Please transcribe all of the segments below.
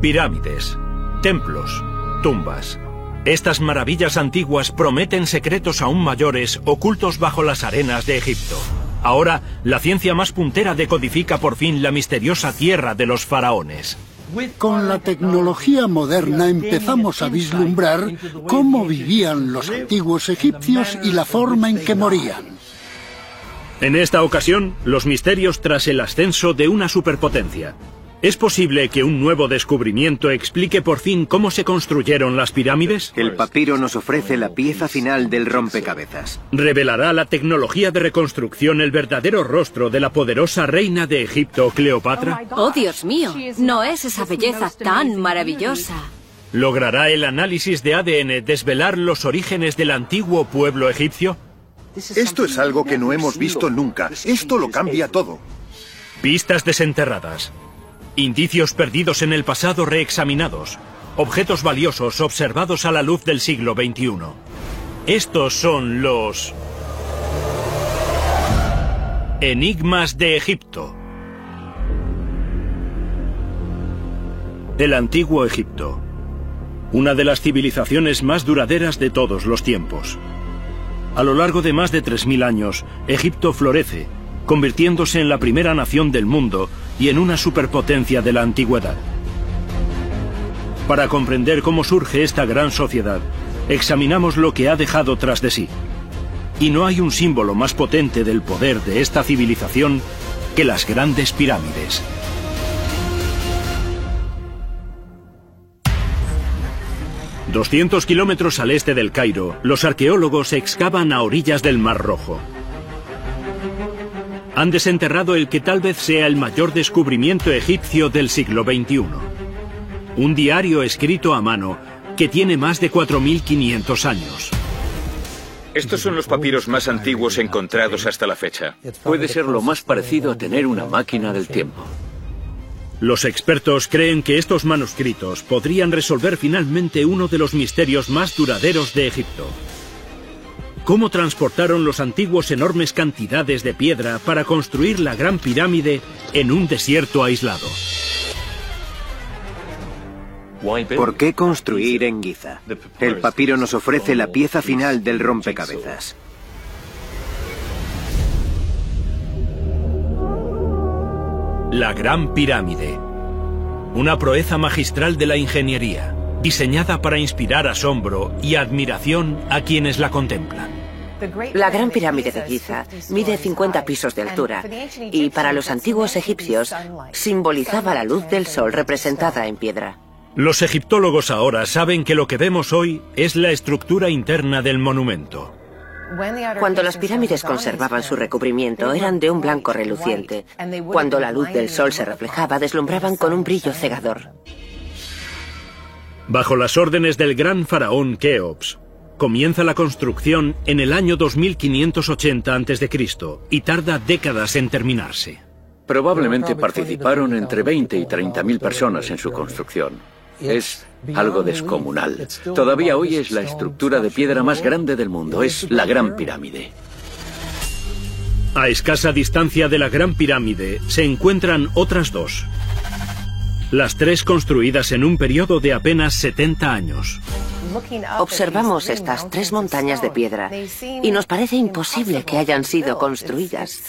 Pirámides, templos, tumbas. Estas maravillas antiguas prometen secretos aún mayores ocultos bajo las arenas de Egipto. Ahora, la ciencia más puntera decodifica por fin la misteriosa tierra de los faraones. Con la tecnología moderna empezamos a vislumbrar cómo vivían los antiguos egipcios y la forma en que morían. En esta ocasión, los misterios tras el ascenso de una superpotencia. ¿Es posible que un nuevo descubrimiento explique por fin cómo se construyeron las pirámides? El papiro nos ofrece la pieza final del rompecabezas. ¿Revelará la tecnología de reconstrucción el verdadero rostro de la poderosa reina de Egipto, Cleopatra? Oh, Dios mío, no es esa belleza tan maravillosa. ¿Logrará el análisis de ADN desvelar los orígenes del antiguo pueblo egipcio? Esto es algo que no hemos visto nunca. Esto lo cambia todo. Pistas desenterradas. Indicios perdidos en el pasado reexaminados. Objetos valiosos observados a la luz del siglo XXI. Estos son los... Enigmas de Egipto. El antiguo Egipto. Una de las civilizaciones más duraderas de todos los tiempos. A lo largo de más de 3.000 años, Egipto florece, convirtiéndose en la primera nación del mundo y en una superpotencia de la antigüedad. Para comprender cómo surge esta gran sociedad, examinamos lo que ha dejado tras de sí. Y no hay un símbolo más potente del poder de esta civilización que las grandes pirámides. ...200 kilómetros al este del Cairo... ...los arqueólogos excavan a orillas del Mar Rojo han desenterrado el que tal vez sea el mayor descubrimiento egipcio del siglo XXI. Un diario escrito a mano que tiene más de 4.500 años. Estos son los papiros más antiguos encontrados hasta la fecha. Puede ser lo más parecido a tener una máquina del tiempo. Los expertos creen que estos manuscritos podrían resolver finalmente uno de los misterios más duraderos de Egipto cómo transportaron los antiguos enormes cantidades de piedra para construir la Gran Pirámide en un desierto aislado. ¿Por qué construir en Giza? El papiro nos ofrece la pieza final del rompecabezas. La Gran Pirámide. Una proeza magistral de la ingeniería diseñada para inspirar asombro y admiración a quienes la contemplan. La Gran Pirámide de Giza mide 50 pisos de altura y para los antiguos egipcios simbolizaba la luz del sol representada en piedra. Los egiptólogos ahora saben que lo que vemos hoy es la estructura interna del monumento. Cuando las pirámides conservaban su recubrimiento eran de un blanco reluciente. Cuando la luz del sol se reflejaba deslumbraban con un brillo cegador. Bajo las órdenes del gran faraón Keops, comienza la construcción en el año 2580 a.C. y tarda décadas en terminarse. Probablemente participaron entre 20 y 30 mil personas en su construcción. Es algo descomunal. Todavía hoy es la estructura de piedra más grande del mundo. Es la Gran Pirámide. A escasa distancia de la Gran Pirámide se encuentran otras dos, las tres construidas en un periodo de apenas 70 años. Observamos estas tres montañas de piedra y nos parece imposible que hayan sido construidas.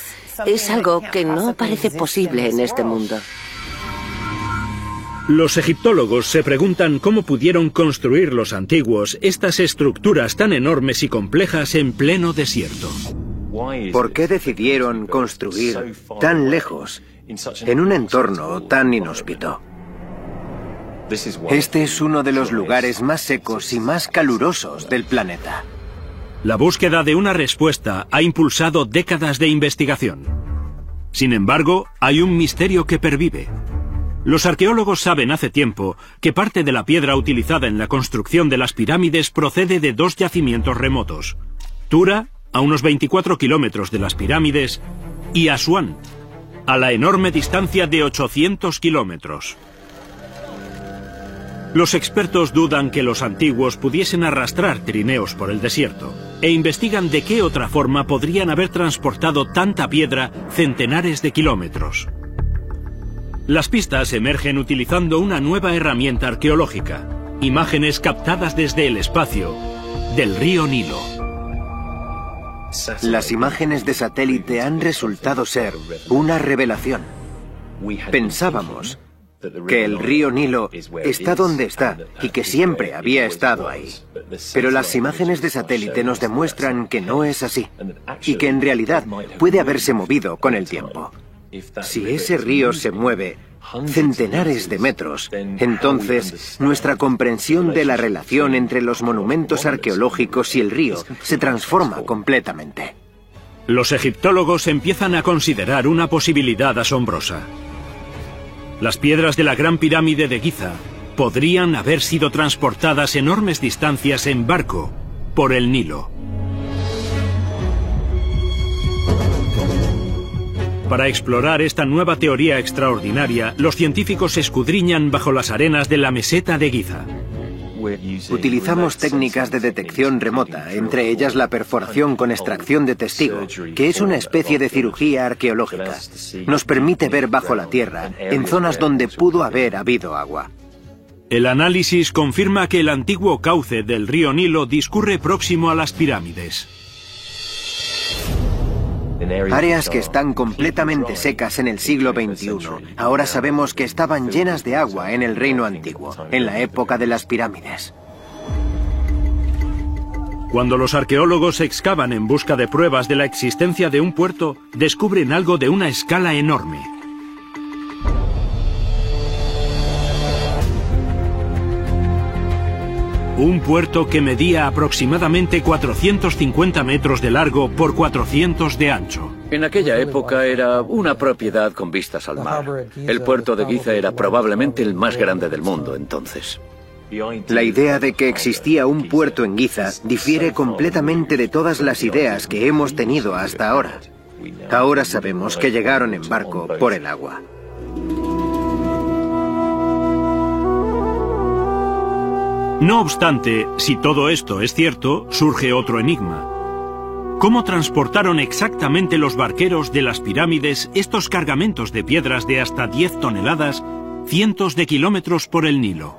Es algo que no parece posible en este mundo. Los egiptólogos se preguntan cómo pudieron construir los antiguos estas estructuras tan enormes y complejas en pleno desierto. ¿Por qué decidieron construir tan lejos, en un entorno tan inhóspito? Este es uno de los lugares más secos y más calurosos del planeta. La búsqueda de una respuesta ha impulsado décadas de investigación. Sin embargo, hay un misterio que pervive. Los arqueólogos saben hace tiempo que parte de la piedra utilizada en la construcción de las pirámides procede de dos yacimientos remotos. Tura, a unos 24 kilómetros de las pirámides, y Asuán, a la enorme distancia de 800 kilómetros. Los expertos dudan que los antiguos pudiesen arrastrar trineos por el desierto e investigan de qué otra forma podrían haber transportado tanta piedra centenares de kilómetros. Las pistas emergen utilizando una nueva herramienta arqueológica, imágenes captadas desde el espacio del río Nilo. Las imágenes de satélite han resultado ser una revelación. Pensábamos que el río Nilo está donde está y que siempre había estado ahí. Pero las imágenes de satélite nos demuestran que no es así y que en realidad puede haberse movido con el tiempo. Si ese río se mueve centenares de metros, entonces nuestra comprensión de la relación entre los monumentos arqueológicos y el río se transforma completamente. Los egiptólogos empiezan a considerar una posibilidad asombrosa. Las piedras de la Gran Pirámide de Giza podrían haber sido transportadas enormes distancias en barco por el Nilo. Para explorar esta nueva teoría extraordinaria, los científicos escudriñan bajo las arenas de la meseta de Giza. Utilizamos técnicas de detección remota, entre ellas la perforación con extracción de testigo, que es una especie de cirugía arqueológica. Nos permite ver bajo la tierra, en zonas donde pudo haber habido agua. El análisis confirma que el antiguo cauce del río Nilo discurre próximo a las pirámides. Áreas que están completamente secas en el siglo XXI, ahora sabemos que estaban llenas de agua en el reino antiguo, en la época de las pirámides. Cuando los arqueólogos excavan en busca de pruebas de la existencia de un puerto, descubren algo de una escala enorme. Un puerto que medía aproximadamente 450 metros de largo por 400 de ancho. En aquella época era una propiedad con vistas al mar. El puerto de Giza era probablemente el más grande del mundo entonces. La idea de que existía un puerto en Giza difiere completamente de todas las ideas que hemos tenido hasta ahora. Ahora sabemos que llegaron en barco por el agua. No obstante, si todo esto es cierto, surge otro enigma. ¿Cómo transportaron exactamente los barqueros de las pirámides estos cargamentos de piedras de hasta 10 toneladas, cientos de kilómetros por el Nilo?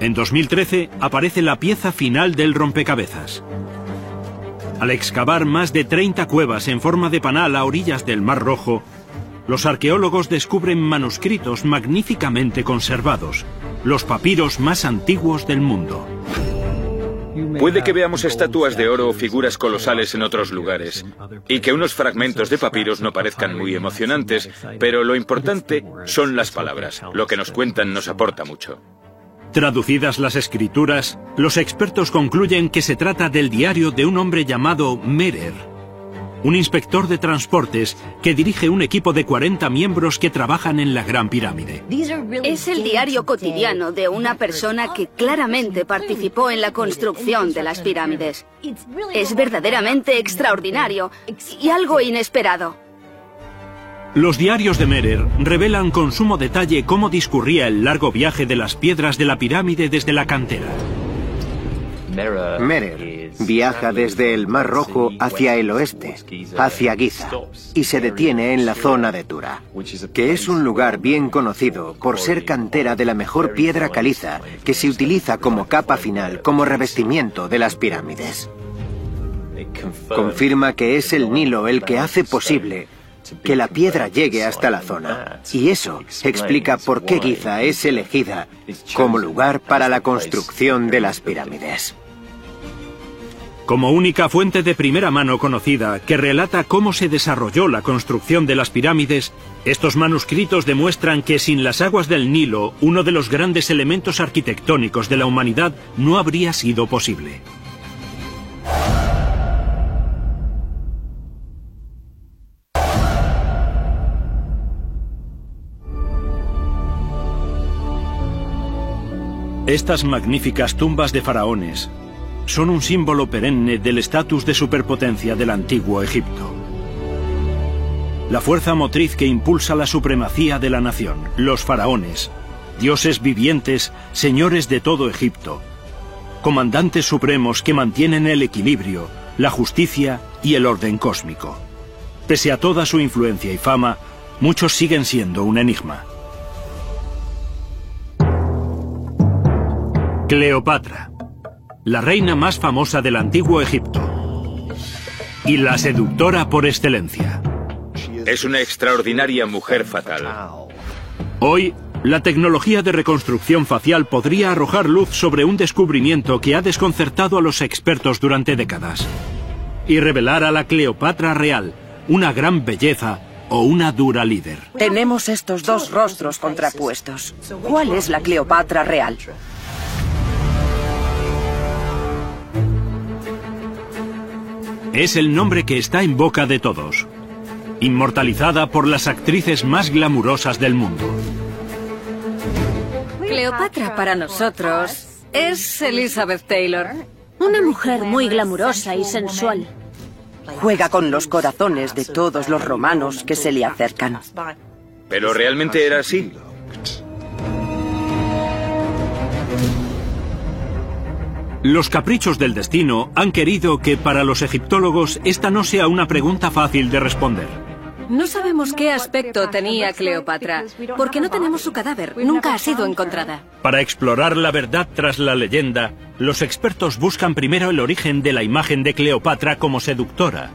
En 2013 aparece la pieza final del rompecabezas. Al excavar más de 30 cuevas en forma de panal a orillas del Mar Rojo, los arqueólogos descubren manuscritos magníficamente conservados, los papiros más antiguos del mundo. Puede que veamos estatuas de oro o figuras colosales en otros lugares, y que unos fragmentos de papiros no parezcan muy emocionantes, pero lo importante son las palabras. Lo que nos cuentan nos aporta mucho. Traducidas las escrituras, los expertos concluyen que se trata del diario de un hombre llamado Merer, un inspector de transportes que dirige un equipo de 40 miembros que trabajan en la Gran Pirámide. Es el diario cotidiano de una persona que claramente participó en la construcción de las pirámides. Es verdaderamente extraordinario y algo inesperado. Los diarios de Merer revelan con sumo detalle cómo discurría el largo viaje de las piedras de la pirámide desde la cantera. Merer viaja desde el Mar Rojo hacia el oeste, hacia Giza, y se detiene en la zona de Tura, que es un lugar bien conocido por ser cantera de la mejor piedra caliza que se utiliza como capa final, como revestimiento de las pirámides. Confirma que es el Nilo el que hace posible que la piedra llegue hasta la zona. Y eso explica por qué Giza es elegida como lugar para la construcción de las pirámides. Como única fuente de primera mano conocida que relata cómo se desarrolló la construcción de las pirámides, estos manuscritos demuestran que sin las aguas del Nilo, uno de los grandes elementos arquitectónicos de la humanidad no habría sido posible. Estas magníficas tumbas de faraones son un símbolo perenne del estatus de superpotencia del antiguo Egipto. La fuerza motriz que impulsa la supremacía de la nación, los faraones, dioses vivientes, señores de todo Egipto, comandantes supremos que mantienen el equilibrio, la justicia y el orden cósmico. Pese a toda su influencia y fama, muchos siguen siendo un enigma. Cleopatra, la reina más famosa del antiguo Egipto y la seductora por excelencia. Es una extraordinaria mujer fatal. Hoy, la tecnología de reconstrucción facial podría arrojar luz sobre un descubrimiento que ha desconcertado a los expertos durante décadas y revelar a la Cleopatra real, una gran belleza o una dura líder. Tenemos estos dos rostros contrapuestos. ¿Cuál es la Cleopatra real? Es el nombre que está en boca de todos. Inmortalizada por las actrices más glamurosas del mundo. Cleopatra para nosotros es Elizabeth Taylor. Una mujer muy glamurosa y sensual. Juega con los corazones de todos los romanos que se le acercan. ¿Pero realmente era así? Los caprichos del destino han querido que para los egiptólogos esta no sea una pregunta fácil de responder. No sabemos qué aspecto tenía Cleopatra, porque no tenemos su cadáver, nunca ha sido encontrada. Para explorar la verdad tras la leyenda, los expertos buscan primero el origen de la imagen de Cleopatra como seductora,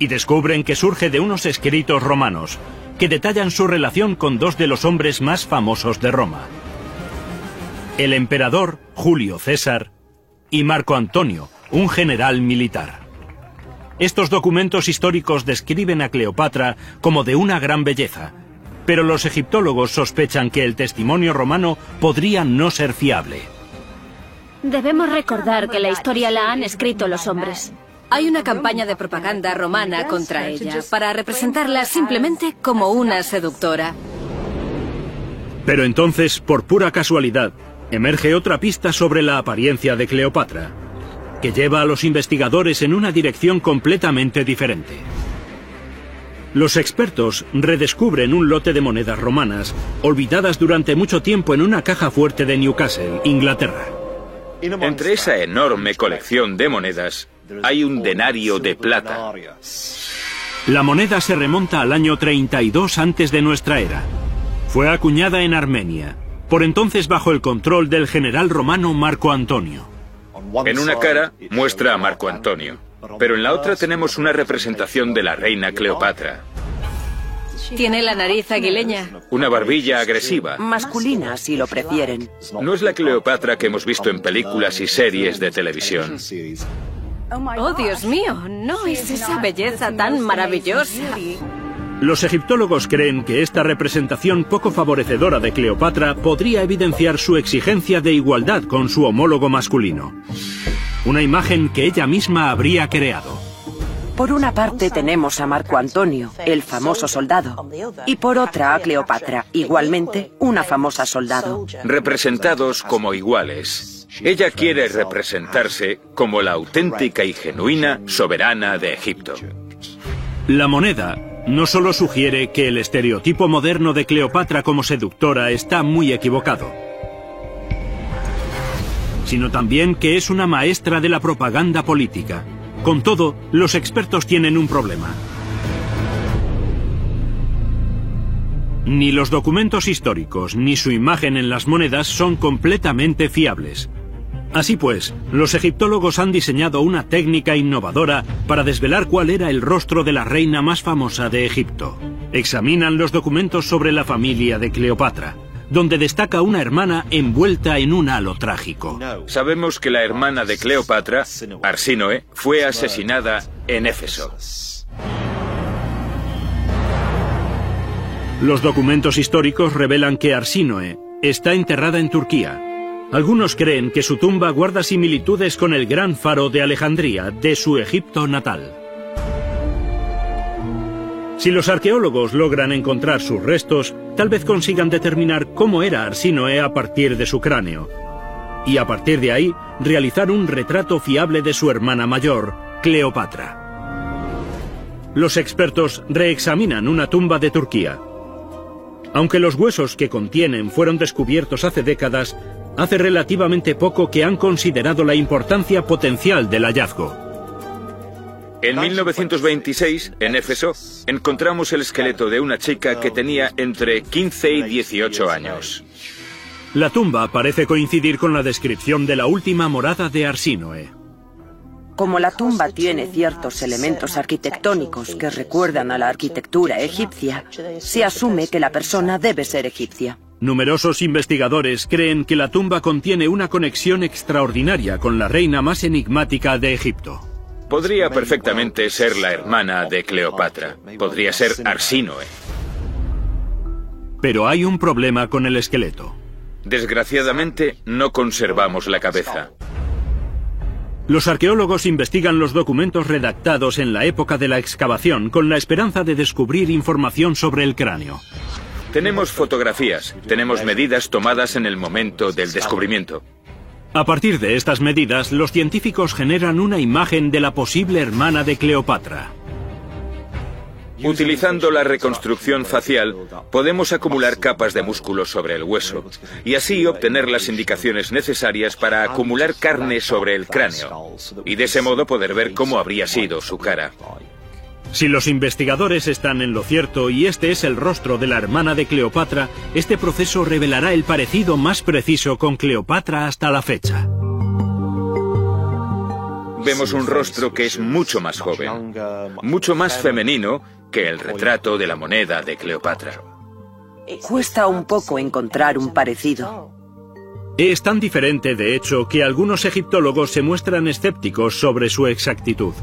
y descubren que surge de unos escritos romanos, que detallan su relación con dos de los hombres más famosos de Roma. El emperador Julio César y Marco Antonio, un general militar. Estos documentos históricos describen a Cleopatra como de una gran belleza, pero los egiptólogos sospechan que el testimonio romano podría no ser fiable. Debemos recordar que la historia la han escrito los hombres. Hay una campaña de propaganda romana contra ella para representarla simplemente como una seductora. Pero entonces, por pura casualidad, emerge otra pista sobre la apariencia de Cleopatra, que lleva a los investigadores en una dirección completamente diferente. Los expertos redescubren un lote de monedas romanas, olvidadas durante mucho tiempo en una caja fuerte de Newcastle, Inglaterra. Entre esa enorme colección de monedas hay un denario de plata. La moneda se remonta al año 32 antes de nuestra era. Fue acuñada en Armenia, por entonces bajo el control del general romano Marco Antonio. En una cara muestra a Marco Antonio, pero en la otra tenemos una representación de la reina Cleopatra. Tiene la nariz aguileña. Una barbilla agresiva. Masculina, si lo prefieren. No es la Cleopatra que hemos visto en películas y series de televisión. Oh, Dios mío, no es esa belleza tan maravillosa. Los egiptólogos creen que esta representación poco favorecedora de Cleopatra podría evidenciar su exigencia de igualdad con su homólogo masculino. Una imagen que ella misma habría creado. Por una parte tenemos a Marco Antonio, el famoso soldado, y por otra a Cleopatra, igualmente una famosa soldado. Representados como iguales. Ella quiere representarse como la auténtica y genuina soberana de Egipto. La moneda no solo sugiere que el estereotipo moderno de Cleopatra como seductora está muy equivocado, sino también que es una maestra de la propaganda política. Con todo, los expertos tienen un problema. Ni los documentos históricos ni su imagen en las monedas son completamente fiables. Así pues, los egiptólogos han diseñado una técnica innovadora para desvelar cuál era el rostro de la reina más famosa de Egipto. Examinan los documentos sobre la familia de Cleopatra, donde destaca una hermana envuelta en un halo trágico. Sabemos que la hermana de Cleopatra, Arsínoe, fue asesinada en Éfeso. Los documentos históricos revelan que Arsínoe está enterrada en Turquía, algunos creen que su tumba guarda similitudes con el gran faro de Alejandría, de su Egipto natal. Si los arqueólogos logran encontrar sus restos, tal vez consigan determinar cómo era Arsínoe a partir de su cráneo. Y a partir de ahí, realizar un retrato fiable de su hermana mayor, Cleopatra. Los expertos reexaminan una tumba de Turquía. Aunque los huesos que contienen fueron descubiertos hace décadas, hace relativamente poco que han considerado la importancia potencial del hallazgo. En 1926, en Éfeso, encontramos el esqueleto de una chica que tenía entre 15 y 18 años. La tumba parece coincidir con la descripción de la última morada de Arsínoe. Como la tumba tiene ciertos elementos arquitectónicos que recuerdan a la arquitectura egipcia, se asume que la persona debe ser egipcia. Numerosos investigadores creen que la tumba contiene una conexión extraordinaria con la reina más enigmática de Egipto. Podría perfectamente ser la hermana de Cleopatra. Podría ser Arsínoe. Pero hay un problema con el esqueleto. Desgraciadamente, no conservamos la cabeza. Los arqueólogos investigan los documentos redactados en la época de la excavación con la esperanza de descubrir información sobre el cráneo. Tenemos fotografías, tenemos medidas tomadas en el momento del descubrimiento. A partir de estas medidas, los científicos generan una imagen de la posible hermana de Cleopatra. Utilizando la reconstrucción facial, podemos acumular capas de músculo sobre el hueso y así obtener las indicaciones necesarias para acumular carne sobre el cráneo y de ese modo poder ver cómo habría sido su cara. Si los investigadores están en lo cierto y este es el rostro de la hermana de Cleopatra, este proceso revelará el parecido más preciso con Cleopatra hasta la fecha. Vemos un rostro que es mucho más joven, mucho más femenino que el retrato de la moneda de Cleopatra. Cuesta un poco encontrar un parecido. Es tan diferente, de hecho, que algunos egiptólogos se muestran escépticos sobre su exactitud.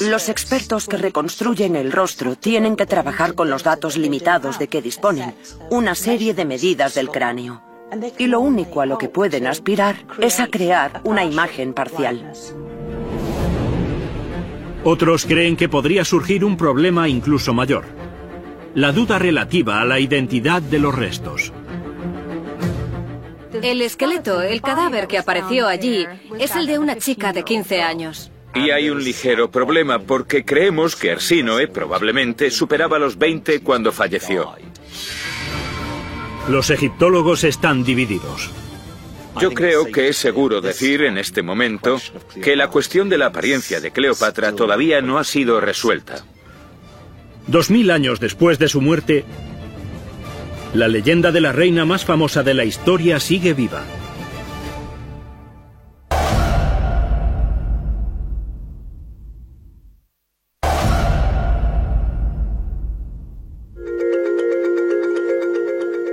Los expertos que reconstruyen el rostro tienen que trabajar con los datos limitados de que disponen, una serie de medidas del cráneo. Y lo único a lo que pueden aspirar es a crear una imagen parcial. Otros creen que podría surgir un problema incluso mayor. La duda relativa a la identidad de los restos. El esqueleto, el cadáver que apareció allí, es el de una chica de 15 años. Y hay un ligero problema porque creemos que Arsínoe probablemente superaba los 20 cuando falleció. Los egiptólogos están divididos. Yo creo que es seguro decir en este momento que la cuestión de la apariencia de Cleopatra todavía no ha sido resuelta. Dos mil años después de su muerte, la leyenda de la reina más famosa de la historia sigue viva.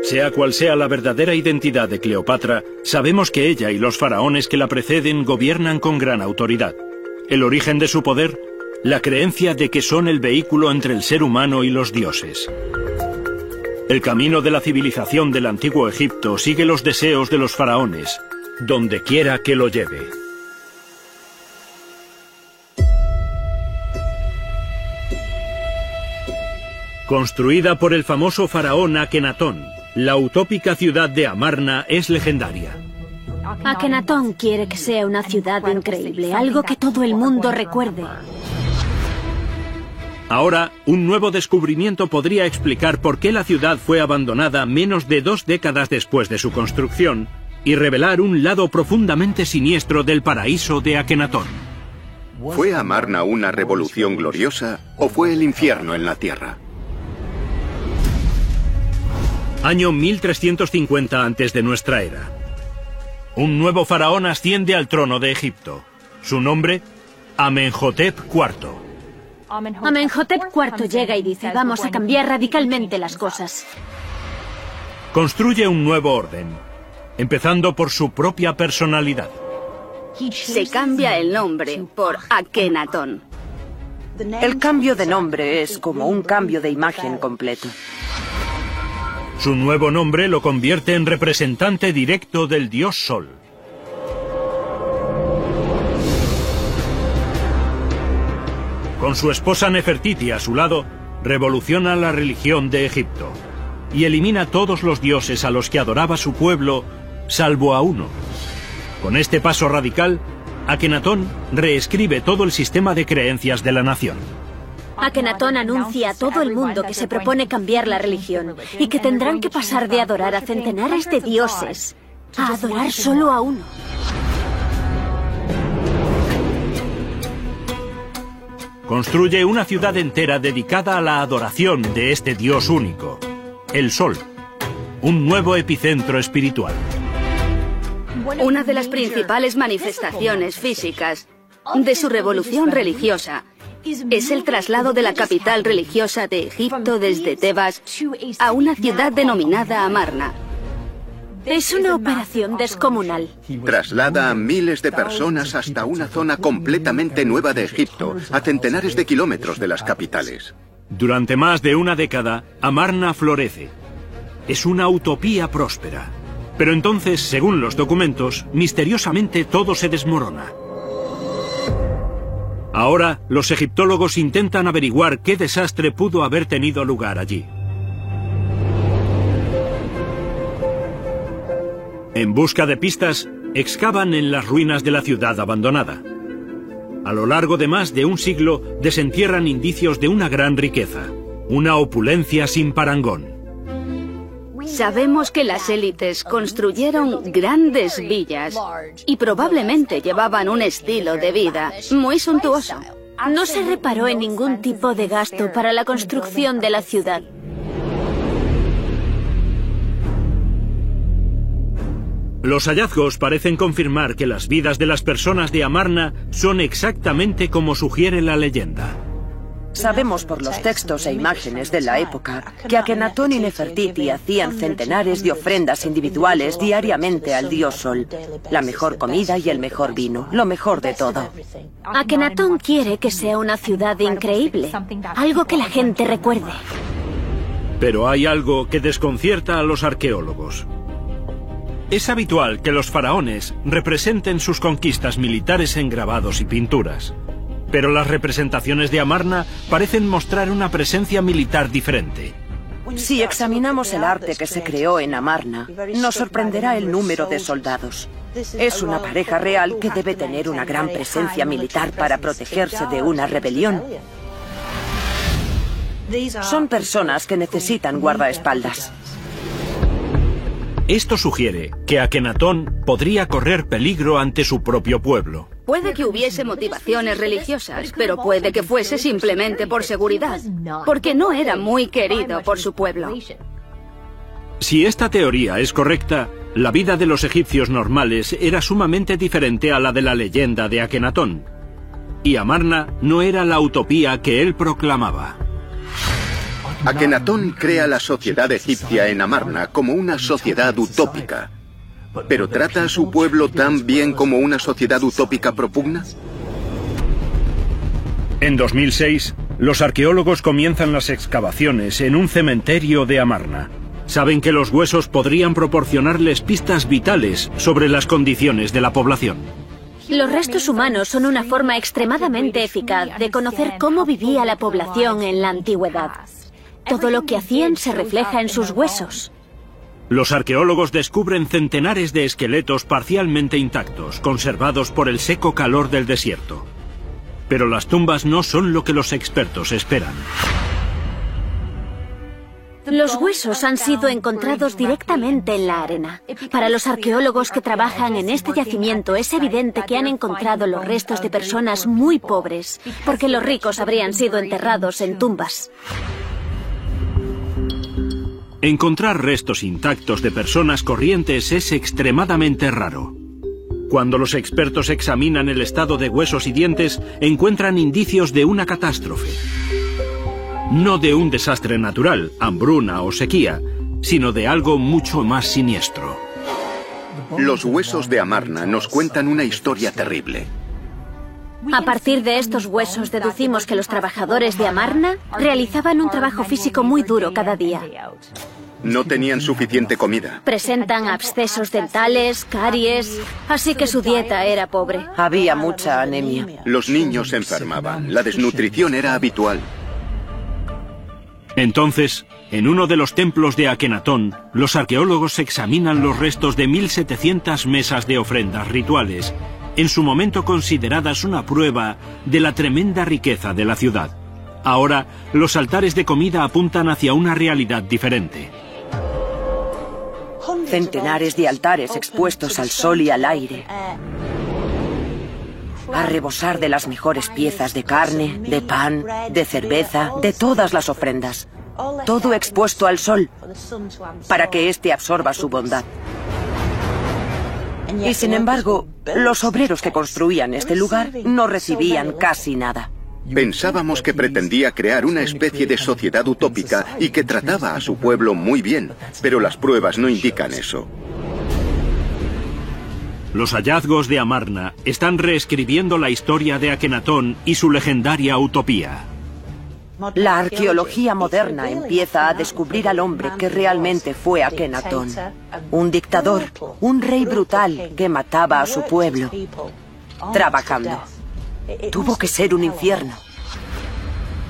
Sea cual sea la verdadera identidad de Cleopatra, sabemos que ella y los faraones que la preceden gobiernan con gran autoridad. El origen de su poder, la creencia de que son el vehículo entre el ser humano y los dioses. El camino de la civilización del antiguo Egipto sigue los deseos de los faraones, donde quiera que lo lleve. Construida por el famoso faraón Akenatón, la utópica ciudad de Amarna es legendaria. Akenatón quiere que sea una ciudad increíble, algo que todo el mundo recuerde. Ahora, un nuevo descubrimiento podría explicar por qué la ciudad fue abandonada menos de dos décadas después de su construcción y revelar un lado profundamente siniestro del paraíso de Akenatón. ¿Fue Amarna una revolución gloriosa o fue el infierno en la tierra? Año 1350 antes de nuestra era. Un nuevo faraón asciende al trono de Egipto. Su nombre, Amenhotep IV. Amenhotep IV llega y dice, vamos a cambiar radicalmente las cosas. Construye un nuevo orden, empezando por su propia personalidad. Se cambia el nombre por Akenatón. El cambio de nombre es como un cambio de imagen completo. Su nuevo nombre lo convierte en representante directo del dios Sol. Con su esposa Nefertiti a su lado, revoluciona la religión de Egipto y elimina todos los dioses a los que adoraba su pueblo, salvo a uno. Con este paso radical, Akenatón reescribe todo el sistema de creencias de la nación. Akenatón anuncia a todo el mundo que se propone cambiar la religión y que tendrán que pasar de adorar a centenares de dioses a adorar solo a uno. construye una ciudad entera dedicada a la adoración de este Dios único, el Sol, un nuevo epicentro espiritual. Una de las principales manifestaciones físicas de su revolución religiosa es el traslado de la capital religiosa de Egipto desde Tebas a una ciudad denominada Amarna. Es una operación descomunal. Traslada a miles de personas hasta una zona completamente nueva de Egipto, a centenares de kilómetros de las capitales. Durante más de una década, Amarna florece. Es una utopía próspera. Pero entonces, según los documentos, misteriosamente todo se desmorona. Ahora, los egiptólogos intentan averiguar qué desastre pudo haber tenido lugar allí. En busca de pistas, excavan en las ruinas de la ciudad abandonada. A lo largo de más de un siglo desentierran indicios de una gran riqueza, una opulencia sin parangón. Sabemos que las élites construyeron grandes villas y probablemente llevaban un estilo de vida muy suntuoso. No se reparó en ningún tipo de gasto para la construcción de la ciudad. Los hallazgos parecen confirmar que las vidas de las personas de Amarna son exactamente como sugiere la leyenda. Sabemos por los textos e imágenes de la época que Akenatón y Nefertiti hacían centenares de ofrendas individuales diariamente al dios Sol. La mejor comida y el mejor vino, lo mejor de todo. Akenatón quiere que sea una ciudad increíble, algo que la gente recuerde. Pero hay algo que desconcierta a los arqueólogos. Es habitual que los faraones representen sus conquistas militares en grabados y pinturas. Pero las representaciones de Amarna parecen mostrar una presencia militar diferente. Si examinamos el arte que se creó en Amarna, nos sorprenderá el número de soldados. Es una pareja real que debe tener una gran presencia militar para protegerse de una rebelión. Son personas que necesitan guardaespaldas. Esto sugiere que Akenatón podría correr peligro ante su propio pueblo. Puede que hubiese motivaciones religiosas, pero puede que fuese simplemente por seguridad, porque no era muy querido por su pueblo. Si esta teoría es correcta, la vida de los egipcios normales era sumamente diferente a la de la leyenda de Akenatón. Y Amarna no era la utopía que él proclamaba. Akenatón crea la sociedad egipcia en Amarna como una sociedad utópica. ¿Pero trata a su pueblo tan bien como una sociedad utópica propugna? En 2006, los arqueólogos comienzan las excavaciones en un cementerio de Amarna. Saben que los huesos podrían proporcionarles pistas vitales sobre las condiciones de la población. Los restos humanos son una forma extremadamente eficaz de conocer cómo vivía la población en la antigüedad. Todo lo que hacían se refleja en sus huesos. Los arqueólogos descubren centenares de esqueletos parcialmente intactos, conservados por el seco calor del desierto. Pero las tumbas no son lo que los expertos esperan. Los huesos han sido encontrados directamente en la arena. Para los arqueólogos que trabajan en este yacimiento es evidente que han encontrado los restos de personas muy pobres, porque los ricos habrían sido enterrados en tumbas. Encontrar restos intactos de personas corrientes es extremadamente raro. Cuando los expertos examinan el estado de huesos y dientes, encuentran indicios de una catástrofe. No de un desastre natural, hambruna o sequía, sino de algo mucho más siniestro. Los huesos de Amarna nos cuentan una historia terrible. A partir de estos huesos deducimos que los trabajadores de Amarna realizaban un trabajo físico muy duro cada día. No tenían suficiente comida. Presentan abscesos dentales, caries, así que su dieta era pobre. Había mucha anemia. Los niños se enfermaban. La desnutrición era habitual. Entonces, en uno de los templos de Akenatón, los arqueólogos examinan los restos de 1.700 mesas de ofrendas rituales, en su momento consideradas una prueba de la tremenda riqueza de la ciudad. Ahora, los altares de comida apuntan hacia una realidad diferente. Centenares de altares expuestos al sol y al aire. a rebosar de las mejores piezas de carne, de pan, de cerveza, de todas las ofrendas. Todo expuesto al sol para que éste absorba su bondad. Y sin embargo, los obreros que construían este lugar no recibían casi nada. Pensábamos que pretendía crear una especie de sociedad utópica y que trataba a su pueblo muy bien, pero las pruebas no indican eso. Los hallazgos de Amarna están reescribiendo la historia de Akenatón y su legendaria utopía. La arqueología moderna empieza a descubrir al hombre que realmente fue Akenatón. Un dictador, un rey brutal que mataba a su pueblo, trabajando. Tuvo que ser un infierno.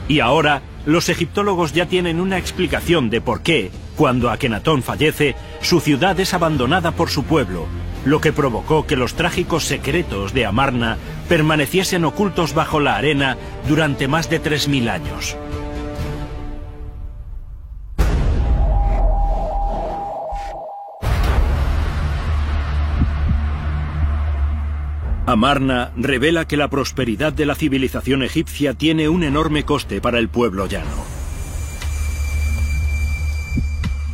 Y ahora, los egiptólogos ya tienen una explicación de por qué, cuando Akenatón fallece, su ciudad es abandonada por su pueblo, lo que provocó que los trágicos secretos de Amarna permaneciesen ocultos bajo la arena durante más de 3.000 años. Amarna revela que la prosperidad de la civilización egipcia tiene un enorme coste para el pueblo llano.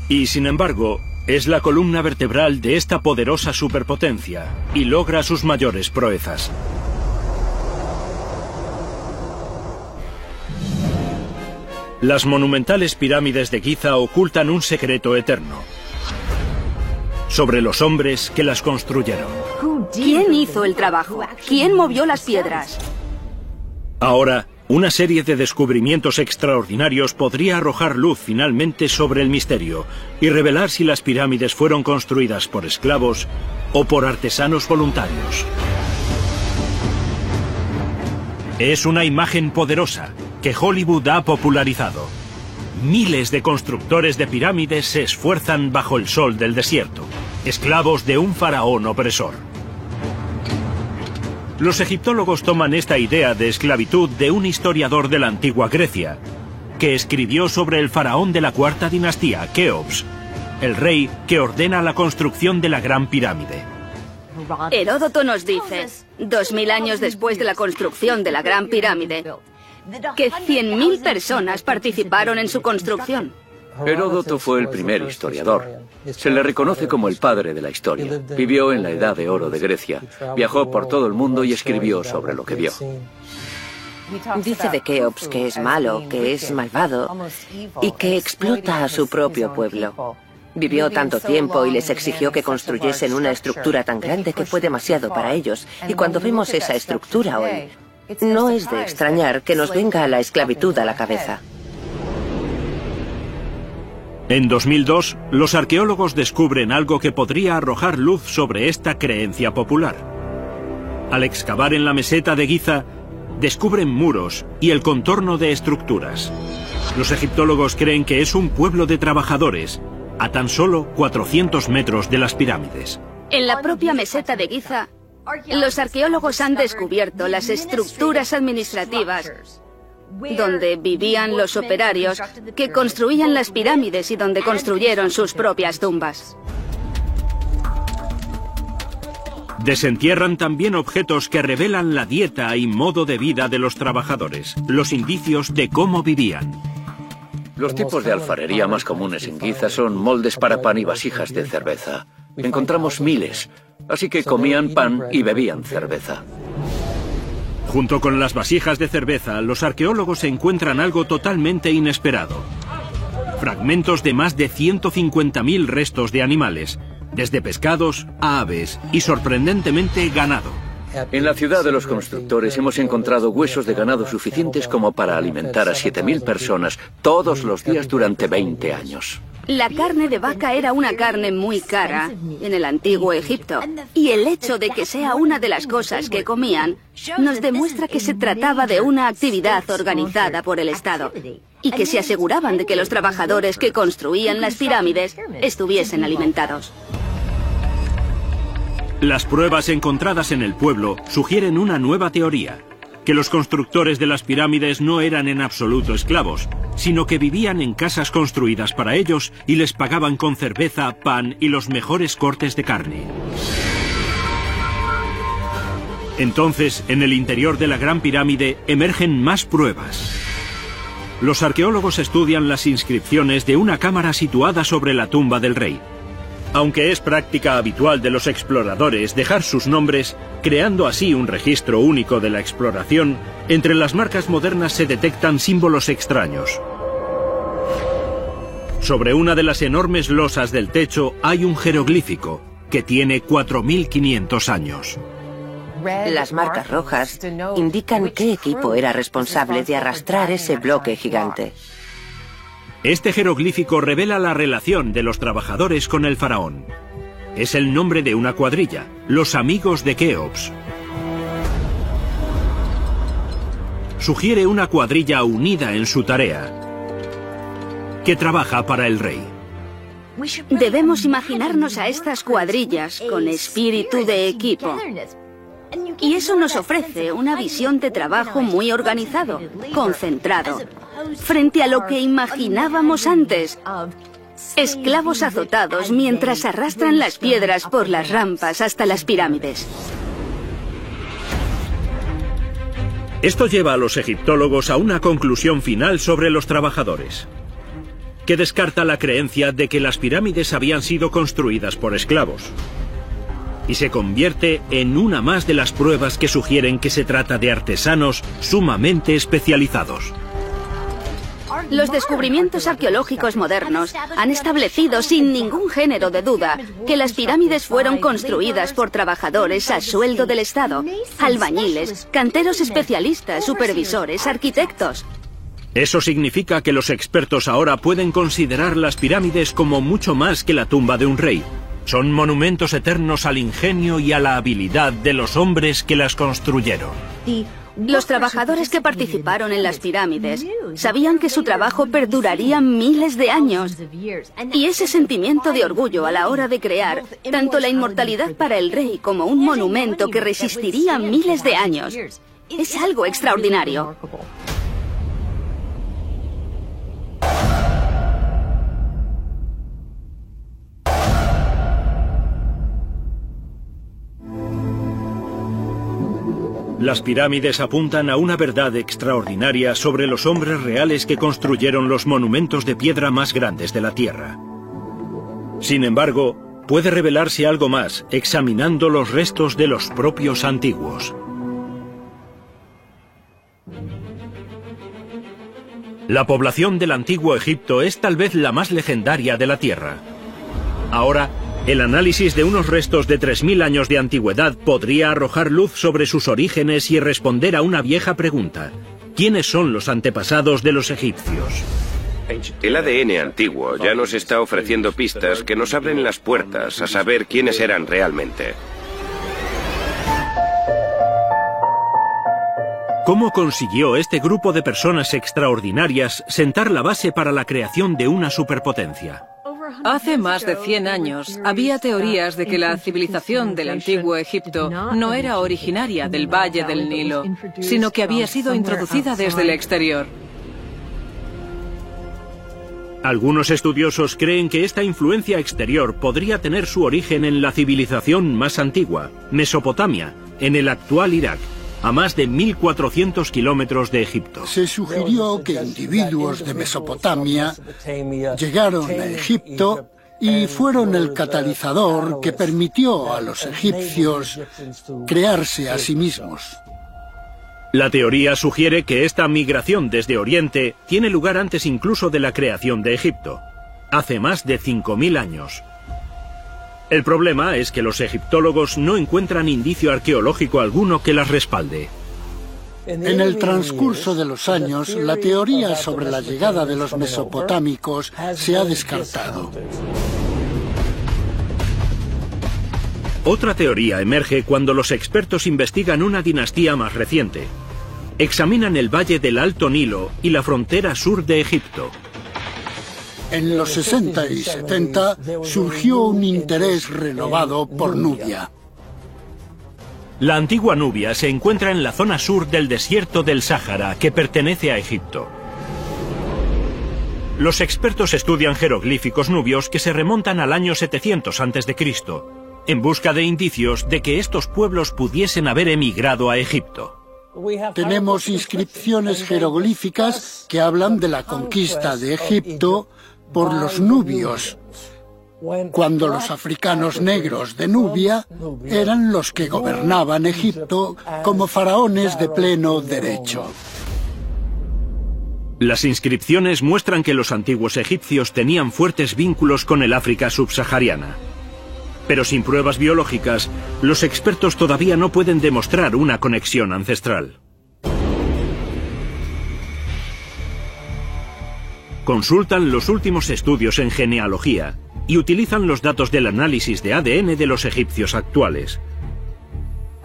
Y sin embargo, es la columna vertebral de esta poderosa superpotencia y logra sus mayores proezas. Las monumentales pirámides de Giza ocultan un secreto eterno sobre los hombres que las construyeron. ¿Quién hizo el trabajo? ¿Quién movió las piedras? Ahora, una serie de descubrimientos extraordinarios podría arrojar luz finalmente sobre el misterio y revelar si las pirámides fueron construidas por esclavos o por artesanos voluntarios. Es una imagen poderosa que Hollywood ha popularizado. Miles de constructores de pirámides se esfuerzan bajo el sol del desierto, esclavos de un faraón opresor. Los egiptólogos toman esta idea de esclavitud de un historiador de la antigua Grecia, que escribió sobre el faraón de la cuarta dinastía, Keops, el rey que ordena la construcción de la Gran Pirámide. Heródoto nos dice, dos mil años después de la construcción de la Gran Pirámide, que 100.000 personas participaron en su construcción. Heródoto fue el primer historiador. Se le reconoce como el padre de la historia. Vivió en la Edad de Oro de Grecia, viajó por todo el mundo y escribió sobre lo que vio. Dice de Keops que es malo, que es malvado y que explota a su propio pueblo. Vivió tanto tiempo y les exigió que construyesen una estructura tan grande que fue demasiado para ellos. Y cuando vemos esa estructura hoy, no es de extrañar que nos venga la esclavitud a la cabeza. En 2002, los arqueólogos descubren algo que podría arrojar luz sobre esta creencia popular. Al excavar en la meseta de Giza, descubren muros y el contorno de estructuras. Los egiptólogos creen que es un pueblo de trabajadores, a tan solo 400 metros de las pirámides. En la propia meseta de Giza, los arqueólogos han descubierto las estructuras administrativas donde vivían los operarios que construían las pirámides y donde construyeron sus propias tumbas. Desentierran también objetos que revelan la dieta y modo de vida de los trabajadores, los indicios de cómo vivían. Los tipos de alfarería más comunes en Giza son moldes para pan y vasijas de cerveza. Encontramos miles, así que comían pan y bebían cerveza. Junto con las vasijas de cerveza, los arqueólogos encuentran algo totalmente inesperado. Fragmentos de más de 150.000 restos de animales, desde pescados a aves y sorprendentemente ganado. En la ciudad de los constructores hemos encontrado huesos de ganado suficientes como para alimentar a 7.000 personas todos los días durante 20 años. La carne de vaca era una carne muy cara en el antiguo Egipto. Y el hecho de que sea una de las cosas que comían nos demuestra que se trataba de una actividad organizada por el Estado y que se aseguraban de que los trabajadores que construían las pirámides estuviesen alimentados. Las pruebas encontradas en el pueblo sugieren una nueva teoría, que los constructores de las pirámides no eran en absoluto esclavos, sino que vivían en casas construidas para ellos y les pagaban con cerveza, pan y los mejores cortes de carne. Entonces, en el interior de la Gran Pirámide emergen más pruebas. Los arqueólogos estudian las inscripciones de una cámara situada sobre la tumba del rey. Aunque es práctica habitual de los exploradores dejar sus nombres, creando así un registro único de la exploración, entre las marcas modernas se detectan símbolos extraños. Sobre una de las enormes losas del techo hay un jeroglífico, que tiene 4.500 años. Las marcas rojas indican qué equipo era responsable de arrastrar ese bloque gigante. Este jeroglífico revela la relación de los trabajadores con el faraón. Es el nombre de una cuadrilla, los amigos de Keops. Sugiere una cuadrilla unida en su tarea, que trabaja para el rey. Debemos imaginarnos a estas cuadrillas con espíritu de equipo. Y eso nos ofrece una visión de trabajo muy organizado, concentrado, frente a lo que imaginábamos antes. Esclavos azotados mientras arrastran las piedras por las rampas hasta las pirámides. Esto lleva a los egiptólogos a una conclusión final sobre los trabajadores, que descarta la creencia de que las pirámides habían sido construidas por esclavos y se convierte en una más de las pruebas que sugieren que se trata de artesanos sumamente especializados. Los descubrimientos arqueológicos modernos han establecido sin ningún género de duda que las pirámides fueron construidas por trabajadores a sueldo del Estado, albañiles, canteros especialistas, supervisores, arquitectos. Eso significa que los expertos ahora pueden considerar las pirámides como mucho más que la tumba de un rey. Son monumentos eternos al ingenio y a la habilidad de los hombres que las construyeron. Los trabajadores que participaron en las pirámides sabían que su trabajo perduraría miles de años. Y ese sentimiento de orgullo a la hora de crear tanto la inmortalidad para el rey como un monumento que resistiría miles de años es algo extraordinario. Las pirámides apuntan a una verdad extraordinaria sobre los hombres reales que construyeron los monumentos de piedra más grandes de la Tierra. Sin embargo, puede revelarse algo más examinando los restos de los propios antiguos. La población del antiguo Egipto es tal vez la más legendaria de la Tierra. Ahora, el análisis de unos restos de 3.000 años de antigüedad podría arrojar luz sobre sus orígenes y responder a una vieja pregunta. ¿Quiénes son los antepasados de los egipcios? El ADN antiguo ya nos está ofreciendo pistas que nos abren las puertas a saber quiénes eran realmente. ¿Cómo consiguió este grupo de personas extraordinarias sentar la base para la creación de una superpotencia? Hace más de 100 años había teorías de que la civilización del antiguo Egipto no era originaria del Valle del Nilo, sino que había sido introducida desde el exterior. Algunos estudiosos creen que esta influencia exterior podría tener su origen en la civilización más antigua, Mesopotamia, en el actual Irak, a más de 1.400 kilómetros de Egipto. Se sugirió que individuos de Mesopotamia llegaron a Egipto y fueron el catalizador que permitió a los egipcios crearse a sí mismos. La teoría sugiere que esta migración desde Oriente tiene lugar antes incluso de la creación de Egipto, hace más de 5.000 años. El problema es que los egiptólogos no encuentran indicio arqueológico alguno que las respalde. En el transcurso de los años, la teoría sobre la llegada de los mesopotámicos se ha descartado. Otra teoría emerge cuando los expertos investigan una dinastía más reciente. Examinan el valle del Alto Nilo y la frontera sur de Egipto. En los 60 y 70 surgió un interés renovado por Nubia. La antigua Nubia se encuentra en la zona sur del desierto del Sáhara, que pertenece a Egipto. Los expertos estudian jeroglíficos nubios que se remontan al año 700 a.C. en busca de indicios de que estos pueblos pudiesen haber emigrado a Egipto. Tenemos inscripciones jeroglíficas que hablan de la conquista de Egipto por los nubios, cuando los africanos negros de Nubia eran los que gobernaban Egipto como faraones de pleno derecho. Las inscripciones muestran que los antiguos egipcios tenían fuertes vínculos con el África subsahariana. Pero sin pruebas biológicas, los expertos todavía no pueden demostrar una conexión ancestral. Consultan los últimos estudios en genealogía y utilizan los datos del análisis de ADN de los egipcios actuales.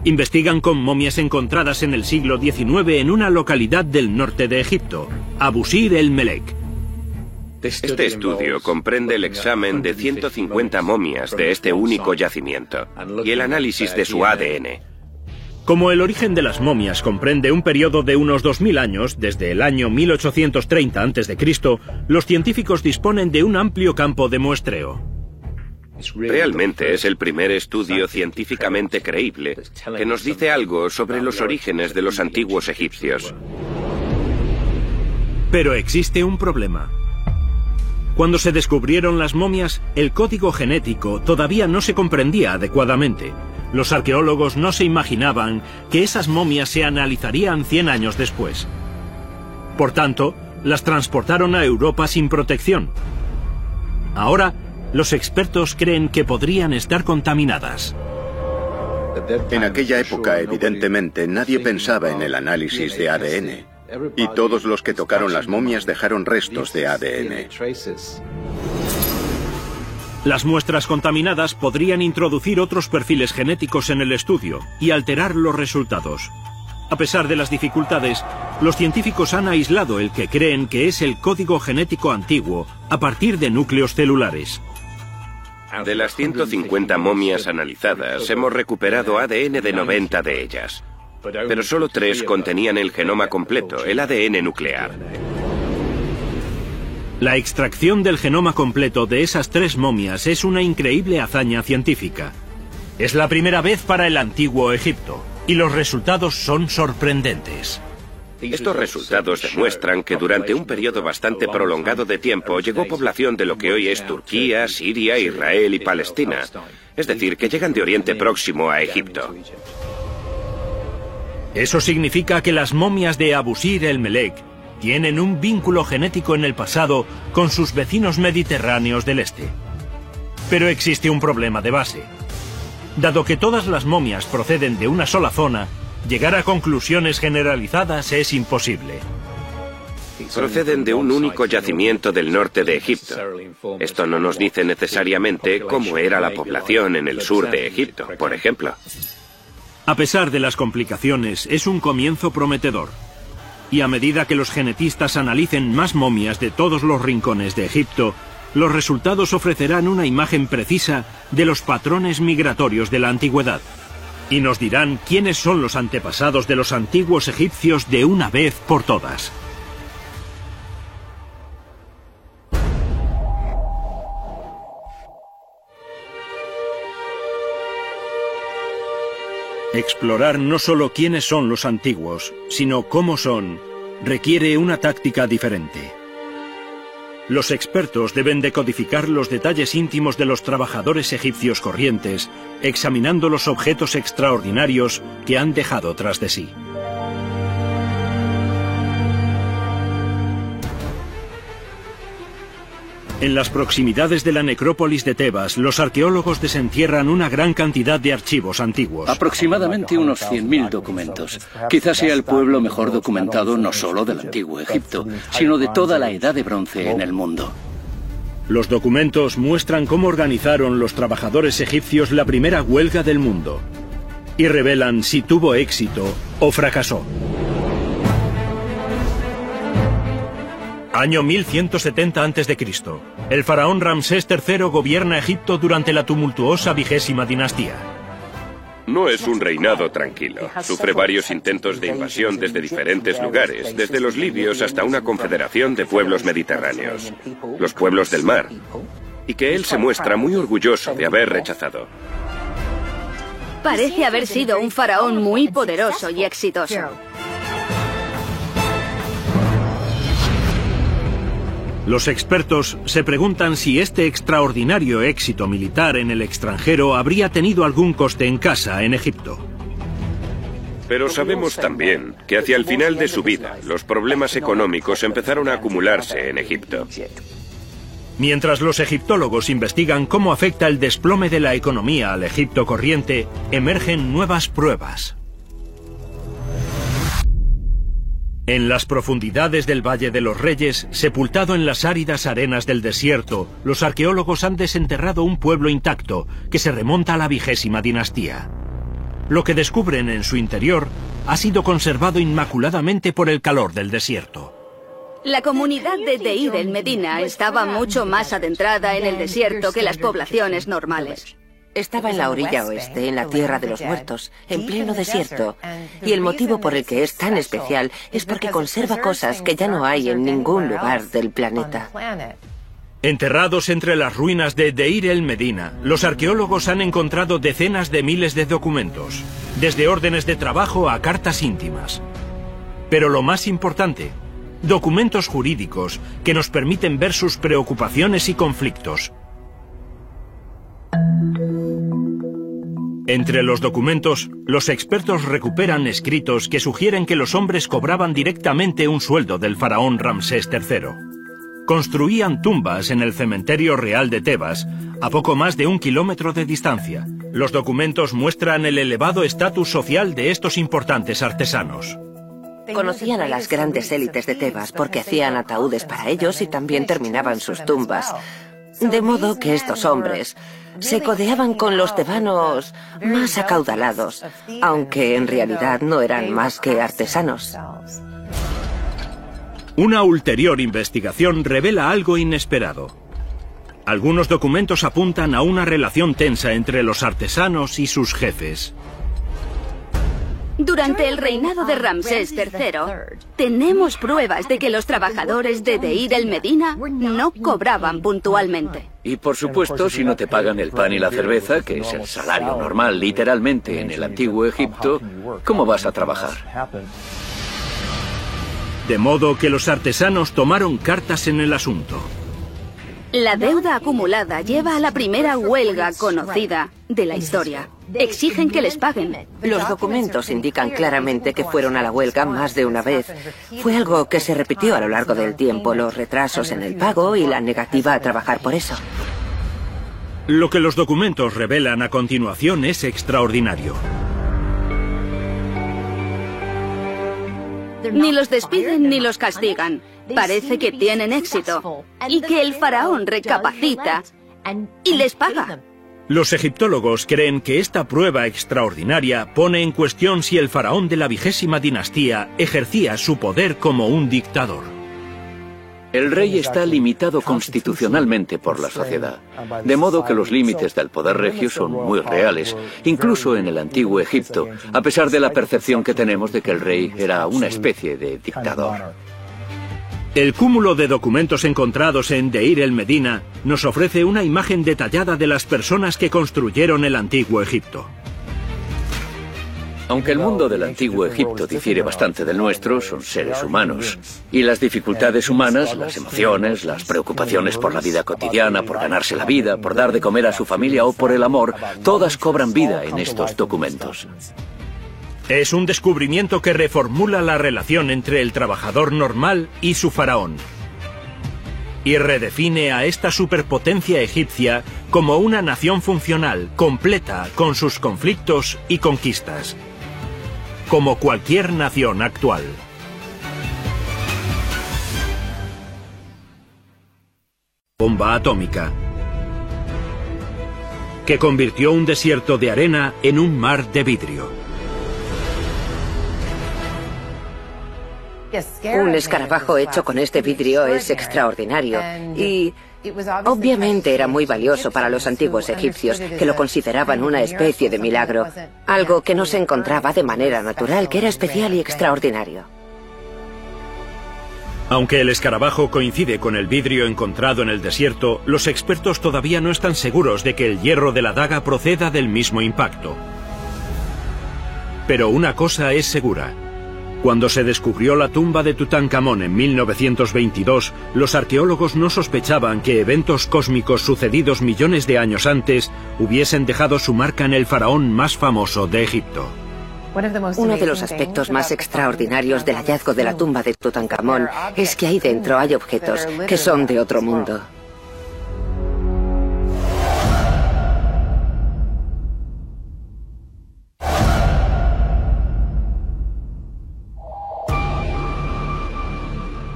Investigan con momias encontradas en el siglo XIX en una localidad del norte de Egipto, Abusir el Melek. Este estudio comprende el examen de 150 momias de este único yacimiento y el análisis de su ADN. Como el origen de las momias comprende un periodo de unos 2.000 años, desde el año 1830 a.C., los científicos disponen de un amplio campo de muestreo. Realmente es el primer estudio científicamente creíble que nos dice algo sobre los orígenes de los antiguos egipcios. Pero existe un problema. Cuando se descubrieron las momias, el código genético todavía no se comprendía adecuadamente. Los arqueólogos no se imaginaban que esas momias se analizarían 100 años después. Por tanto, las transportaron a Europa sin protección. Ahora, los expertos creen que podrían estar contaminadas. En aquella época, evidentemente, nadie pensaba en el análisis de ADN. Y todos los que tocaron las momias dejaron restos de ADN. Las muestras contaminadas podrían introducir otros perfiles genéticos en el estudio y alterar los resultados. A pesar de las dificultades, los científicos han aislado el que creen que es el código genético antiguo a partir de núcleos celulares. De las 150 momias analizadas, hemos recuperado ADN de 90 de ellas. Pero solo tres contenían el genoma completo, el ADN nuclear. La extracción del genoma completo de esas tres momias es una increíble hazaña científica. Es la primera vez para el antiguo Egipto, y los resultados son sorprendentes. Estos resultados demuestran que durante un periodo bastante prolongado de tiempo llegó población de lo que hoy es Turquía, Siria, Israel y Palestina. Es decir, que llegan de Oriente Próximo a Egipto. Eso significa que las momias de Abusir el Melek tienen un vínculo genético en el pasado con sus vecinos mediterráneos del este. Pero existe un problema de base. Dado que todas las momias proceden de una sola zona, llegar a conclusiones generalizadas es imposible. Proceden de un único yacimiento del norte de Egipto. Esto no nos dice necesariamente cómo era la población en el sur de Egipto, por ejemplo. A pesar de las complicaciones, es un comienzo prometedor y a medida que los genetistas analicen más momias de todos los rincones de Egipto, los resultados ofrecerán una imagen precisa de los patrones migratorios de la antigüedad. Y nos dirán quiénes son los antepasados de los antiguos egipcios de una vez por todas. Explorar no solo quiénes son los antiguos, sino cómo son, requiere una táctica diferente. Los expertos deben decodificar los detalles íntimos de los trabajadores egipcios corrientes, examinando los objetos extraordinarios que han dejado tras de sí. En las proximidades de la necrópolis de Tebas, los arqueólogos desentierran una gran cantidad de archivos antiguos. Aproximadamente unos 100.000 documentos. Quizás sea el pueblo mejor documentado no solo del antiguo Egipto, sino de toda la edad de bronce en el mundo. Los documentos muestran cómo organizaron los trabajadores egipcios la primera huelga del mundo y revelan si tuvo éxito o fracasó. Año 1170 a.C. El faraón Ramsés III gobierna Egipto durante la tumultuosa vigésima dinastía. No es un reinado tranquilo. Sufre varios intentos de invasión desde diferentes lugares, desde los libios hasta una confederación de pueblos mediterráneos, los pueblos del mar, y que él se muestra muy orgulloso de haber rechazado. Parece haber sido un faraón muy poderoso y exitoso. Los expertos se preguntan si este extraordinario éxito militar en el extranjero habría tenido algún coste en casa en Egipto. Pero sabemos también que hacia el final de su vida los problemas económicos empezaron a acumularse en Egipto. Mientras los egiptólogos investigan cómo afecta el desplome de la economía al Egipto corriente, emergen nuevas pruebas. En las profundidades del Valle de los Reyes, sepultado en las áridas arenas del desierto, los arqueólogos han desenterrado un pueblo intacto que se remonta a la vigésima dinastía. Lo que descubren en su interior ha sido conservado inmaculadamente por el calor del desierto. La comunidad de Deir el Medina estaba mucho más adentrada en el desierto que las poblaciones normales. Estaba en la orilla oeste, en la Tierra de los Muertos, en pleno desierto. Y el motivo por el que es tan especial es porque conserva cosas que ya no hay en ningún lugar del planeta. Enterrados entre las ruinas de Deir el Medina, los arqueólogos han encontrado decenas de miles de documentos, desde órdenes de trabajo a cartas íntimas. Pero lo más importante, documentos jurídicos que nos permiten ver sus preocupaciones y conflictos. Entre los documentos, los expertos recuperan escritos que sugieren que los hombres cobraban directamente un sueldo del faraón Ramsés III. Construían tumbas en el cementerio real de Tebas, a poco más de un kilómetro de distancia. Los documentos muestran el elevado estatus social de estos importantes artesanos. Conocían a las grandes élites de Tebas porque hacían ataúdes para ellos y también terminaban sus tumbas. De modo que estos hombres se codeaban con los tebanos más acaudalados, aunque en realidad no eran más que artesanos. Una ulterior investigación revela algo inesperado. Algunos documentos apuntan a una relación tensa entre los artesanos y sus jefes. Durante el reinado de Ramsés III, tenemos pruebas de que los trabajadores de Deir el Medina no cobraban puntualmente. Y por supuesto, si no te pagan el pan y la cerveza, que es el salario normal literalmente en el antiguo Egipto, ¿cómo vas a trabajar? De modo que los artesanos tomaron cartas en el asunto. La deuda acumulada lleva a la primera huelga conocida de la historia. Exigen que les paguen. Los documentos indican claramente que fueron a la huelga más de una vez. Fue algo que se repitió a lo largo del tiempo, los retrasos en el pago y la negativa a trabajar por eso. Lo que los documentos revelan a continuación es extraordinario. Ni los despiden ni los castigan. Parece que tienen éxito y que el faraón recapacita y les paga. Los egiptólogos creen que esta prueba extraordinaria pone en cuestión si el faraón de la vigésima dinastía ejercía su poder como un dictador. El rey está limitado constitucionalmente por la sociedad, de modo que los límites del poder regio son muy reales, incluso en el antiguo Egipto, a pesar de la percepción que tenemos de que el rey era una especie de dictador. El cúmulo de documentos encontrados en Deir el Medina nos ofrece una imagen detallada de las personas que construyeron el antiguo Egipto. Aunque el mundo del antiguo Egipto difiere bastante del nuestro, son seres humanos. Y las dificultades humanas, las emociones, las preocupaciones por la vida cotidiana, por ganarse la vida, por dar de comer a su familia o por el amor, todas cobran vida en estos documentos. Es un descubrimiento que reformula la relación entre el trabajador normal y su faraón. Y redefine a esta superpotencia egipcia como una nación funcional, completa, con sus conflictos y conquistas. Como cualquier nación actual. Bomba atómica. Que convirtió un desierto de arena en un mar de vidrio. Un escarabajo hecho con este vidrio es extraordinario y obviamente era muy valioso para los antiguos egipcios, que lo consideraban una especie de milagro, algo que no se encontraba de manera natural, que era especial y extraordinario. Aunque el escarabajo coincide con el vidrio encontrado en el desierto, los expertos todavía no están seguros de que el hierro de la daga proceda del mismo impacto. Pero una cosa es segura. Cuando se descubrió la tumba de Tutankamón en 1922, los arqueólogos no sospechaban que eventos cósmicos sucedidos millones de años antes hubiesen dejado su marca en el faraón más famoso de Egipto. Uno de los aspectos más extraordinarios del hallazgo de la tumba de Tutankamón es que ahí dentro hay objetos que son de otro mundo.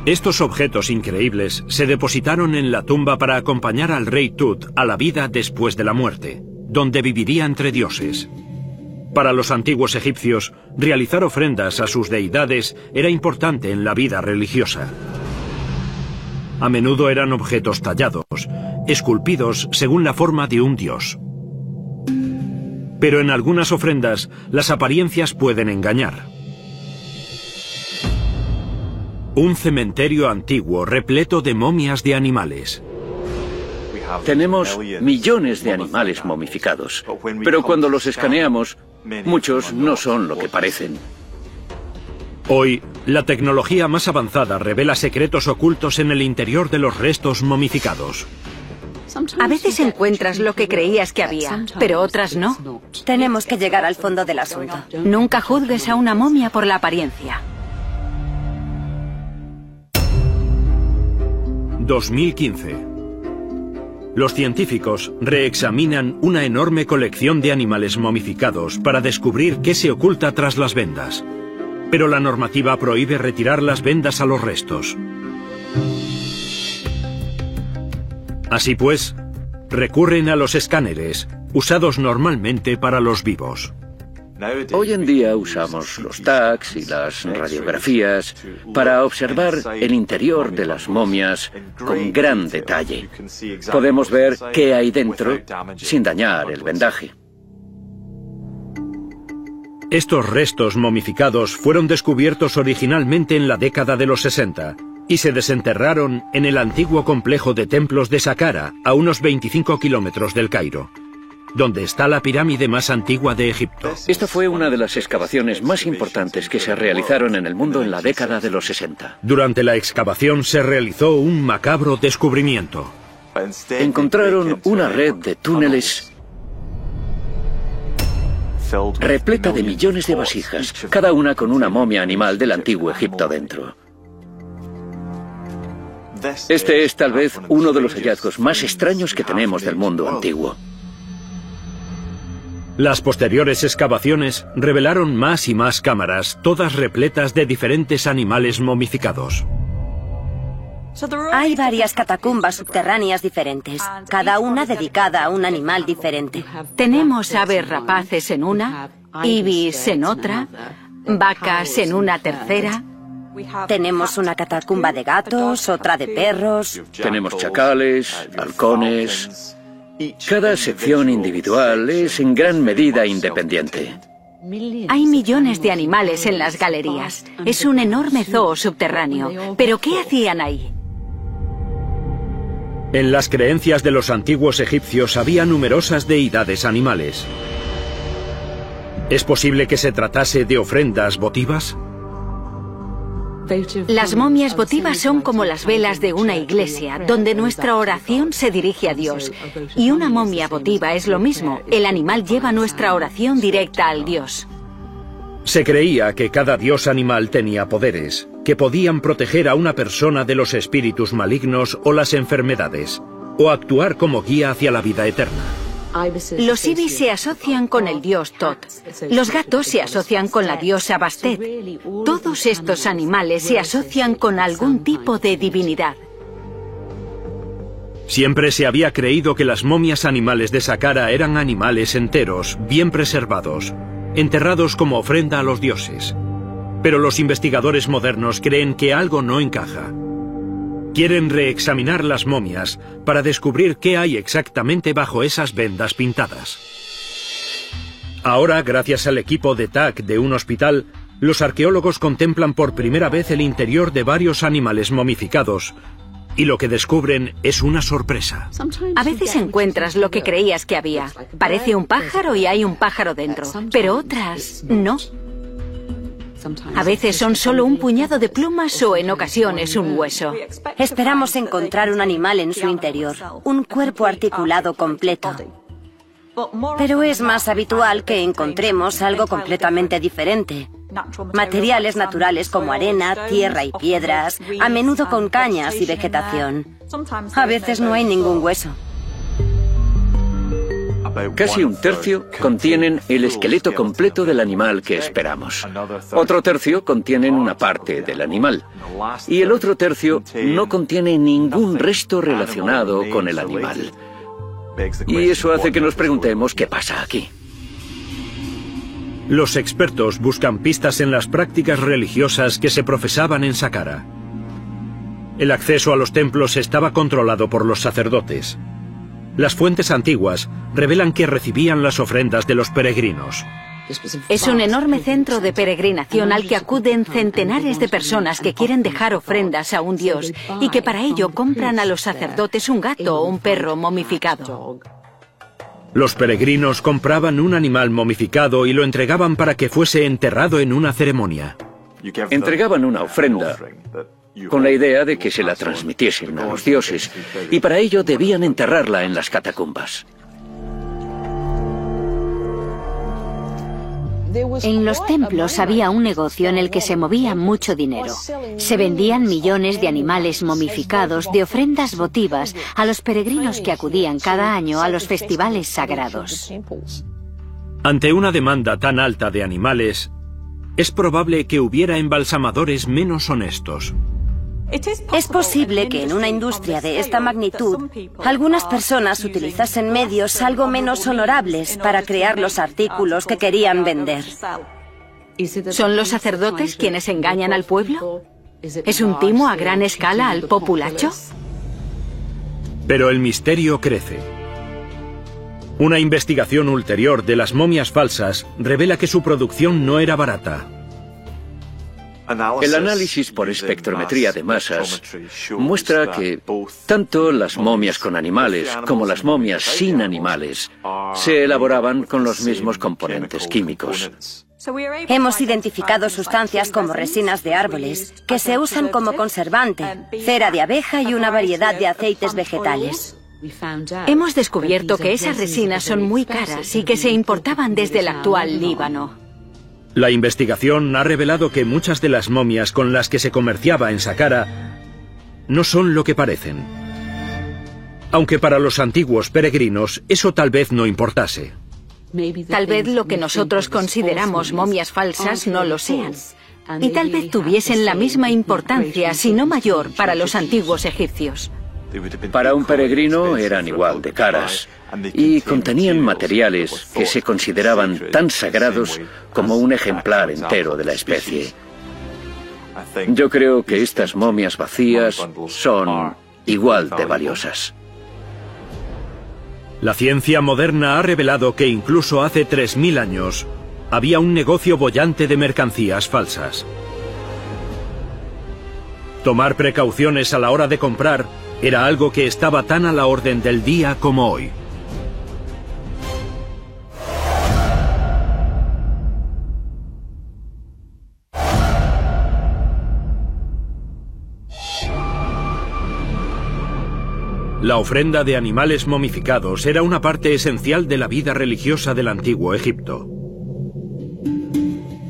Estos objetos increíbles se depositaron en la tumba para acompañar al rey Tut a la vida después de la muerte, donde viviría entre dioses. Para los antiguos egipcios, realizar ofrendas a sus deidades era importante en la vida religiosa. A menudo eran objetos tallados, esculpidos según la forma de un dios. Pero en algunas ofrendas, las apariencias pueden engañar. Un cementerio antiguo repleto de momias de animales. Tenemos millones de animales momificados, pero cuando los escaneamos, muchos no son lo que parecen. Hoy, la tecnología más avanzada revela secretos ocultos en el interior de los restos momificados. A veces encuentras lo que creías que había, pero otras no. Tenemos que llegar al fondo del asunto. Nunca juzgues a una momia por la apariencia. 2015. Los científicos reexaminan una enorme colección de animales momificados para descubrir qué se oculta tras las vendas. Pero la normativa prohíbe retirar las vendas a los restos. Así pues, recurren a los escáneres, usados normalmente para los vivos. Hoy en día usamos los tags y las radiografías para observar el interior de las momias con gran detalle. Podemos ver qué hay dentro sin dañar el vendaje. Estos restos momificados fueron descubiertos originalmente en la década de los 60 y se desenterraron en el antiguo complejo de templos de Saqqara, a unos 25 kilómetros del Cairo donde está la pirámide más antigua de Egipto. Esta fue una de las excavaciones más importantes que se realizaron en el mundo en la década de los 60. Durante la excavación se realizó un macabro descubrimiento. Encontraron una red de túneles repleta de millones de vasijas, cada una con una momia animal del antiguo Egipto dentro. Este es tal vez uno de los hallazgos más extraños que tenemos del mundo antiguo. Las posteriores excavaciones revelaron más y más cámaras, todas repletas de diferentes animales momificados. Hay varias catacumbas subterráneas diferentes, cada una dedicada a un animal diferente. Tenemos aves rapaces en una, ibis en otra, vacas en una tercera. Tenemos una catacumba de gatos, otra de perros. Tenemos chacales, halcones, cada sección individual es en gran medida independiente. Hay millones de animales en las galerías. Es un enorme zoo subterráneo. ¿Pero qué hacían ahí? En las creencias de los antiguos egipcios había numerosas deidades animales. ¿Es posible que se tratase de ofrendas votivas? Las momias votivas son como las velas de una iglesia, donde nuestra oración se dirige a Dios. Y una momia votiva es lo mismo. El animal lleva nuestra oración directa al Dios. Se creía que cada dios animal tenía poderes, que podían proteger a una persona de los espíritus malignos o las enfermedades, o actuar como guía hacia la vida eterna. Los ibis se asocian con el dios Tot. Los gatos se asocian con la diosa Bastet. Todos estos animales se asocian con algún tipo de divinidad. Siempre se había creído que las momias animales de Saqqara eran animales enteros, bien preservados, enterrados como ofrenda a los dioses. Pero los investigadores modernos creen que algo no encaja. Quieren reexaminar las momias para descubrir qué hay exactamente bajo esas vendas pintadas. Ahora, gracias al equipo de TAC de un hospital, los arqueólogos contemplan por primera vez el interior de varios animales momificados, y lo que descubren es una sorpresa. A veces encuentras lo que creías que había. Parece un pájaro y hay un pájaro dentro, pero otras no. A veces son solo un puñado de plumas o en ocasiones un hueso. Esperamos encontrar un animal en su interior, un cuerpo articulado completo. Pero es más habitual que encontremos algo completamente diferente. Materiales naturales como arena, tierra y piedras, a menudo con cañas y vegetación. A veces no hay ningún hueso. Casi un tercio contienen el esqueleto completo del animal que esperamos. Otro tercio contienen una parte del animal. Y el otro tercio no contiene ningún resto relacionado con el animal. Y eso hace que nos preguntemos qué pasa aquí. Los expertos buscan pistas en las prácticas religiosas que se profesaban en Saqqara. El acceso a los templos estaba controlado por los sacerdotes. Las fuentes antiguas revelan que recibían las ofrendas de los peregrinos. Es un enorme centro de peregrinación al que acuden centenares de personas que quieren dejar ofrendas a un dios y que para ello compran a los sacerdotes un gato o un perro momificado. Los peregrinos compraban un animal momificado y lo entregaban para que fuese enterrado en una ceremonia. Entregaban una ofrenda con la idea de que se la transmitiesen a los dioses, y para ello debían enterrarla en las catacumbas. En los templos había un negocio en el que se movía mucho dinero. Se vendían millones de animales momificados de ofrendas votivas a los peregrinos que acudían cada año a los festivales sagrados. Ante una demanda tan alta de animales, es probable que hubiera embalsamadores menos honestos. Es posible que en una industria de esta magnitud algunas personas utilizasen medios algo menos honorables para crear los artículos que querían vender. ¿Son los sacerdotes quienes engañan al pueblo? ¿Es un timo a gran escala al populacho? Pero el misterio crece. Una investigación ulterior de las momias falsas revela que su producción no era barata. El análisis por espectrometría de masas muestra que tanto las momias con animales como las momias sin animales se elaboraban con los mismos componentes químicos. Hemos identificado sustancias como resinas de árboles, que se usan como conservante, cera de abeja y una variedad de aceites vegetales. Hemos descubierto que esas resinas son muy caras y que se importaban desde el actual Líbano. La investigación ha revelado que muchas de las momias con las que se comerciaba en Saqqara no son lo que parecen. Aunque para los antiguos peregrinos eso tal vez no importase. Tal vez lo que nosotros consideramos momias falsas no lo sean. Y tal vez tuviesen la misma importancia, si no mayor, para los antiguos egipcios. Para un peregrino eran igual de caras y contenían materiales que se consideraban tan sagrados como un ejemplar entero de la especie. Yo creo que estas momias vacías son igual de valiosas. La ciencia moderna ha revelado que incluso hace 3.000 años había un negocio bollante de mercancías falsas. Tomar precauciones a la hora de comprar era algo que estaba tan a la orden del día como hoy. La ofrenda de animales momificados era una parte esencial de la vida religiosa del antiguo Egipto.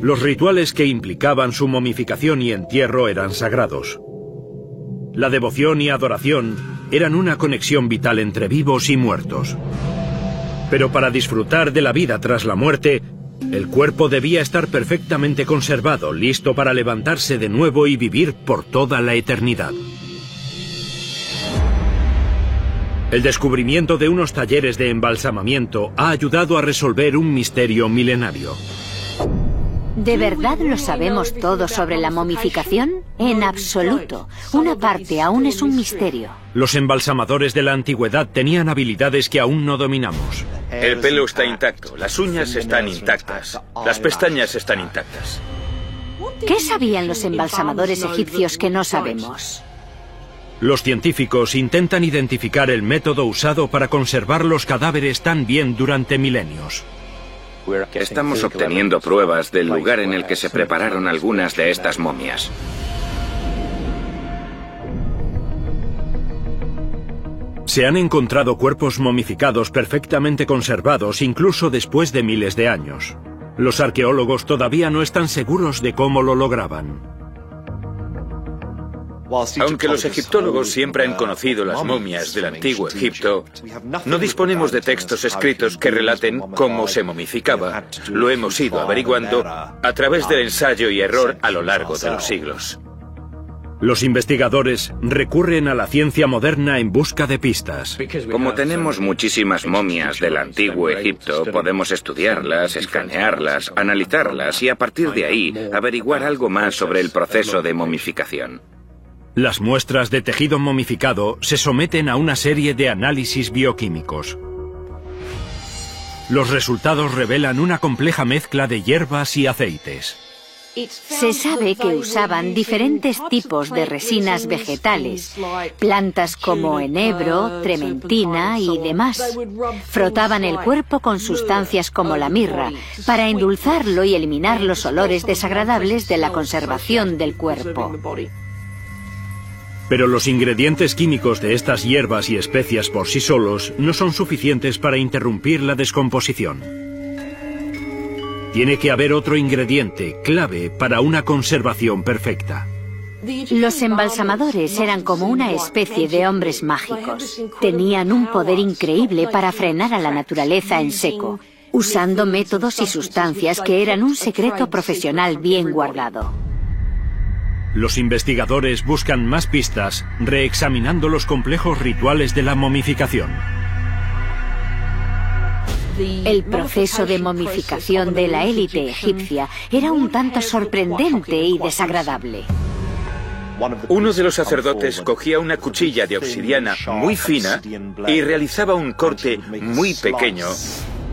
Los rituales que implicaban su momificación y entierro eran sagrados. La devoción y adoración eran una conexión vital entre vivos y muertos. Pero para disfrutar de la vida tras la muerte, el cuerpo debía estar perfectamente conservado, listo para levantarse de nuevo y vivir por toda la eternidad. El descubrimiento de unos talleres de embalsamamiento ha ayudado a resolver un misterio milenario. ¿De verdad lo sabemos todo sobre la momificación? En absoluto. Una parte aún es un misterio. Los embalsamadores de la antigüedad tenían habilidades que aún no dominamos. El pelo está intacto, las uñas están intactas, las pestañas están intactas. ¿Qué sabían los embalsamadores egipcios que no sabemos? Los científicos intentan identificar el método usado para conservar los cadáveres tan bien durante milenios. Estamos obteniendo pruebas del lugar en el que se prepararon algunas de estas momias. Se han encontrado cuerpos momificados perfectamente conservados incluso después de miles de años. Los arqueólogos todavía no están seguros de cómo lo lograban. Aunque los egiptólogos siempre han conocido las momias del antiguo Egipto, no disponemos de textos escritos que relaten cómo se momificaba. Lo hemos ido averiguando a través del ensayo y error a lo largo de los siglos. Los investigadores recurren a la ciencia moderna en busca de pistas. Como tenemos muchísimas momias del antiguo Egipto, podemos estudiarlas, escanearlas, analizarlas y a partir de ahí averiguar algo más sobre el proceso de momificación. Las muestras de tejido momificado se someten a una serie de análisis bioquímicos. Los resultados revelan una compleja mezcla de hierbas y aceites. Se sabe que usaban diferentes tipos de resinas vegetales, plantas como enebro, trementina y demás. Frotaban el cuerpo con sustancias como la mirra para endulzarlo y eliminar los olores desagradables de la conservación del cuerpo. Pero los ingredientes químicos de estas hierbas y especias por sí solos no son suficientes para interrumpir la descomposición. Tiene que haber otro ingrediente clave para una conservación perfecta. Los embalsamadores eran como una especie de hombres mágicos. Tenían un poder increíble para frenar a la naturaleza en seco, usando métodos y sustancias que eran un secreto profesional bien guardado. Los investigadores buscan más pistas reexaminando los complejos rituales de la momificación. El proceso de momificación de la élite egipcia era un tanto sorprendente y desagradable. Uno de los sacerdotes cogía una cuchilla de obsidiana muy fina y realizaba un corte muy pequeño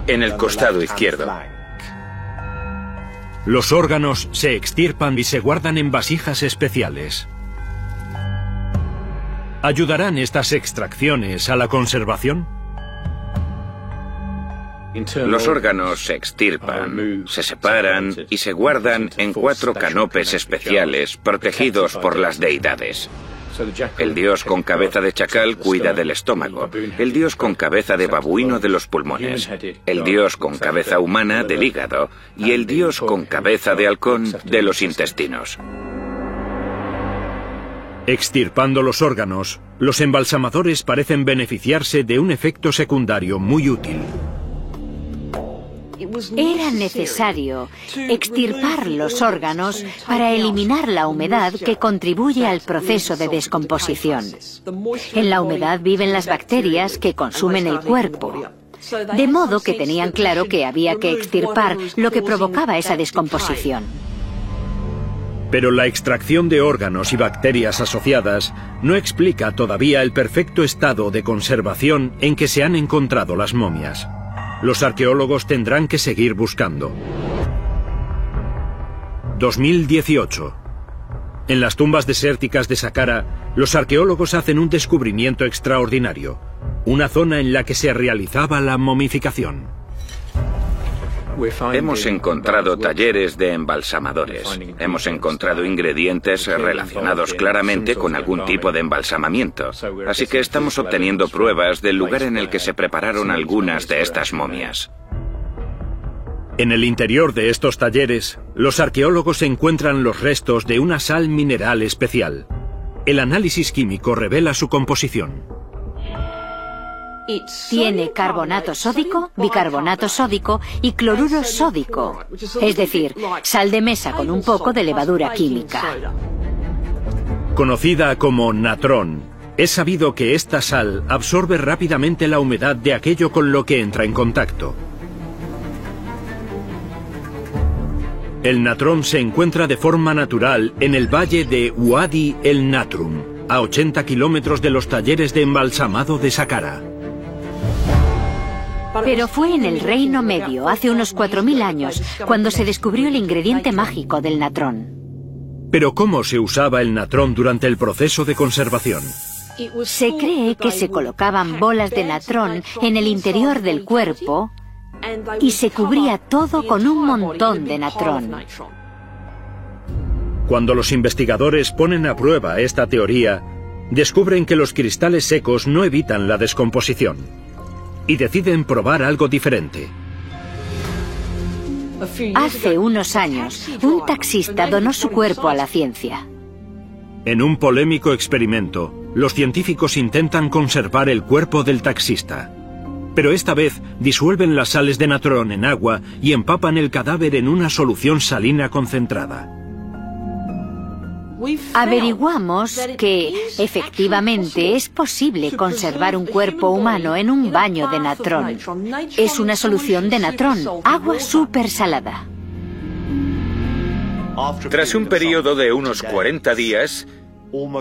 en el costado izquierdo. Los órganos se extirpan y se guardan en vasijas especiales. ¿Ayudarán estas extracciones a la conservación? Los órganos se extirpan, se separan y se guardan en cuatro canopes especiales protegidos por las deidades. El dios con cabeza de chacal cuida del estómago, el dios con cabeza de babuino de los pulmones, el dios con cabeza humana del hígado y el dios con cabeza de halcón de los intestinos. Extirpando los órganos, los embalsamadores parecen beneficiarse de un efecto secundario muy útil. Era necesario extirpar los órganos para eliminar la humedad que contribuye al proceso de descomposición. En la humedad viven las bacterias que consumen el cuerpo. De modo que tenían claro que había que extirpar lo que provocaba esa descomposición. Pero la extracción de órganos y bacterias asociadas no explica todavía el perfecto estado de conservación en que se han encontrado las momias. Los arqueólogos tendrán que seguir buscando. 2018. En las tumbas desérticas de Saqqara, los arqueólogos hacen un descubrimiento extraordinario, una zona en la que se realizaba la momificación. Hemos encontrado talleres de embalsamadores. Hemos encontrado ingredientes relacionados claramente con algún tipo de embalsamamiento. Así que estamos obteniendo pruebas del lugar en el que se prepararon algunas de estas momias. En el interior de estos talleres, los arqueólogos encuentran los restos de una sal mineral especial. El análisis químico revela su composición. Tiene carbonato sódico, bicarbonato sódico y cloruro sódico, es decir, sal de mesa con un poco de levadura química. Conocida como natrón, es sabido que esta sal absorbe rápidamente la humedad de aquello con lo que entra en contacto. El natrón se encuentra de forma natural en el valle de Wadi el Natrum, a 80 kilómetros de los talleres de embalsamado de Saqqara. Pero fue en el Reino Medio, hace unos 4.000 años, cuando se descubrió el ingrediente mágico del natrón. Pero ¿cómo se usaba el natrón durante el proceso de conservación? Se cree que se colocaban bolas de natrón en el interior del cuerpo y se cubría todo con un montón de natrón. Cuando los investigadores ponen a prueba esta teoría, descubren que los cristales secos no evitan la descomposición y deciden probar algo diferente. Hace unos años, un taxista donó su cuerpo a la ciencia. En un polémico experimento, los científicos intentan conservar el cuerpo del taxista. Pero esta vez disuelven las sales de natrón en agua y empapan el cadáver en una solución salina concentrada. Averiguamos que, efectivamente, es posible conservar un cuerpo humano en un baño de natrón. Es una solución de natrón, agua súper salada. Tras un periodo de unos 40 días,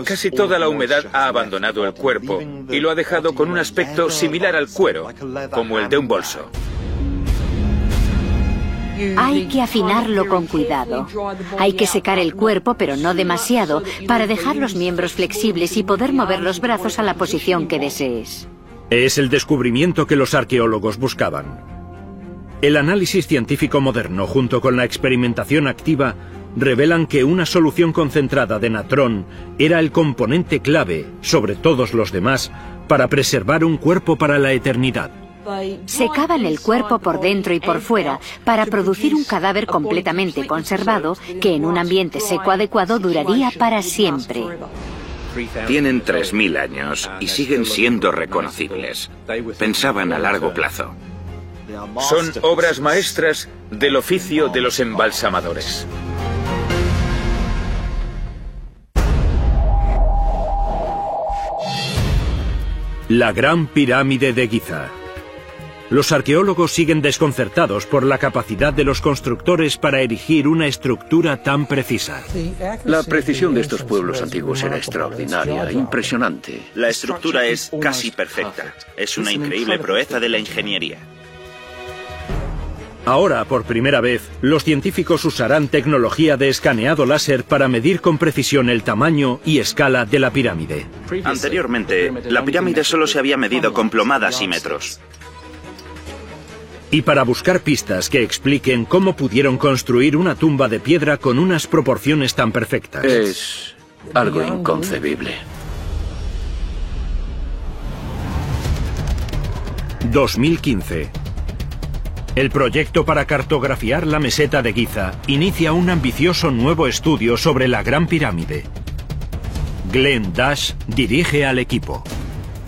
casi toda la humedad ha abandonado el cuerpo y lo ha dejado con un aspecto similar al cuero, como el de un bolso. Hay que afinarlo con cuidado. Hay que secar el cuerpo, pero no demasiado, para dejar los miembros flexibles y poder mover los brazos a la posición que desees. Es el descubrimiento que los arqueólogos buscaban. El análisis científico moderno junto con la experimentación activa revelan que una solución concentrada de natrón era el componente clave, sobre todos los demás, para preservar un cuerpo para la eternidad. Secaban el cuerpo por dentro y por fuera para producir un cadáver completamente conservado que en un ambiente seco adecuado duraría para siempre. Tienen 3.000 años y siguen siendo reconocibles. Pensaban a largo plazo. Son obras maestras del oficio de los embalsamadores. La Gran Pirámide de Giza. Los arqueólogos siguen desconcertados por la capacidad de los constructores para erigir una estructura tan precisa. La precisión de estos pueblos antiguos era extraordinaria, impresionante. La estructura es casi perfecta. Es una increíble proeza de la ingeniería. Ahora, por primera vez, los científicos usarán tecnología de escaneado láser para medir con precisión el tamaño y escala de la pirámide. Anteriormente, la pirámide solo se había medido con plomadas y metros. Y para buscar pistas que expliquen cómo pudieron construir una tumba de piedra con unas proporciones tan perfectas. Es algo inconcebible. 2015. El proyecto para cartografiar la meseta de Giza inicia un ambicioso nuevo estudio sobre la Gran Pirámide. Glenn Dash dirige al equipo.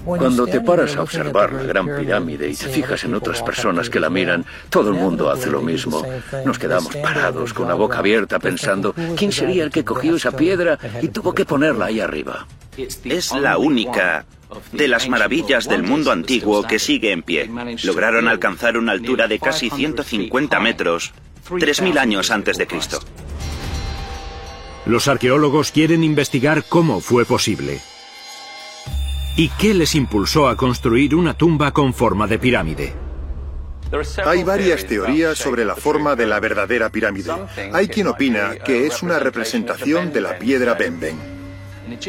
Cuando te paras a observar la Gran Pirámide y te fijas en otras personas que la miran, todo el mundo hace lo mismo. Nos quedamos parados con la boca abierta pensando, ¿quién sería el que cogió esa piedra y tuvo que ponerla ahí arriba? Es la única de las maravillas del mundo antiguo que sigue en pie. Lograron alcanzar una altura de casi 150 metros, 3.000 años antes de Cristo. Los arqueólogos quieren investigar cómo fue posible. ¿Y qué les impulsó a construir una tumba con forma de pirámide? Hay varias teorías sobre la forma de la verdadera pirámide. Hay quien opina que es una representación de la piedra Benben.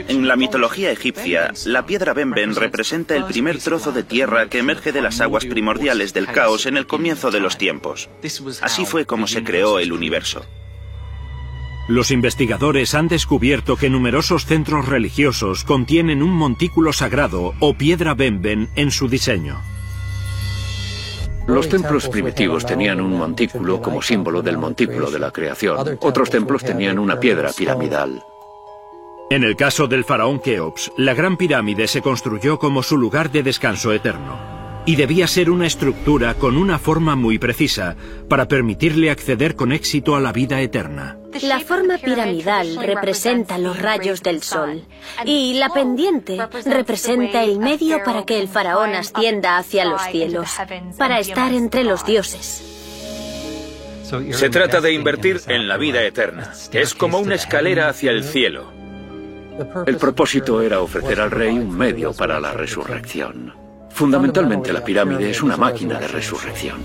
En la mitología egipcia, la piedra Benben representa el primer trozo de tierra que emerge de las aguas primordiales del caos en el comienzo de los tiempos. Así fue como se creó el universo. Los investigadores han descubierto que numerosos centros religiosos contienen un montículo sagrado o piedra Benben en su diseño. Los templos primitivos tenían un montículo como símbolo del montículo de la creación. Otros templos tenían una piedra piramidal. En el caso del faraón Keops, la Gran Pirámide se construyó como su lugar de descanso eterno. Y debía ser una estructura con una forma muy precisa para permitirle acceder con éxito a la vida eterna. La forma piramidal representa los rayos del sol y la pendiente representa el medio para que el faraón ascienda hacia los cielos, para estar entre los dioses. Se trata de invertir en la vida eterna. Es como una escalera hacia el cielo. El propósito era ofrecer al rey un medio para la resurrección. Fundamentalmente la pirámide es una máquina de resurrección.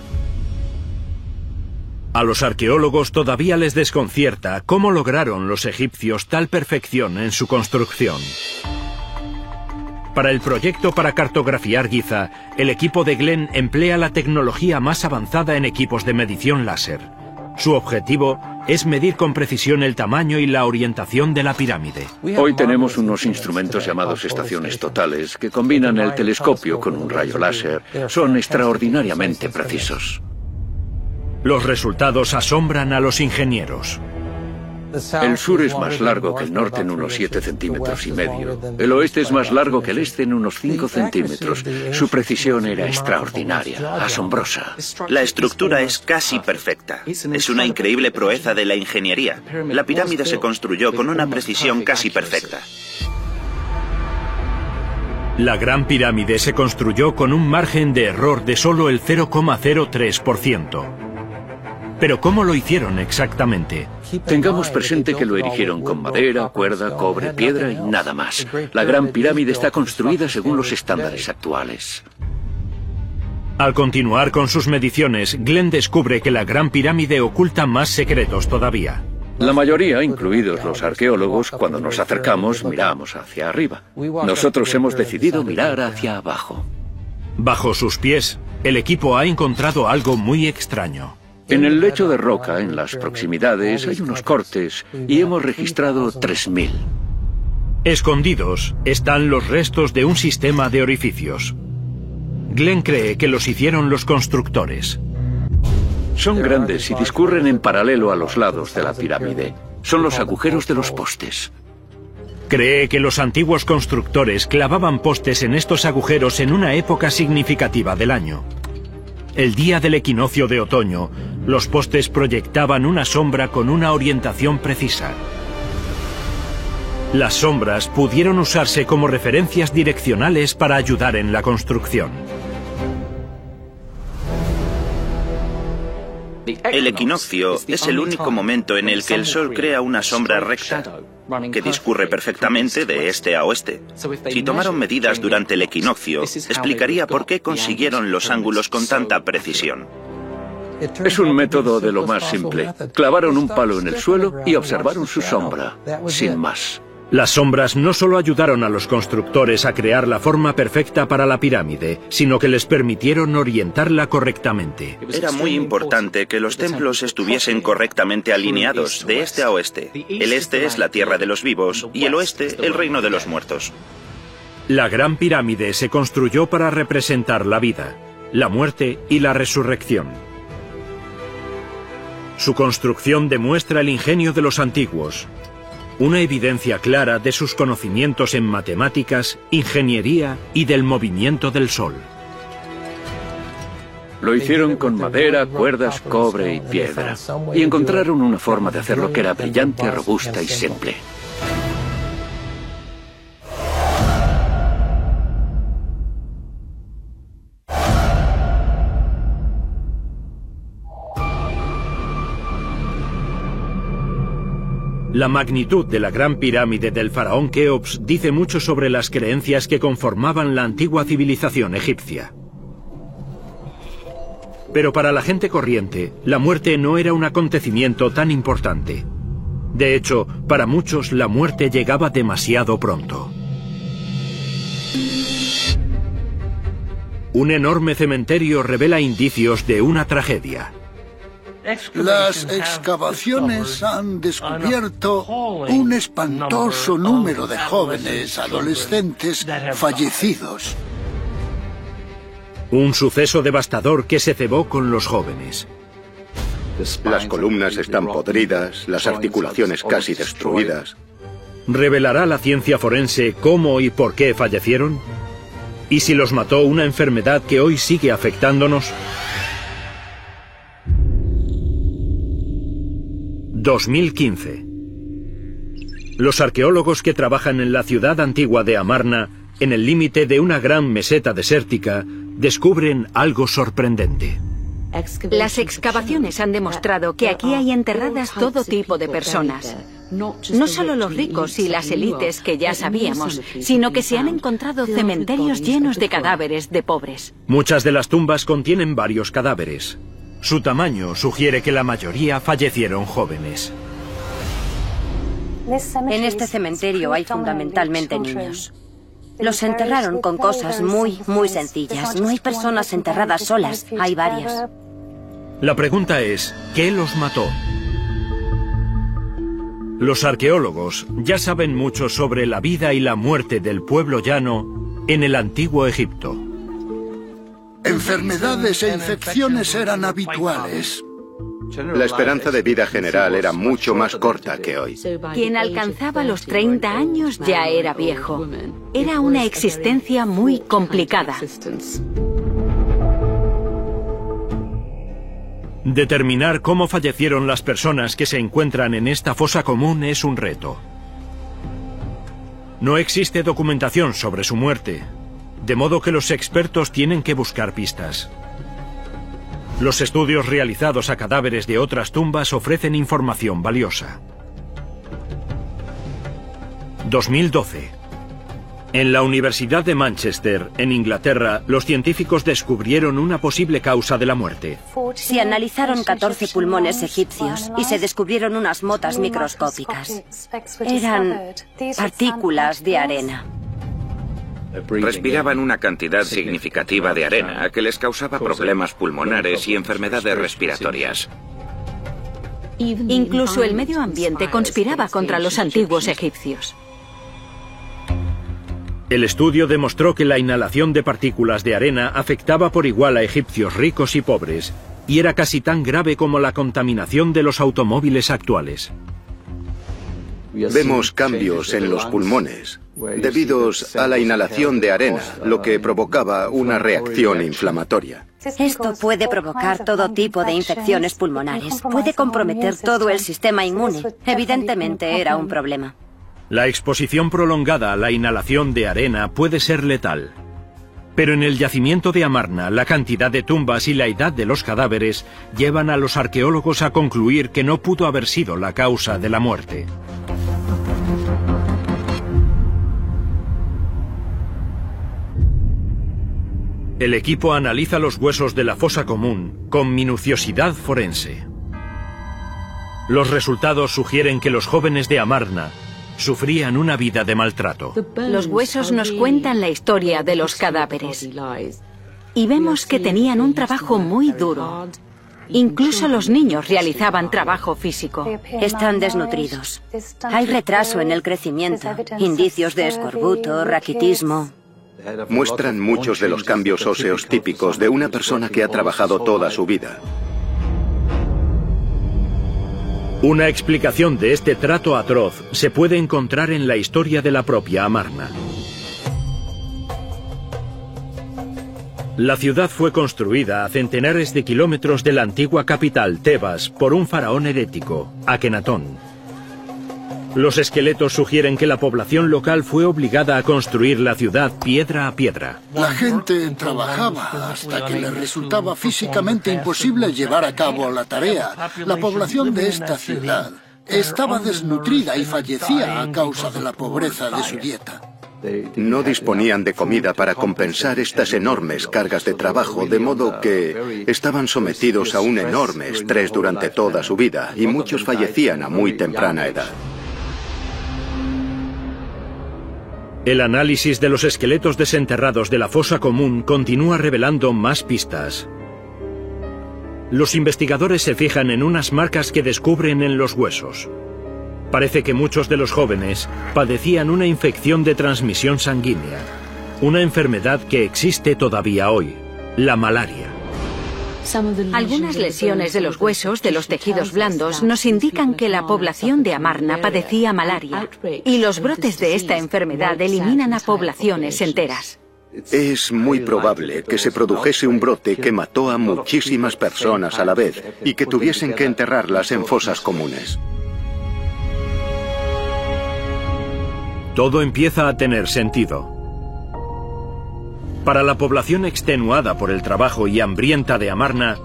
A los arqueólogos todavía les desconcierta cómo lograron los egipcios tal perfección en su construcción. Para el proyecto para cartografiar Giza, el equipo de Glenn emplea la tecnología más avanzada en equipos de medición láser. Su objetivo es medir con precisión el tamaño y la orientación de la pirámide. Hoy tenemos unos instrumentos llamados estaciones totales que combinan el telescopio con un rayo láser. Son extraordinariamente precisos. Los resultados asombran a los ingenieros. El sur es más largo que el norte en unos 7 centímetros y medio. El oeste es más largo que el este en unos 5 centímetros. Su precisión era extraordinaria, asombrosa. La estructura es casi perfecta. Es una increíble proeza de la ingeniería. La pirámide se construyó con una precisión casi perfecta. La Gran Pirámide se construyó con un margen de error de solo el 0,03%. Pero ¿cómo lo hicieron exactamente? Tengamos presente que lo erigieron con madera, cuerda, cobre, piedra y nada más. La Gran Pirámide está construida según los estándares actuales. Al continuar con sus mediciones, Glenn descubre que la Gran Pirámide oculta más secretos todavía. La mayoría, incluidos los arqueólogos, cuando nos acercamos miramos hacia arriba. Nosotros hemos decidido mirar hacia abajo. Bajo sus pies, el equipo ha encontrado algo muy extraño. En el lecho de roca, en las proximidades, hay unos cortes y hemos registrado 3.000. Escondidos están los restos de un sistema de orificios. Glenn cree que los hicieron los constructores. Son grandes y discurren en paralelo a los lados de la pirámide. Son los agujeros de los postes. Cree que los antiguos constructores clavaban postes en estos agujeros en una época significativa del año. El día del equinoccio de otoño, los postes proyectaban una sombra con una orientación precisa. Las sombras pudieron usarse como referencias direccionales para ayudar en la construcción. El equinoccio es el único momento en el que el Sol crea una sombra recta, que discurre perfectamente de este a oeste. Si tomaron medidas durante el equinoccio, explicaría por qué consiguieron los ángulos con tanta precisión. Es un método de lo más simple. Clavaron un palo en el suelo y observaron su sombra, sin más. Las sombras no solo ayudaron a los constructores a crear la forma perfecta para la pirámide, sino que les permitieron orientarla correctamente. Era muy importante que los templos estuviesen correctamente alineados, de este a oeste. El este es la tierra de los vivos y el oeste el reino de los muertos. La Gran Pirámide se construyó para representar la vida, la muerte y la resurrección. Su construcción demuestra el ingenio de los antiguos, una evidencia clara de sus conocimientos en matemáticas, ingeniería y del movimiento del Sol. Lo hicieron con madera, cuerdas, cobre y piedra. Y encontraron una forma de hacerlo que era brillante, robusta y simple. La magnitud de la gran pirámide del faraón Keops dice mucho sobre las creencias que conformaban la antigua civilización egipcia. Pero para la gente corriente, la muerte no era un acontecimiento tan importante. De hecho, para muchos la muerte llegaba demasiado pronto. Un enorme cementerio revela indicios de una tragedia. Las excavaciones han descubierto un espantoso número de jóvenes adolescentes fallecidos. Un suceso devastador que se cebó con los jóvenes. Las columnas están podridas, las articulaciones casi destruidas. ¿Revelará la ciencia forense cómo y por qué fallecieron? ¿Y si los mató una enfermedad que hoy sigue afectándonos? 2015. Los arqueólogos que trabajan en la ciudad antigua de Amarna, en el límite de una gran meseta desértica, descubren algo sorprendente. Las excavaciones han demostrado que aquí hay enterradas todo tipo de personas. No solo los ricos y las élites que ya sabíamos, sino que se han encontrado cementerios llenos de cadáveres de pobres. Muchas de las tumbas contienen varios cadáveres. Su tamaño sugiere que la mayoría fallecieron jóvenes. En este cementerio hay fundamentalmente niños. Los enterraron con cosas muy, muy sencillas. No hay personas enterradas solas, hay varias. La pregunta es, ¿qué los mató? Los arqueólogos ya saben mucho sobre la vida y la muerte del pueblo llano en el antiguo Egipto. Enfermedades e infecciones eran habituales. La esperanza de vida general era mucho más corta que hoy. Quien alcanzaba los 30 años ya era viejo. Era una existencia muy complicada. Determinar cómo fallecieron las personas que se encuentran en esta fosa común es un reto. No existe documentación sobre su muerte, de modo que los expertos tienen que buscar pistas. Los estudios realizados a cadáveres de otras tumbas ofrecen información valiosa. 2012. En la Universidad de Manchester, en Inglaterra, los científicos descubrieron una posible causa de la muerte. Se analizaron 14 pulmones egipcios y se descubrieron unas motas microscópicas. Eran partículas de arena. Respiraban una cantidad significativa de arena que les causaba problemas pulmonares y enfermedades respiratorias. Incluso el medio ambiente conspiraba contra los antiguos egipcios. El estudio demostró que la inhalación de partículas de arena afectaba por igual a egipcios ricos y pobres, y era casi tan grave como la contaminación de los automóviles actuales. Vemos cambios en los pulmones, debidos a la inhalación de arena, lo que provocaba una reacción inflamatoria. Esto puede provocar todo tipo de infecciones pulmonares, puede comprometer todo el sistema inmune. Evidentemente era un problema. La exposición prolongada a la inhalación de arena puede ser letal. Pero en el yacimiento de Amarna, la cantidad de tumbas y la edad de los cadáveres llevan a los arqueólogos a concluir que no pudo haber sido la causa de la muerte. El equipo analiza los huesos de la fosa común con minuciosidad forense. Los resultados sugieren que los jóvenes de Amarna sufrían una vida de maltrato. Los huesos nos cuentan la historia de los cadáveres. Y vemos que tenían un trabajo muy duro. Incluso los niños realizaban trabajo físico. Están desnutridos. Hay retraso en el crecimiento, indicios de escorbuto, raquitismo. Muestran muchos de los cambios óseos típicos de una persona que ha trabajado toda su vida. Una explicación de este trato atroz se puede encontrar en la historia de la propia Amarna. La ciudad fue construida a centenares de kilómetros de la antigua capital, Tebas, por un faraón herético, Akenatón. Los esqueletos sugieren que la población local fue obligada a construir la ciudad piedra a piedra. La gente trabajaba hasta que le resultaba físicamente imposible llevar a cabo la tarea. La población de esta ciudad estaba desnutrida y fallecía a causa de la pobreza de su dieta. No disponían de comida para compensar estas enormes cargas de trabajo, de modo que estaban sometidos a un enorme estrés durante toda su vida y muchos fallecían a muy temprana edad. El análisis de los esqueletos desenterrados de la fosa común continúa revelando más pistas. Los investigadores se fijan en unas marcas que descubren en los huesos. Parece que muchos de los jóvenes padecían una infección de transmisión sanguínea, una enfermedad que existe todavía hoy, la malaria. Algunas lesiones de los huesos de los tejidos blandos nos indican que la población de Amarna padecía malaria y los brotes de esta enfermedad eliminan a poblaciones enteras. Es muy probable que se produjese un brote que mató a muchísimas personas a la vez y que tuviesen que enterrarlas en fosas comunes. Todo empieza a tener sentido. Para la población extenuada por el trabajo y hambrienta de Amarna,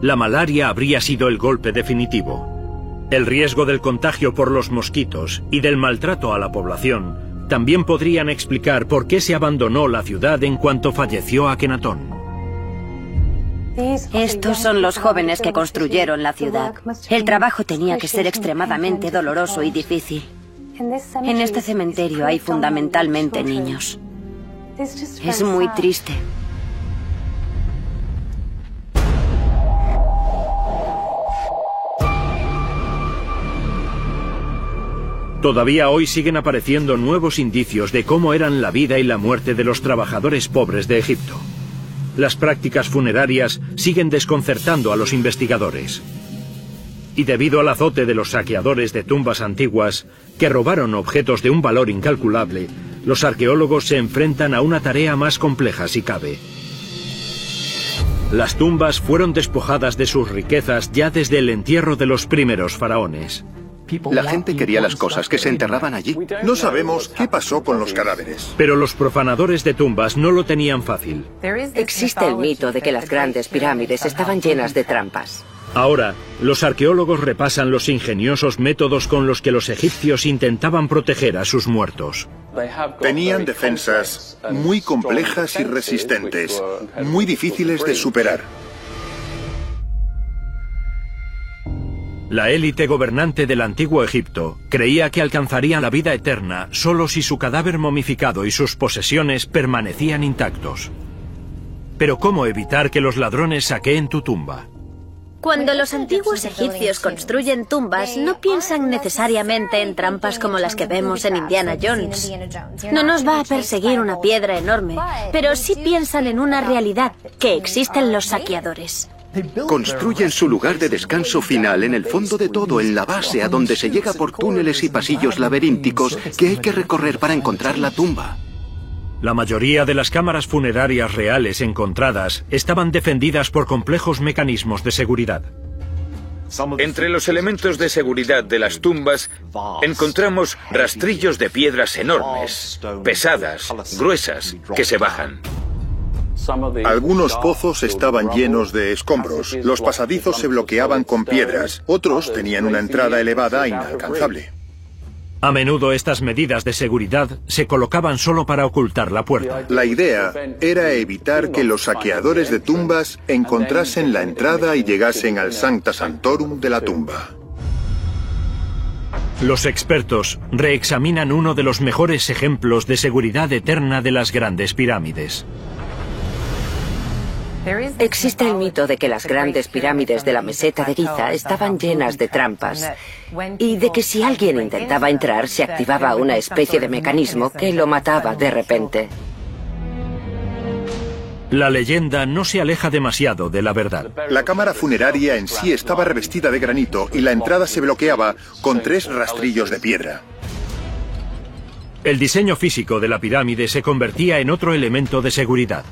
la malaria habría sido el golpe definitivo. El riesgo del contagio por los mosquitos y del maltrato a la población también podrían explicar por qué se abandonó la ciudad en cuanto falleció Akenatón. Estos son los jóvenes que construyeron la ciudad. El trabajo tenía que ser extremadamente doloroso y difícil. En este cementerio hay fundamentalmente niños. Es muy triste. Todavía hoy siguen apareciendo nuevos indicios de cómo eran la vida y la muerte de los trabajadores pobres de Egipto. Las prácticas funerarias siguen desconcertando a los investigadores. Y debido al azote de los saqueadores de tumbas antiguas, que robaron objetos de un valor incalculable, los arqueólogos se enfrentan a una tarea más compleja si cabe. Las tumbas fueron despojadas de sus riquezas ya desde el entierro de los primeros faraones. La gente quería las cosas que se enterraban allí. No sabemos qué pasó con los cadáveres. Pero los profanadores de tumbas no lo tenían fácil. Existe el mito de que las grandes pirámides estaban llenas de trampas. Ahora, los arqueólogos repasan los ingeniosos métodos con los que los egipcios intentaban proteger a sus muertos. Tenían defensas muy complejas y resistentes, muy difíciles de superar. La élite gobernante del antiguo Egipto creía que alcanzarían la vida eterna solo si su cadáver momificado y sus posesiones permanecían intactos. Pero ¿cómo evitar que los ladrones saqueen tu tumba? Cuando los antiguos egipcios construyen tumbas, no piensan necesariamente en trampas como las que vemos en Indiana Jones. No nos va a perseguir una piedra enorme, pero sí piensan en una realidad, que existen los saqueadores. Construyen su lugar de descanso final en el fondo de todo, en la base, a donde se llega por túneles y pasillos laberínticos que hay que recorrer para encontrar la tumba. La mayoría de las cámaras funerarias reales encontradas estaban defendidas por complejos mecanismos de seguridad. Entre los elementos de seguridad de las tumbas encontramos rastrillos de piedras enormes, pesadas, gruesas, que se bajan. Algunos pozos estaban llenos de escombros. Los pasadizos se bloqueaban con piedras. Otros tenían una entrada elevada e inalcanzable. A menudo estas medidas de seguridad se colocaban solo para ocultar la puerta. La idea era evitar que los saqueadores de tumbas encontrasen la entrada y llegasen al Sancta Santorum de la tumba. Los expertos reexaminan uno de los mejores ejemplos de seguridad eterna de las grandes pirámides. Existe el mito de que las grandes pirámides de la meseta de Giza estaban llenas de trampas y de que si alguien intentaba entrar se activaba una especie de mecanismo que lo mataba de repente. La leyenda no se aleja demasiado de la verdad. La cámara funeraria en sí estaba revestida de granito y la entrada se bloqueaba con tres rastrillos de piedra. El diseño físico de la pirámide se convertía en otro elemento de seguridad.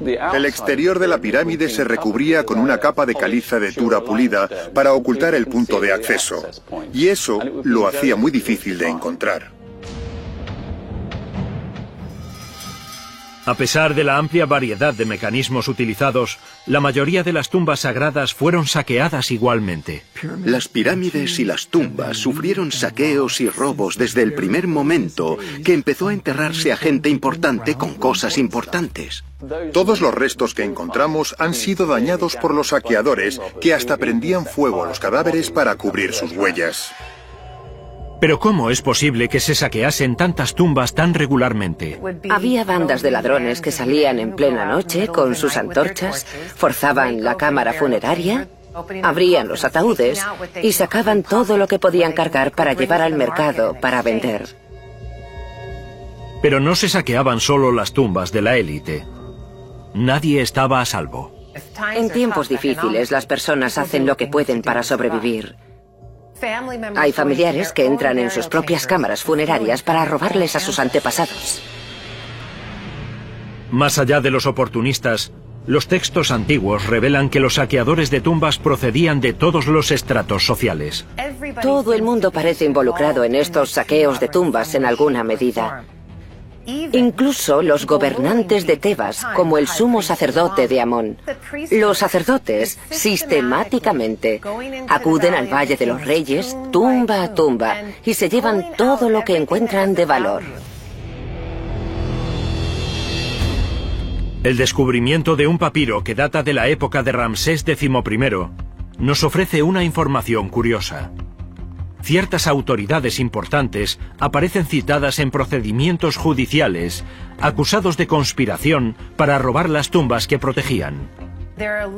El exterior de la pirámide se recubría con una capa de caliza de tura pulida para ocultar el punto de acceso, y eso lo hacía muy difícil de encontrar. A pesar de la amplia variedad de mecanismos utilizados, la mayoría de las tumbas sagradas fueron saqueadas igualmente. Las pirámides y las tumbas sufrieron saqueos y robos desde el primer momento que empezó a enterrarse a gente importante con cosas importantes. Todos los restos que encontramos han sido dañados por los saqueadores que hasta prendían fuego a los cadáveres para cubrir sus huellas. Pero ¿cómo es posible que se saqueasen tantas tumbas tan regularmente? Había bandas de ladrones que salían en plena noche con sus antorchas, forzaban la cámara funeraria, abrían los ataúdes y sacaban todo lo que podían cargar para llevar al mercado para vender. Pero no se saqueaban solo las tumbas de la élite. Nadie estaba a salvo. En tiempos difíciles las personas hacen lo que pueden para sobrevivir. Hay familiares que entran en sus propias cámaras funerarias para robarles a sus antepasados. Más allá de los oportunistas, los textos antiguos revelan que los saqueadores de tumbas procedían de todos los estratos sociales. Todo el mundo parece involucrado en estos saqueos de tumbas en alguna medida. Incluso los gobernantes de Tebas, como el sumo sacerdote de Amón. Los sacerdotes sistemáticamente acuden al Valle de los Reyes, tumba a tumba, y se llevan todo lo que encuentran de valor. El descubrimiento de un papiro que data de la época de Ramsés XI nos ofrece una información curiosa. Ciertas autoridades importantes aparecen citadas en procedimientos judiciales, acusados de conspiración para robar las tumbas que protegían.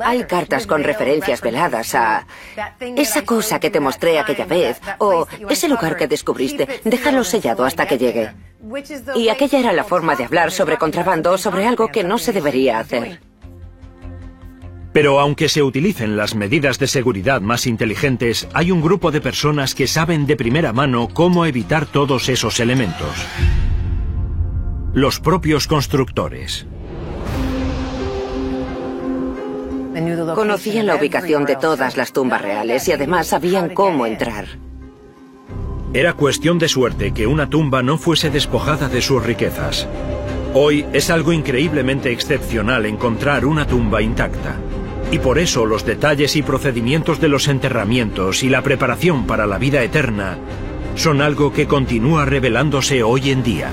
Hay cartas con referencias veladas a esa cosa que te mostré aquella vez o ese lugar que descubriste, déjalo sellado hasta que llegue. Y aquella era la forma de hablar sobre contrabando, sobre algo que no se debería hacer. Pero aunque se utilicen las medidas de seguridad más inteligentes, hay un grupo de personas que saben de primera mano cómo evitar todos esos elementos. Los propios constructores. Conocían la ubicación de todas las tumbas reales y además sabían cómo entrar. Era cuestión de suerte que una tumba no fuese despojada de sus riquezas. Hoy es algo increíblemente excepcional encontrar una tumba intacta. Y por eso los detalles y procedimientos de los enterramientos y la preparación para la vida eterna son algo que continúa revelándose hoy en día.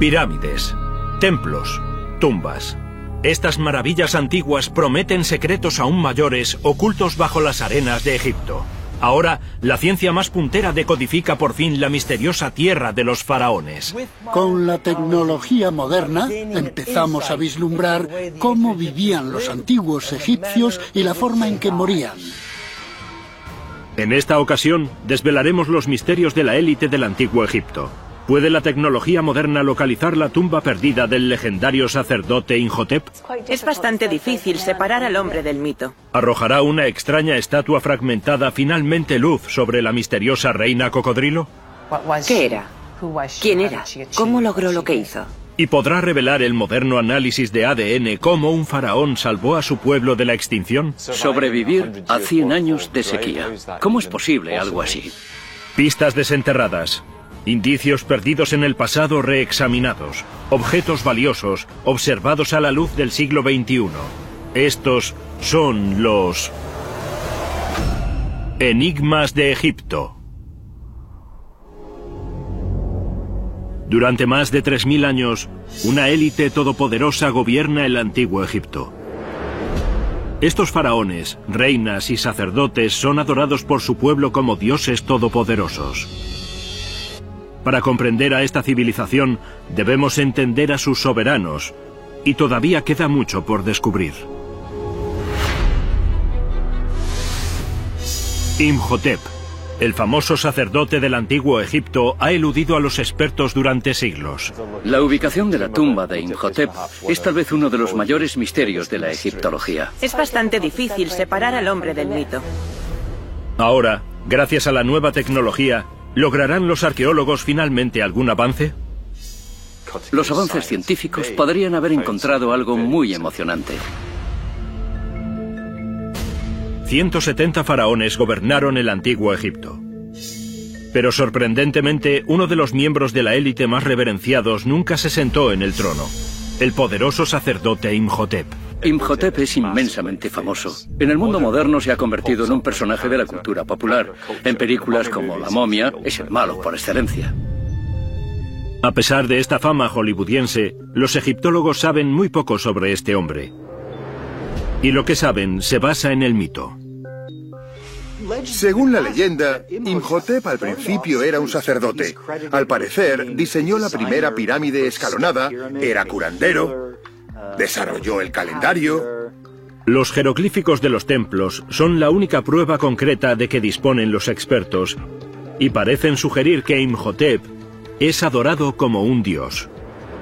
Pirámides, templos, tumbas. Estas maravillas antiguas prometen secretos aún mayores ocultos bajo las arenas de Egipto. Ahora, la ciencia más puntera decodifica por fin la misteriosa tierra de los faraones. Con la tecnología moderna empezamos a vislumbrar cómo vivían los antiguos egipcios y la forma en que morían. En esta ocasión, desvelaremos los misterios de la élite del antiguo Egipto. ¿Puede la tecnología moderna localizar la tumba perdida del legendario sacerdote Inhotep? Es bastante difícil separar al hombre del mito. ¿Arrojará una extraña estatua fragmentada finalmente luz sobre la misteriosa reina cocodrilo? ¿Qué era? ¿Quién era? ¿Cómo logró lo que hizo? ¿Y podrá revelar el moderno análisis de ADN cómo un faraón salvó a su pueblo de la extinción? Sobrevivir a 100 años de sequía. ¿Cómo es posible algo así? Pistas desenterradas, Indicios perdidos en el pasado reexaminados. Objetos valiosos observados a la luz del siglo XXI. Estos son los... Enigmas de Egipto. Durante más de 3.000 años, una élite todopoderosa gobierna el antiguo Egipto. Estos faraones, reinas y sacerdotes son adorados por su pueblo como dioses todopoderosos. Para comprender a esta civilización debemos entender a sus soberanos, y todavía queda mucho por descubrir. Imhotep, el famoso sacerdote del antiguo Egipto, ha eludido a los expertos durante siglos. La ubicación de la tumba de Imhotep es tal vez uno de los mayores misterios de la egiptología. Es bastante difícil separar al hombre del mito. Ahora, gracias a la nueva tecnología, ¿Lograrán los arqueólogos finalmente algún avance? Los avances científicos podrían haber encontrado algo muy emocionante. 170 faraones gobernaron el antiguo Egipto. Pero sorprendentemente, uno de los miembros de la élite más reverenciados nunca se sentó en el trono, el poderoso sacerdote Imhotep. Imhotep es inmensamente famoso. En el mundo moderno se ha convertido en un personaje de la cultura popular. En películas como La momia es el malo por excelencia. A pesar de esta fama hollywoodiense, los egiptólogos saben muy poco sobre este hombre. Y lo que saben se basa en el mito. Según la leyenda, Imhotep al principio era un sacerdote. Al parecer, diseñó la primera pirámide escalonada, era curandero, Desarrolló el calendario. Los jeroglíficos de los templos son la única prueba concreta de que disponen los expertos y parecen sugerir que Imhotep es adorado como un dios.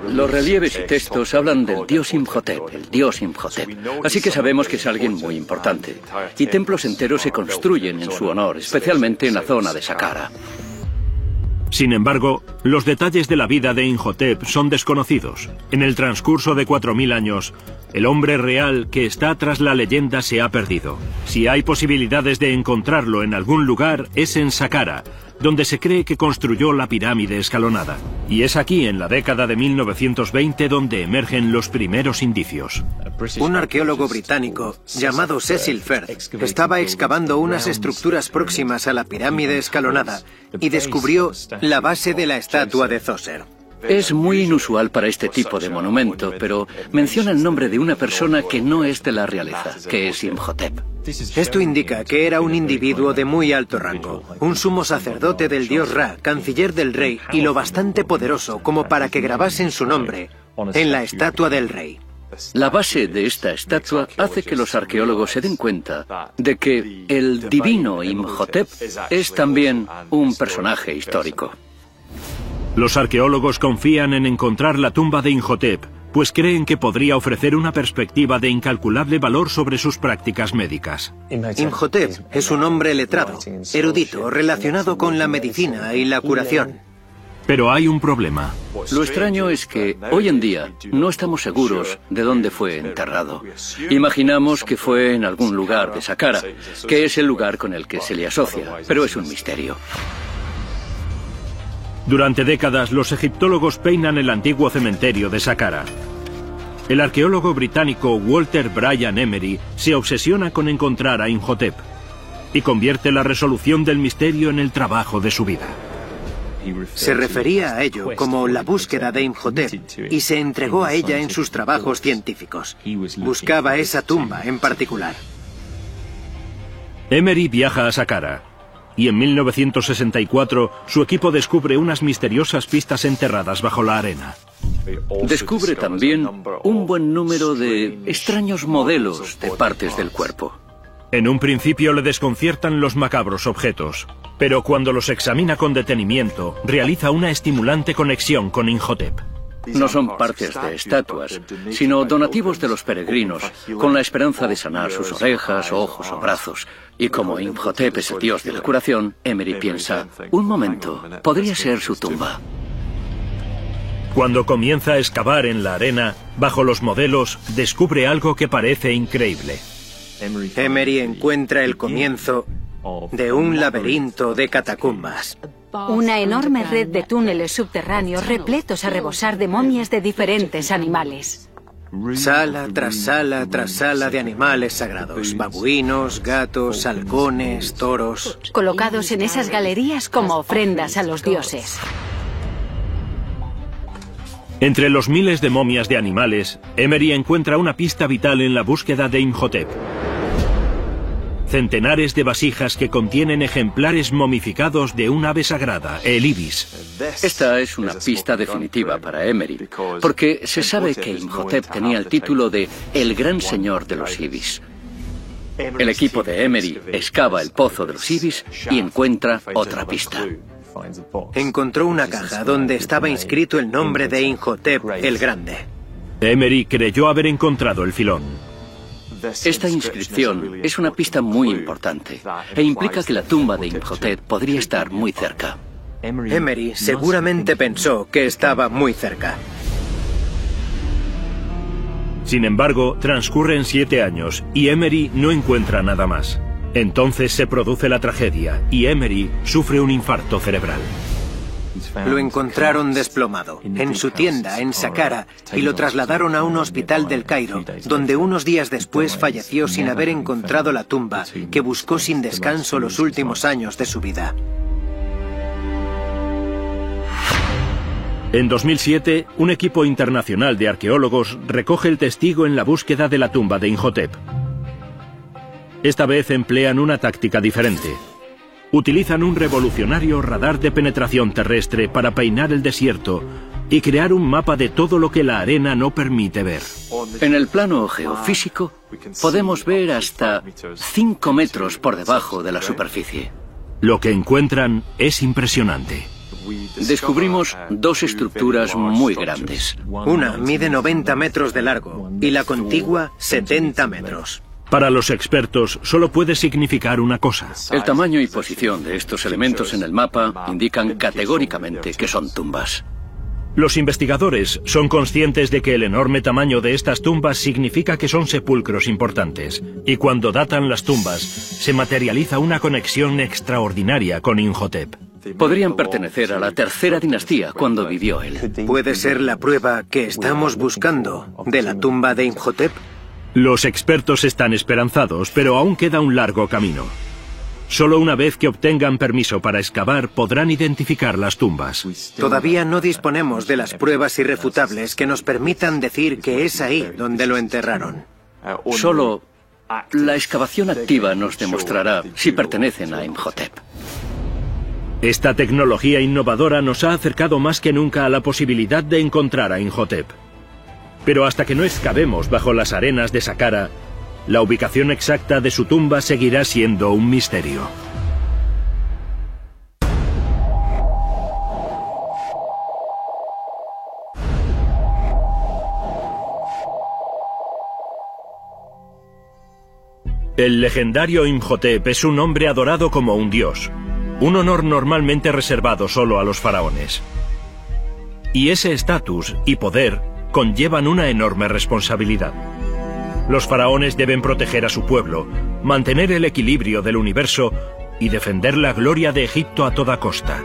Los relieves y textos hablan del dios Imhotep, el dios Imhotep. Así que sabemos que es alguien muy importante. Y templos enteros se construyen en su honor, especialmente en la zona de Saqqara. Sin embargo, los detalles de la vida de Inhotep son desconocidos. En el transcurso de 4.000 años, el hombre real que está tras la leyenda se ha perdido. Si hay posibilidades de encontrarlo en algún lugar, es en Saqqara, donde se cree que construyó la pirámide escalonada. Y es aquí, en la década de 1920, donde emergen los primeros indicios. Un arqueólogo británico llamado Cecil Firth estaba excavando unas estructuras próximas a la pirámide escalonada y descubrió la base de la estatua de Zoser. Es muy inusual para este tipo de monumento, pero menciona el nombre de una persona que no es de la realeza, que es Imhotep. Esto indica que era un individuo de muy alto rango, un sumo sacerdote del dios Ra, canciller del rey y lo bastante poderoso como para que grabasen su nombre en la estatua del rey. La base de esta estatua hace que los arqueólogos se den cuenta de que el divino Imhotep es también un personaje histórico. Los arqueólogos confían en encontrar la tumba de Imhotep, pues creen que podría ofrecer una perspectiva de incalculable valor sobre sus prácticas médicas. Imhotep es un hombre letrado, erudito, relacionado con la medicina y la curación. Pero hay un problema. Lo extraño es que hoy en día no estamos seguros de dónde fue enterrado. Imaginamos que fue en algún lugar de Saqqara, que es el lugar con el que se le asocia, pero es un misterio. Durante décadas, los egiptólogos peinan el antiguo cementerio de Saqqara. El arqueólogo británico Walter Bryan Emery se obsesiona con encontrar a Imhotep y convierte la resolución del misterio en el trabajo de su vida. Se refería a ello como la búsqueda de Imhotep y se entregó a ella en sus trabajos científicos. Buscaba esa tumba en particular. Emery viaja a Saqqara y en 1964 su equipo descubre unas misteriosas pistas enterradas bajo la arena. Descubre también un buen número de extraños modelos de partes del cuerpo. En un principio le desconciertan los macabros objetos, pero cuando los examina con detenimiento, realiza una estimulante conexión con Imhotep. No son partes de estatuas, sino donativos de los peregrinos, con la esperanza de sanar sus orejas, ojos o brazos. Y como Imhotep es el dios de la curación, Emery piensa, un momento, podría ser su tumba. Cuando comienza a excavar en la arena, bajo los modelos, descubre algo que parece increíble. Emery encuentra el comienzo de un laberinto de catacumbas. Una enorme red de túneles subterráneos repletos a rebosar de momias de diferentes animales. Sala tras sala tras sala de animales sagrados, babuinos, gatos, halcones, toros. Colocados en esas galerías como ofrendas a los dioses. Entre los miles de momias de animales, Emery encuentra una pista vital en la búsqueda de Imhotep. Centenares de vasijas que contienen ejemplares momificados de un ave sagrada, el ibis. Esta es una pista definitiva para Emery, porque se sabe que Imhotep tenía el título de el gran señor de los ibis. El equipo de Emery excava el pozo de los ibis y encuentra otra pista. Encontró una caja donde estaba inscrito el nombre de Imhotep el Grande. Emery creyó haber encontrado el filón. Esta inscripción es una pista muy importante e implica que la tumba de Imhotep podría estar muy cerca. Emery seguramente pensó que estaba muy cerca. Sin embargo, transcurren siete años y Emery no encuentra nada más. Entonces se produce la tragedia y Emery sufre un infarto cerebral. Lo encontraron desplomado, en su tienda, en Saqqara, y lo trasladaron a un hospital del Cairo, donde unos días después falleció sin haber encontrado la tumba que buscó sin descanso los últimos años de su vida. En 2007, un equipo internacional de arqueólogos recoge el testigo en la búsqueda de la tumba de Imhotep. Esta vez emplean una táctica diferente. Utilizan un revolucionario radar de penetración terrestre para peinar el desierto y crear un mapa de todo lo que la arena no permite ver. En el plano geofísico podemos ver hasta 5 metros por debajo de la superficie. Lo que encuentran es impresionante. Descubrimos dos estructuras muy grandes. Una mide 90 metros de largo y la contigua 70 metros. Para los expertos solo puede significar una cosa. El tamaño y posición de estos elementos en el mapa indican categóricamente que son tumbas. Los investigadores son conscientes de que el enorme tamaño de estas tumbas significa que son sepulcros importantes, y cuando datan las tumbas, se materializa una conexión extraordinaria con Imhotep. Podrían pertenecer a la tercera dinastía cuando vivió él. ¿Puede ser la prueba que estamos buscando de la tumba de Imhotep? Los expertos están esperanzados, pero aún queda un largo camino. Solo una vez que obtengan permiso para excavar podrán identificar las tumbas. Todavía no disponemos de las pruebas irrefutables que nos permitan decir que es ahí donde lo enterraron. Solo la excavación activa nos demostrará si pertenecen a Imhotep. Esta tecnología innovadora nos ha acercado más que nunca a la posibilidad de encontrar a Imhotep. Pero hasta que no excavemos bajo las arenas de Saqqara, la ubicación exacta de su tumba seguirá siendo un misterio. El legendario Imhotep es un hombre adorado como un dios, un honor normalmente reservado solo a los faraones. Y ese estatus y poder conllevan una enorme responsabilidad. Los faraones deben proteger a su pueblo, mantener el equilibrio del universo y defender la gloria de Egipto a toda costa.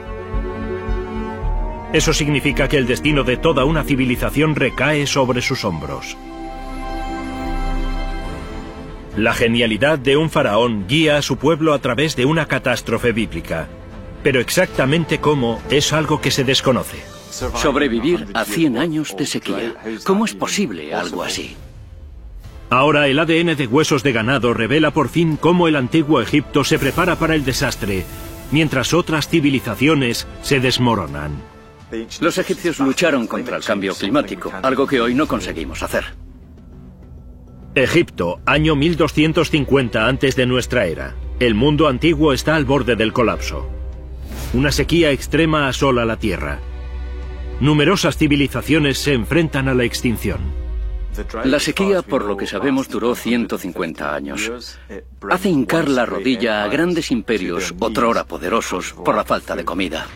Eso significa que el destino de toda una civilización recae sobre sus hombros. La genialidad de un faraón guía a su pueblo a través de una catástrofe bíblica. Pero exactamente cómo es algo que se desconoce. Sobrevivir a 100 años de sequía. ¿Cómo es posible algo así? Ahora el ADN de huesos de ganado revela por fin cómo el antiguo Egipto se prepara para el desastre, mientras otras civilizaciones se desmoronan. Los egipcios lucharon contra el cambio climático, algo que hoy no conseguimos hacer. Egipto, año 1250 antes de nuestra era. El mundo antiguo está al borde del colapso. Una sequía extrema asola la Tierra. Numerosas civilizaciones se enfrentan a la extinción. La sequía, por lo que sabemos, duró 150 años. Hace hincar la rodilla a grandes imperios, otrora poderosos, por la falta de comida.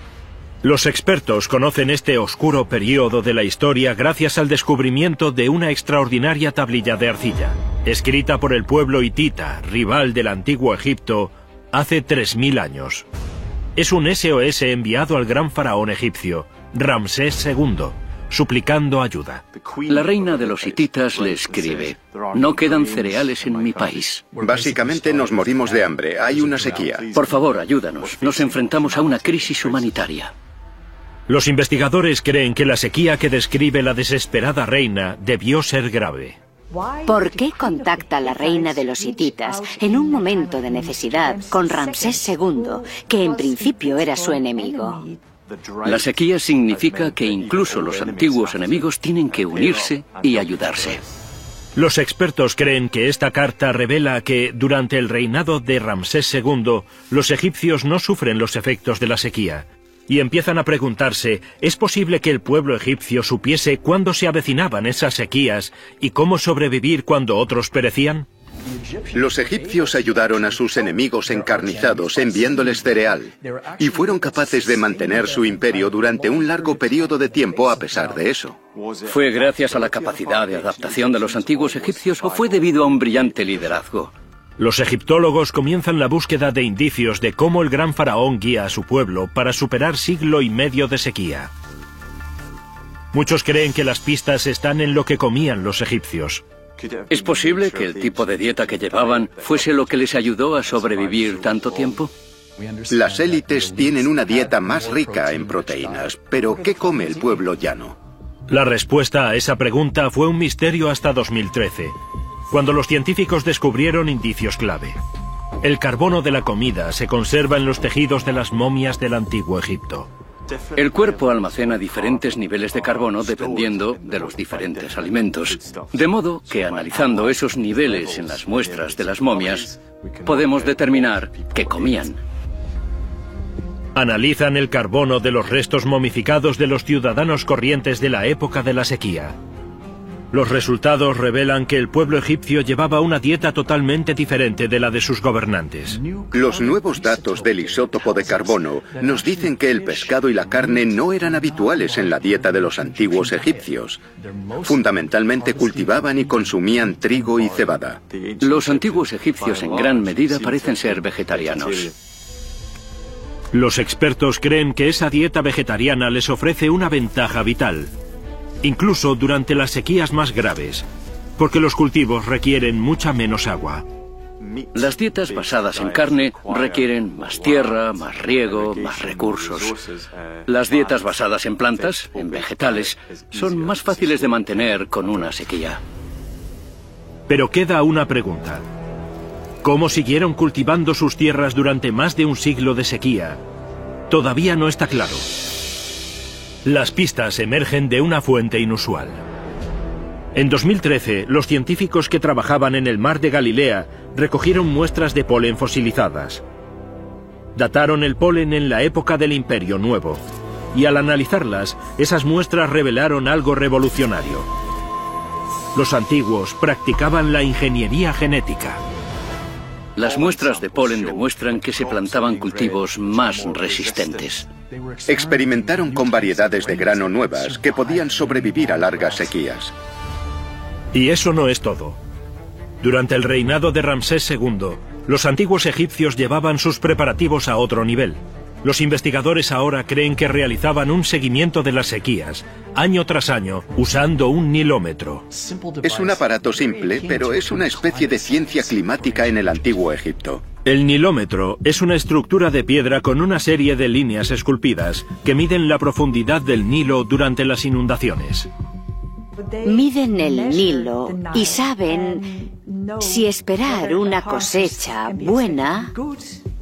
Los expertos conocen este oscuro periodo de la historia gracias al descubrimiento de una extraordinaria tablilla de arcilla, escrita por el pueblo hitita, rival del antiguo Egipto, hace 3.000 años. Es un SOS enviado al gran faraón egipcio, Ramsés II, suplicando ayuda. La reina de los hititas le escribe, no quedan cereales en mi país. Básicamente nos morimos de hambre, hay una sequía. Por favor, ayúdanos, nos enfrentamos a una crisis humanitaria. Los investigadores creen que la sequía que describe la desesperada reina debió ser grave. ¿Por qué contacta la reina de los hititas en un momento de necesidad con Ramsés II, que en principio era su enemigo? La sequía significa que incluso los antiguos enemigos tienen que unirse y ayudarse. Los expertos creen que esta carta revela que durante el reinado de Ramsés II los egipcios no sufren los efectos de la sequía, y empiezan a preguntarse, ¿es posible que el pueblo egipcio supiese cuándo se avecinaban esas sequías y cómo sobrevivir cuando otros perecían? Los egipcios ayudaron a sus enemigos encarnizados enviándoles cereal y fueron capaces de mantener su imperio durante un largo periodo de tiempo a pesar de eso. ¿Fue gracias a la capacidad de adaptación de los antiguos egipcios o fue debido a un brillante liderazgo? Los egiptólogos comienzan la búsqueda de indicios de cómo el gran faraón guía a su pueblo para superar siglo y medio de sequía. Muchos creen que las pistas están en lo que comían los egipcios. ¿Es posible que el tipo de dieta que llevaban fuese lo que les ayudó a sobrevivir tanto tiempo? Las élites tienen una dieta más rica en proteínas, pero ¿qué come el pueblo llano? La respuesta a esa pregunta fue un misterio hasta 2013 cuando los científicos descubrieron indicios clave. El carbono de la comida se conserva en los tejidos de las momias del antiguo Egipto. El cuerpo almacena diferentes niveles de carbono dependiendo de los diferentes alimentos. De modo que analizando esos niveles en las muestras de las momias, podemos determinar qué comían. Analizan el carbono de los restos momificados de los ciudadanos corrientes de la época de la sequía. Los resultados revelan que el pueblo egipcio llevaba una dieta totalmente diferente de la de sus gobernantes. Los nuevos datos del isótopo de carbono nos dicen que el pescado y la carne no eran habituales en la dieta de los antiguos egipcios. Fundamentalmente cultivaban y consumían trigo y cebada. Los antiguos egipcios en gran medida parecen ser vegetarianos. Los expertos creen que esa dieta vegetariana les ofrece una ventaja vital incluso durante las sequías más graves, porque los cultivos requieren mucha menos agua. Las dietas basadas en carne requieren más tierra, más riego, más recursos. Las dietas basadas en plantas, en vegetales, son más fáciles de mantener con una sequía. Pero queda una pregunta. ¿Cómo siguieron cultivando sus tierras durante más de un siglo de sequía? Todavía no está claro. Las pistas emergen de una fuente inusual. En 2013, los científicos que trabajaban en el mar de Galilea recogieron muestras de polen fosilizadas. Dataron el polen en la época del Imperio Nuevo, y al analizarlas, esas muestras revelaron algo revolucionario. Los antiguos practicaban la ingeniería genética. Las muestras de polen demuestran que se plantaban cultivos más resistentes. Experimentaron con variedades de grano nuevas que podían sobrevivir a largas sequías. Y eso no es todo. Durante el reinado de Ramsés II, los antiguos egipcios llevaban sus preparativos a otro nivel. Los investigadores ahora creen que realizaban un seguimiento de las sequías, año tras año, usando un nilómetro. Es un aparato simple, pero es una especie de ciencia climática en el antiguo Egipto. El nilómetro es una estructura de piedra con una serie de líneas esculpidas que miden la profundidad del Nilo durante las inundaciones. Miden el Nilo y saben si esperar una cosecha buena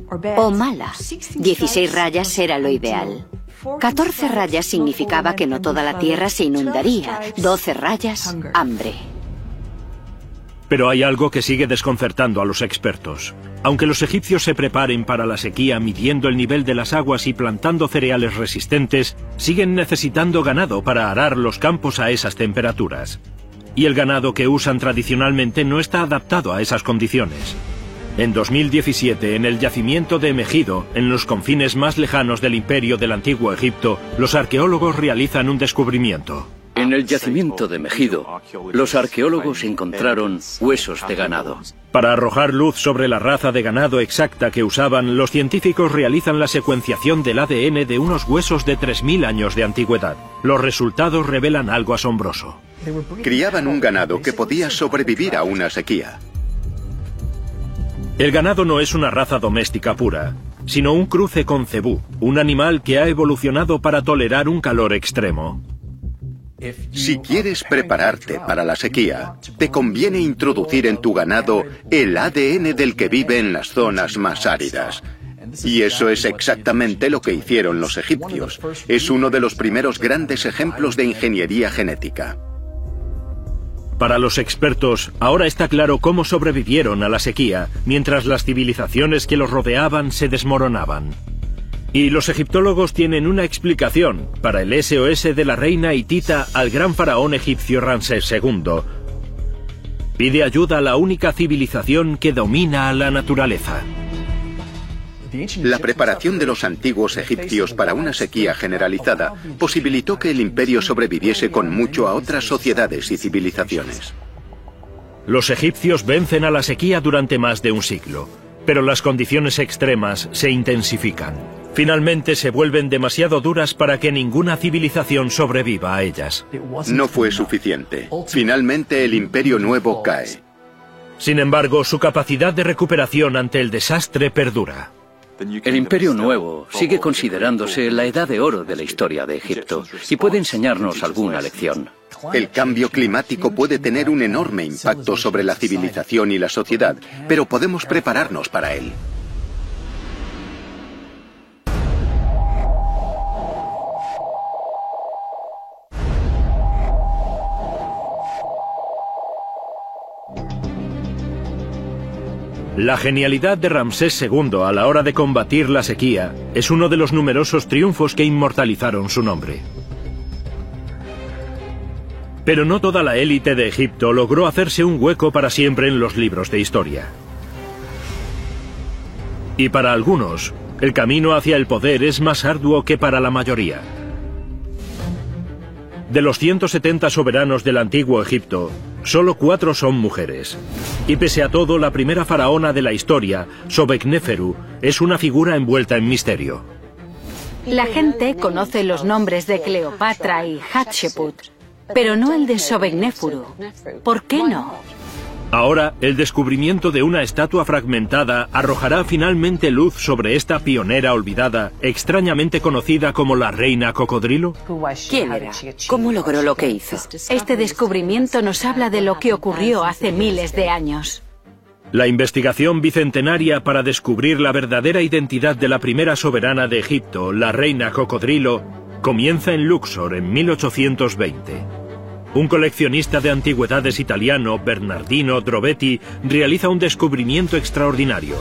o mala. 16 rayas era lo ideal. 14 rayas significaba que no toda la tierra se inundaría. 12 rayas, hambre. Pero hay algo que sigue desconcertando a los expertos. Aunque los egipcios se preparen para la sequía midiendo el nivel de las aguas y plantando cereales resistentes, siguen necesitando ganado para arar los campos a esas temperaturas. Y el ganado que usan tradicionalmente no está adaptado a esas condiciones. En 2017, en el yacimiento de Megido, en los confines más lejanos del imperio del antiguo Egipto, los arqueólogos realizan un descubrimiento. En el yacimiento de Megido, los arqueólogos encontraron huesos de ganado. Para arrojar luz sobre la raza de ganado exacta que usaban, los científicos realizan la secuenciación del ADN de unos huesos de 3.000 años de antigüedad. Los resultados revelan algo asombroso. Criaban un ganado que podía sobrevivir a una sequía. El ganado no es una raza doméstica pura, sino un cruce con cebú, un animal que ha evolucionado para tolerar un calor extremo. Si quieres prepararte para la sequía, te conviene introducir en tu ganado el ADN del que vive en las zonas más áridas. Y eso es exactamente lo que hicieron los egipcios. Es uno de los primeros grandes ejemplos de ingeniería genética. Para los expertos, ahora está claro cómo sobrevivieron a la sequía, mientras las civilizaciones que los rodeaban se desmoronaban. Y los egiptólogos tienen una explicación para el SOS de la reina hitita al gran faraón egipcio Ramsés II. Pide ayuda a la única civilización que domina a la naturaleza. La preparación de los antiguos egipcios para una sequía generalizada posibilitó que el imperio sobreviviese con mucho a otras sociedades y civilizaciones. Los egipcios vencen a la sequía durante más de un siglo, pero las condiciones extremas se intensifican. Finalmente se vuelven demasiado duras para que ninguna civilización sobreviva a ellas. No fue suficiente. Finalmente el imperio nuevo cae. Sin embargo, su capacidad de recuperación ante el desastre perdura. El Imperio Nuevo sigue considerándose la edad de oro de la historia de Egipto y puede enseñarnos alguna lección. El cambio climático puede tener un enorme impacto sobre la civilización y la sociedad, pero podemos prepararnos para él. La genialidad de Ramsés II a la hora de combatir la sequía es uno de los numerosos triunfos que inmortalizaron su nombre. Pero no toda la élite de Egipto logró hacerse un hueco para siempre en los libros de historia. Y para algunos, el camino hacia el poder es más arduo que para la mayoría. De los 170 soberanos del antiguo Egipto, solo cuatro son mujeres. Y pese a todo, la primera faraona de la historia, Sobekneferu, es una figura envuelta en misterio. La gente conoce los nombres de Cleopatra y Hatshepsut, pero no el de Sobekneferu. ¿Por qué no? Ahora, el descubrimiento de una estatua fragmentada arrojará finalmente luz sobre esta pionera olvidada, extrañamente conocida como la reina cocodrilo. ¿Quién era? ¿Cómo logró lo que hizo? Este descubrimiento nos habla de lo que ocurrió hace miles de años. La investigación bicentenaria para descubrir la verdadera identidad de la primera soberana de Egipto, la reina cocodrilo, comienza en Luxor en 1820. Un coleccionista de antigüedades italiano, Bernardino Drobetti, realiza un descubrimiento extraordinario.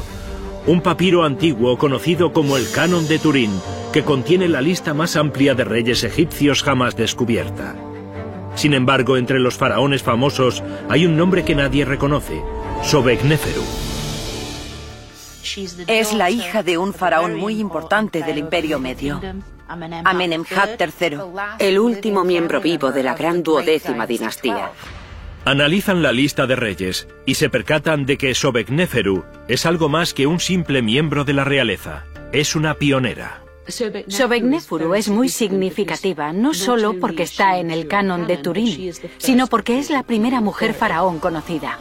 Un papiro antiguo conocido como el Canon de Turín, que contiene la lista más amplia de reyes egipcios jamás descubierta. Sin embargo, entre los faraones famosos hay un nombre que nadie reconoce, Sobekneferu. Es la hija de un faraón muy importante del Imperio Medio. Amenemhat III, el último miembro vivo de la gran duodécima dinastía. Analizan la lista de reyes y se percatan de que Sobekneferu es algo más que un simple miembro de la realeza. Es una pionera. Sobekneferu es muy significativa, no solo porque está en el canon de Turín, sino porque es la primera mujer faraón conocida.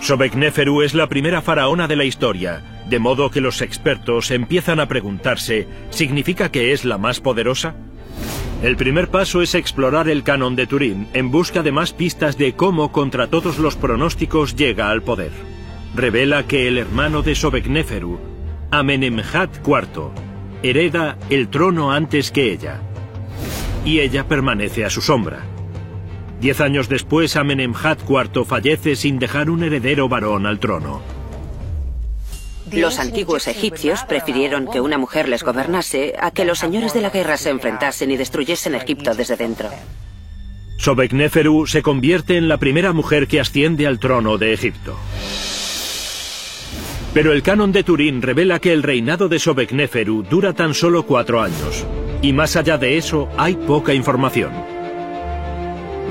Sobekneferu es la primera faraona de la historia, de modo que los expertos empiezan a preguntarse, ¿significa que es la más poderosa? El primer paso es explorar el canon de Turín en busca de más pistas de cómo, contra todos los pronósticos, llega al poder. Revela que el hermano de Sobekneferu, Amenemhat IV, hereda el trono antes que ella. Y ella permanece a su sombra. Diez años después, Amenemhat IV fallece sin dejar un heredero varón al trono. Los antiguos egipcios prefirieron que una mujer les gobernase a que los señores de la guerra se enfrentasen y destruyesen Egipto desde dentro. Sobekneferu se convierte en la primera mujer que asciende al trono de Egipto. Pero el canon de Turín revela que el reinado de Sobekneferu dura tan solo cuatro años. Y más allá de eso, hay poca información.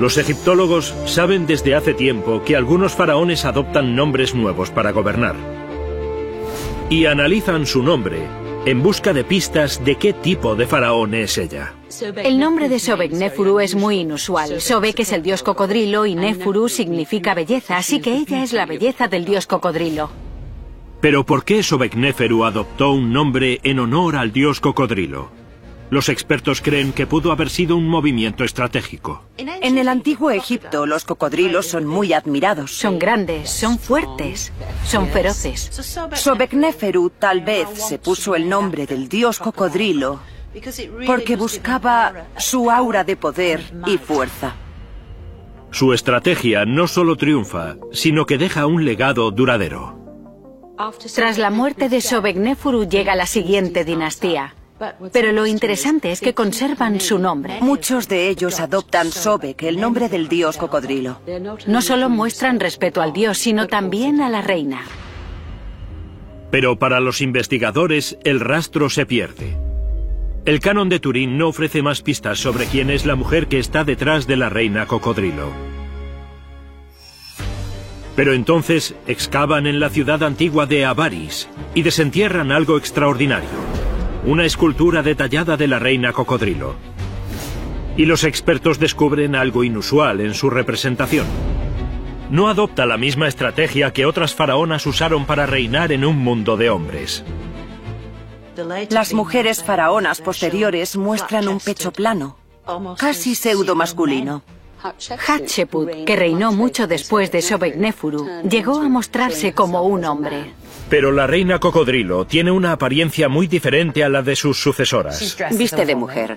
Los egiptólogos saben desde hace tiempo que algunos faraones adoptan nombres nuevos para gobernar. Y analizan su nombre en busca de pistas de qué tipo de faraón es ella. El nombre de Sobekneferu es muy inusual. Sobek es el dios cocodrilo y Nefuru significa belleza, así que ella es la belleza del dios cocodrilo. Pero ¿por qué Sobekneferu adoptó un nombre en honor al dios cocodrilo? Los expertos creen que pudo haber sido un movimiento estratégico. En el antiguo Egipto los cocodrilos son muy admirados. Son grandes, son fuertes, son feroces. Sobekneferu tal vez se puso el nombre del dios cocodrilo porque buscaba su aura de poder y fuerza. Su estrategia no solo triunfa, sino que deja un legado duradero. Tras la muerte de Sobekneferu llega la siguiente dinastía. Pero lo interesante es que conservan su nombre. Muchos de ellos adoptan Sobek, el nombre del dios cocodrilo. No solo muestran respeto al dios, sino también a la reina. Pero para los investigadores el rastro se pierde. El canon de Turín no ofrece más pistas sobre quién es la mujer que está detrás de la reina cocodrilo. Pero entonces excavan en la ciudad antigua de Avaris y desentierran algo extraordinario una escultura detallada de la reina cocodrilo. Y los expertos descubren algo inusual en su representación. No adopta la misma estrategia que otras faraonas usaron para reinar en un mundo de hombres. Las mujeres faraonas posteriores muestran un pecho plano, casi pseudo masculino. Hatshepsut, que reinó mucho después de Sobekneferu, llegó a mostrarse como un hombre. Pero la reina cocodrilo tiene una apariencia muy diferente a la de sus sucesoras. Viste de mujer.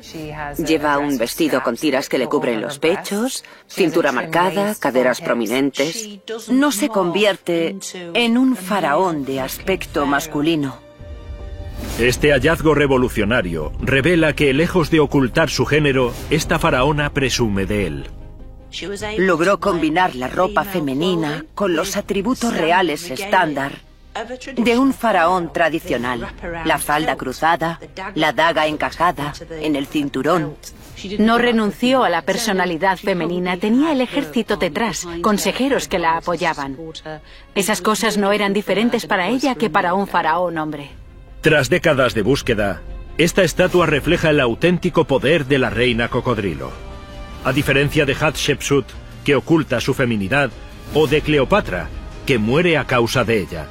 Lleva un vestido con tiras que le cubren los pechos, cintura marcada, caderas prominentes. No se convierte en un faraón de aspecto masculino. Este hallazgo revolucionario revela que, lejos de ocultar su género, esta faraona presume de él. Logró combinar la ropa femenina con los atributos reales estándar de un faraón tradicional. La falda cruzada, la daga encajada en el cinturón. No renunció a la personalidad femenina, tenía el ejército detrás, consejeros que la apoyaban. Esas cosas no eran diferentes para ella que para un faraón hombre. Tras décadas de búsqueda, esta estatua refleja el auténtico poder de la reina cocodrilo. A diferencia de Hatshepsut, que oculta su feminidad, o de Cleopatra, que muere a causa de ella.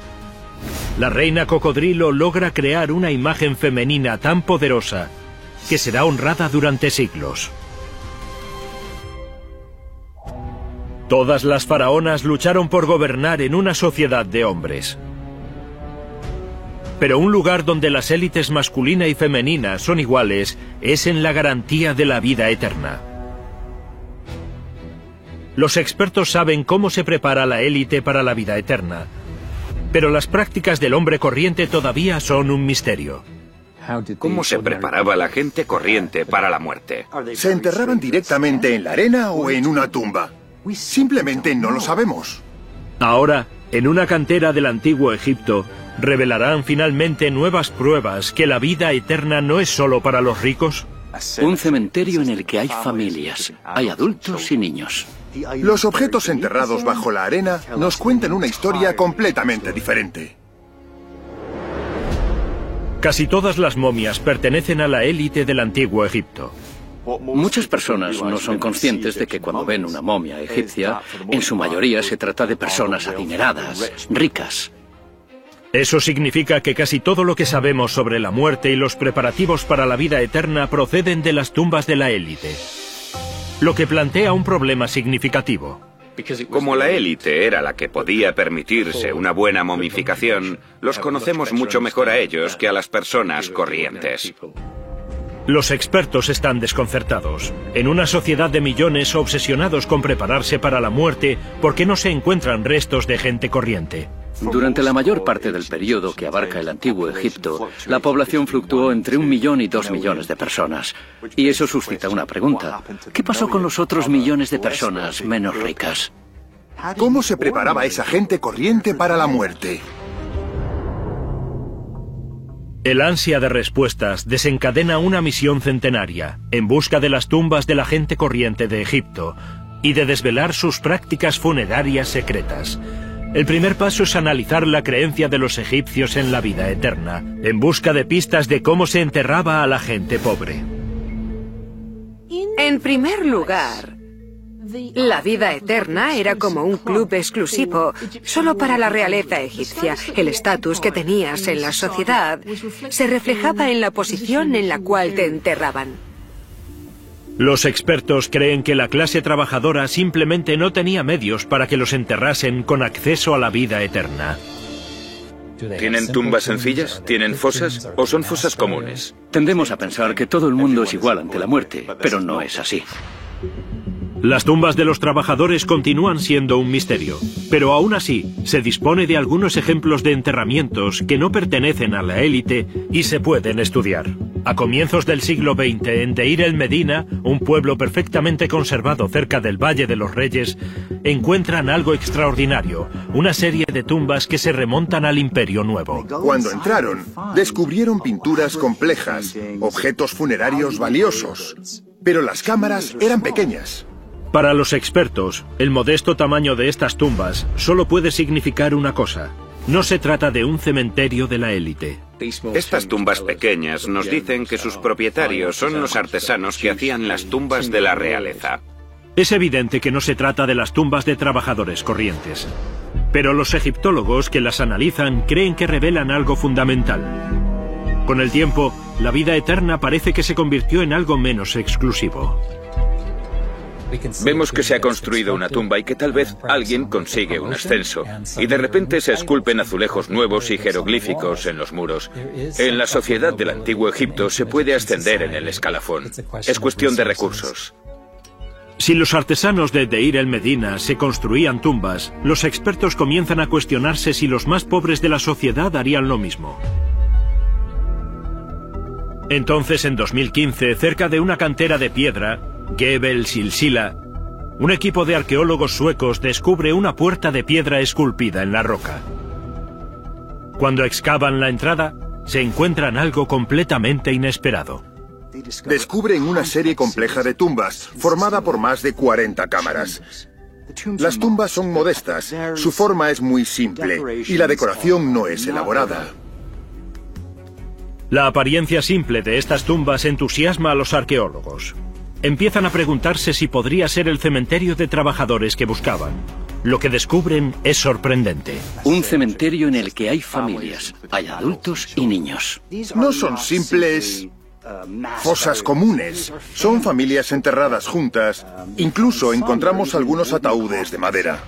La reina cocodrilo logra crear una imagen femenina tan poderosa que será honrada durante siglos. Todas las faraonas lucharon por gobernar en una sociedad de hombres. Pero un lugar donde las élites masculina y femenina son iguales es en la garantía de la vida eterna. Los expertos saben cómo se prepara la élite para la vida eterna, pero las prácticas del hombre corriente todavía son un misterio. ¿Cómo se preparaba la gente corriente para la muerte? ¿Se enterraban directamente en la arena o en una tumba? Simplemente no lo sabemos. Ahora, en una cantera del antiguo Egipto, revelarán finalmente nuevas pruebas que la vida eterna no es solo para los ricos. Un cementerio en el que hay familias, hay adultos y niños. Los objetos enterrados bajo la arena nos cuentan una historia completamente diferente. Casi todas las momias pertenecen a la élite del antiguo Egipto. Muchas personas no son conscientes de que cuando ven una momia egipcia, en su mayoría se trata de personas adineradas, ricas. Eso significa que casi todo lo que sabemos sobre la muerte y los preparativos para la vida eterna proceden de las tumbas de la élite. Lo que plantea un problema significativo. Como la élite era la que podía permitirse una buena momificación, los conocemos mucho mejor a ellos que a las personas corrientes. Los expertos están desconcertados. En una sociedad de millones obsesionados con prepararse para la muerte, ¿por qué no se encuentran restos de gente corriente? Durante la mayor parte del periodo que abarca el antiguo Egipto, la población fluctuó entre un millón y dos millones de personas. Y eso suscita una pregunta. ¿Qué pasó con los otros millones de personas menos ricas? ¿Cómo se preparaba esa gente corriente para la muerte? El ansia de respuestas desencadena una misión centenaria en busca de las tumbas de la gente corriente de Egipto y de desvelar sus prácticas funerarias secretas. El primer paso es analizar la creencia de los egipcios en la vida eterna, en busca de pistas de cómo se enterraba a la gente pobre. En primer lugar, la vida eterna era como un club exclusivo, solo para la realeza egipcia. El estatus que tenías en la sociedad se reflejaba en la posición en la cual te enterraban. Los expertos creen que la clase trabajadora simplemente no tenía medios para que los enterrasen con acceso a la vida eterna. ¿Tienen tumbas sencillas? ¿Tienen fosas? ¿O son fosas comunes? Tendemos a pensar que todo el mundo es igual ante la muerte, pero no es así. Las tumbas de los trabajadores continúan siendo un misterio, pero aún así se dispone de algunos ejemplos de enterramientos que no pertenecen a la élite y se pueden estudiar. A comienzos del siglo XX, en Deir el Medina, un pueblo perfectamente conservado cerca del Valle de los Reyes, encuentran algo extraordinario, una serie de tumbas que se remontan al Imperio Nuevo. Cuando entraron, descubrieron pinturas complejas, objetos funerarios valiosos, pero las cámaras eran pequeñas. Para los expertos, el modesto tamaño de estas tumbas solo puede significar una cosa. No se trata de un cementerio de la élite. Estas tumbas pequeñas nos dicen que sus propietarios son los artesanos que hacían las tumbas de la realeza. Es evidente que no se trata de las tumbas de trabajadores corrientes. Pero los egiptólogos que las analizan creen que revelan algo fundamental. Con el tiempo, la vida eterna parece que se convirtió en algo menos exclusivo. Vemos que se ha construido una tumba y que tal vez alguien consigue un ascenso. Y de repente se esculpen azulejos nuevos y jeroglíficos en los muros. En la sociedad del antiguo Egipto se puede ascender en el escalafón. Es cuestión de recursos. Si los artesanos de Deir el Medina se construían tumbas, los expertos comienzan a cuestionarse si los más pobres de la sociedad harían lo mismo. Entonces, en 2015, cerca de una cantera de piedra, Gebel Silsila, un equipo de arqueólogos suecos descubre una puerta de piedra esculpida en la roca. Cuando excavan la entrada, se encuentran algo completamente inesperado. Descubren una serie compleja de tumbas, formada por más de 40 cámaras. Las tumbas son modestas, su forma es muy simple y la decoración no es elaborada. La apariencia simple de estas tumbas entusiasma a los arqueólogos empiezan a preguntarse si podría ser el cementerio de trabajadores que buscaban. lo que descubren es sorprendente. Un cementerio en el que hay familias, hay adultos y niños. No son simples fosas comunes. Son familias enterradas juntas. Incluso encontramos algunos ataúdes de madera.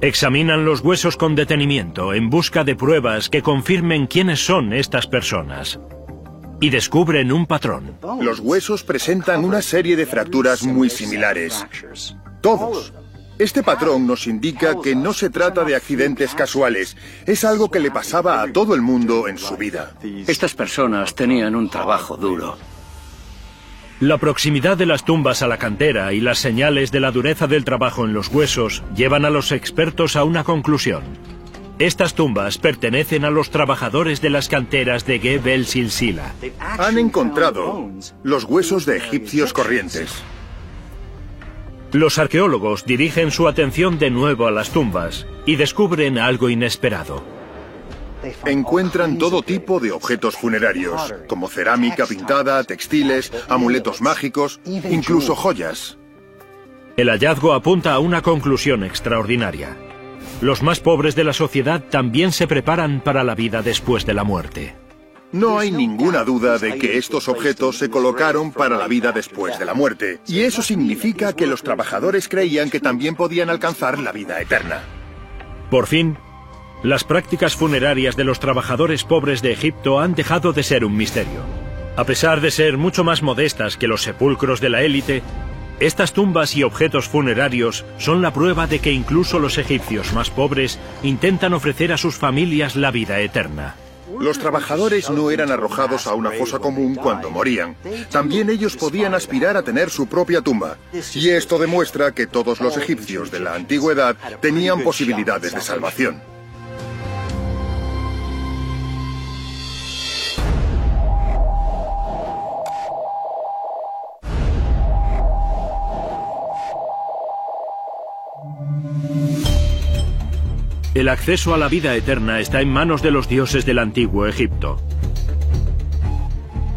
Examinan los huesos con detenimiento en busca de pruebas que confirmen quiénes son estas personas. Y descubren un patrón. Los huesos presentan una serie de fracturas muy similares. Todos. Este patrón nos indica que no se trata de accidentes casuales, es algo que le pasaba a todo el mundo en su vida. Estas personas tenían un trabajo duro. La proximidad de las tumbas a la cantera y las señales de la dureza del trabajo en los huesos llevan a los expertos a una conclusión. Estas tumbas pertenecen a los trabajadores de las canteras de Gebel Silsila. Han encontrado los huesos de egipcios corrientes. Los arqueólogos dirigen su atención de nuevo a las tumbas y descubren algo inesperado. Encuentran todo tipo de objetos funerarios, como cerámica pintada, textiles, amuletos mágicos, incluso joyas. El hallazgo apunta a una conclusión extraordinaria. Los más pobres de la sociedad también se preparan para la vida después de la muerte. No hay ninguna duda de que estos objetos se colocaron para la vida después de la muerte, y eso significa que los trabajadores creían que también podían alcanzar la vida eterna. Por fin, las prácticas funerarias de los trabajadores pobres de Egipto han dejado de ser un misterio. A pesar de ser mucho más modestas que los sepulcros de la élite, estas tumbas y objetos funerarios son la prueba de que incluso los egipcios más pobres intentan ofrecer a sus familias la vida eterna. Los trabajadores no eran arrojados a una fosa común cuando morían. También ellos podían aspirar a tener su propia tumba. Y esto demuestra que todos los egipcios de la antigüedad tenían posibilidades de salvación. El acceso a la vida eterna está en manos de los dioses del antiguo Egipto.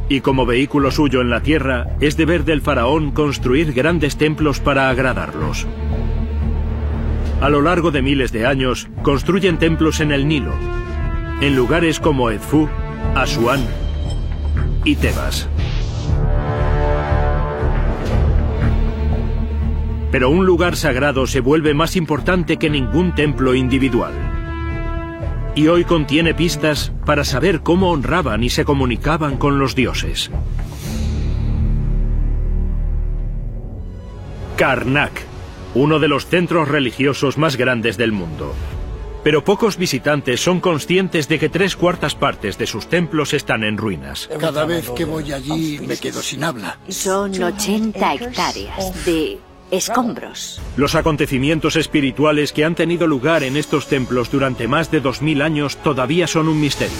Y como vehículo suyo en la tierra, es deber del faraón construir grandes templos para agradarlos. A lo largo de miles de años, construyen templos en el Nilo, en lugares como Edfú, Asuán y Tebas. Pero un lugar sagrado se vuelve más importante que ningún templo individual. Y hoy contiene pistas para saber cómo honraban y se comunicaban con los dioses. Karnak, uno de los centros religiosos más grandes del mundo. Pero pocos visitantes son conscientes de que tres cuartas partes de sus templos están en ruinas. Cada vez que voy allí me quedo sin habla. Son 80 hectáreas de escombros. Los acontecimientos espirituales que han tenido lugar en estos templos durante más de 2000 años todavía son un misterio.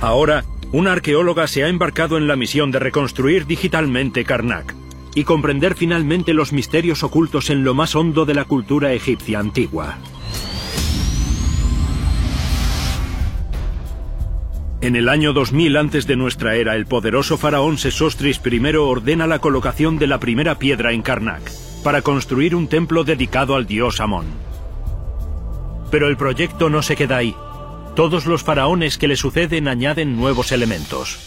Ahora, una arqueóloga se ha embarcado en la misión de reconstruir digitalmente Karnak y comprender finalmente los misterios ocultos en lo más hondo de la cultura egipcia antigua. En el año 2000 antes de nuestra era, el poderoso faraón Sesostris I ordena la colocación de la primera piedra en Karnak, para construir un templo dedicado al dios Amón. Pero el proyecto no se queda ahí. Todos los faraones que le suceden añaden nuevos elementos.